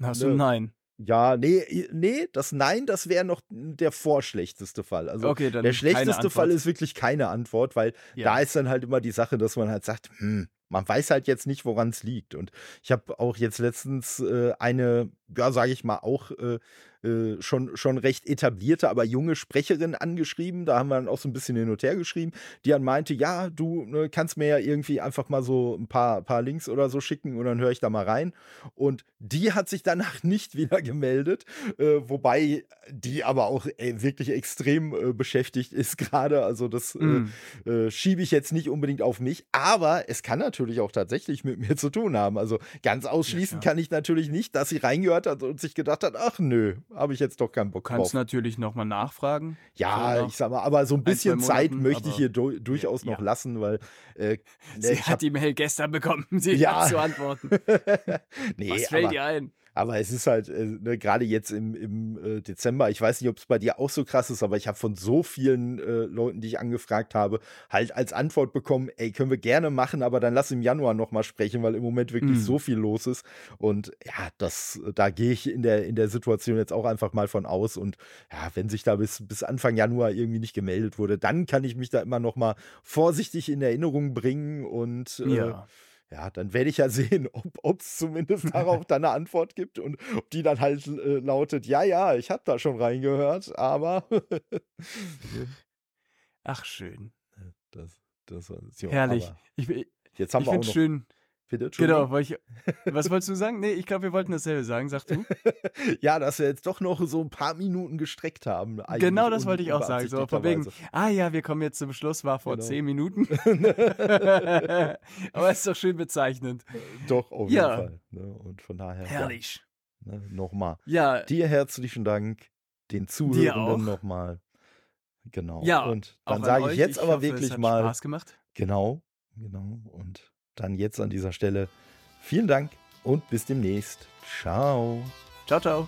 Hast ne, du ein Nein? ja, nee, nee, das Nein, das wäre noch der vorschlechteste Fall. Also Okay, der schlechteste Fall ist wirklich keine Antwort, weil Ja. da ist dann halt immer die Sache, dass man halt sagt, hm, man weiß halt jetzt nicht, woran es liegt. Und ich habe auch jetzt letztens äh, eine, ja, sage ich mal, auch äh, äh, schon, schon recht etablierte, aber junge Sprecherin angeschrieben. Da haben wir dann auch so ein bisschen hin und her geschrieben, die dann meinte, ja, du ne, kannst mir ja irgendwie einfach mal so ein paar, paar Links oder so schicken und dann höre ich da mal rein. Und die hat sich danach nicht wieder gemeldet, äh, wobei die aber auch ey, wirklich extrem äh, beschäftigt ist gerade. Also das äh, Mm. äh, schiebe ich jetzt nicht unbedingt auf mich, aber es kann natürlich auch tatsächlich mit mir zu tun haben. Also ganz ausschließen klar. kann ich natürlich nicht, dass sie reingehört hat und sich gedacht hat, ach nö, habe ich jetzt doch keinen Bock kannst drauf. natürlich nochmal nachfragen. Ja, so ich sag mal, aber so ein ein, bisschen Zeit Monaten, möchte ich hier du durchaus noch Ja. lassen, weil äh, ne, Sie ich hat die Mail gestern bekommen, sie Ja. zu antworten. nee, Was fällt aber, dir ein? Aber es ist halt, äh, ne, gerade jetzt im, im äh, Dezember, ich weiß nicht, ob es bei dir auch so krass ist, aber ich habe von so vielen äh, Leuten, die ich angefragt habe, halt als Antwort bekommen, ey, können wir gerne machen, aber dann lass im Januar nochmal sprechen, weil im Moment wirklich Mm. so viel los ist. Und ja, das, da gehe ich in der, in der Situation jetzt auch einfach mal von aus. Und ja, wenn sich da bis, bis Anfang Januar irgendwie nicht gemeldet wurde, dann kann ich mich da immer noch mal vorsichtig in Erinnerung bringen und äh, Ja. Ja, dann werde ich ja sehen, ob es zumindest darauf dann eine Antwort gibt und ob die dann halt äh, lautet, ja, ja, ich habe da schon reingehört, aber Ach, schön. das, das war ja, Herrlich. aber Ich, ich Jetzt haben wir auch finde es noch, schön. Bitte, Genau, weil ich, was wolltest du sagen? Nee, ich glaube, wir wollten dasselbe sagen, sag du. ja, dass wir jetzt doch noch so ein paar Minuten gestreckt haben. Genau, das wollte ich auch sagen. So, von wegen, ah ja, wir kommen jetzt zum Schluss, war vor genau. zehn Minuten. Aber ist doch schön bezeichnend. Doch, auf jeden ja. Fall. Ne? Und von daher. Herrlich. Ja, ne, nochmal. Ja. Dir herzlichen Dank, den Zuhörenden nochmal. Genau. Ja. Und dann sage ich jetzt ich aber hoffe, wirklich mal. Spaß gemacht. Genau, genau. Und dann jetzt an dieser Stelle vielen Dank und bis demnächst. Ciao. Ciao, ciao.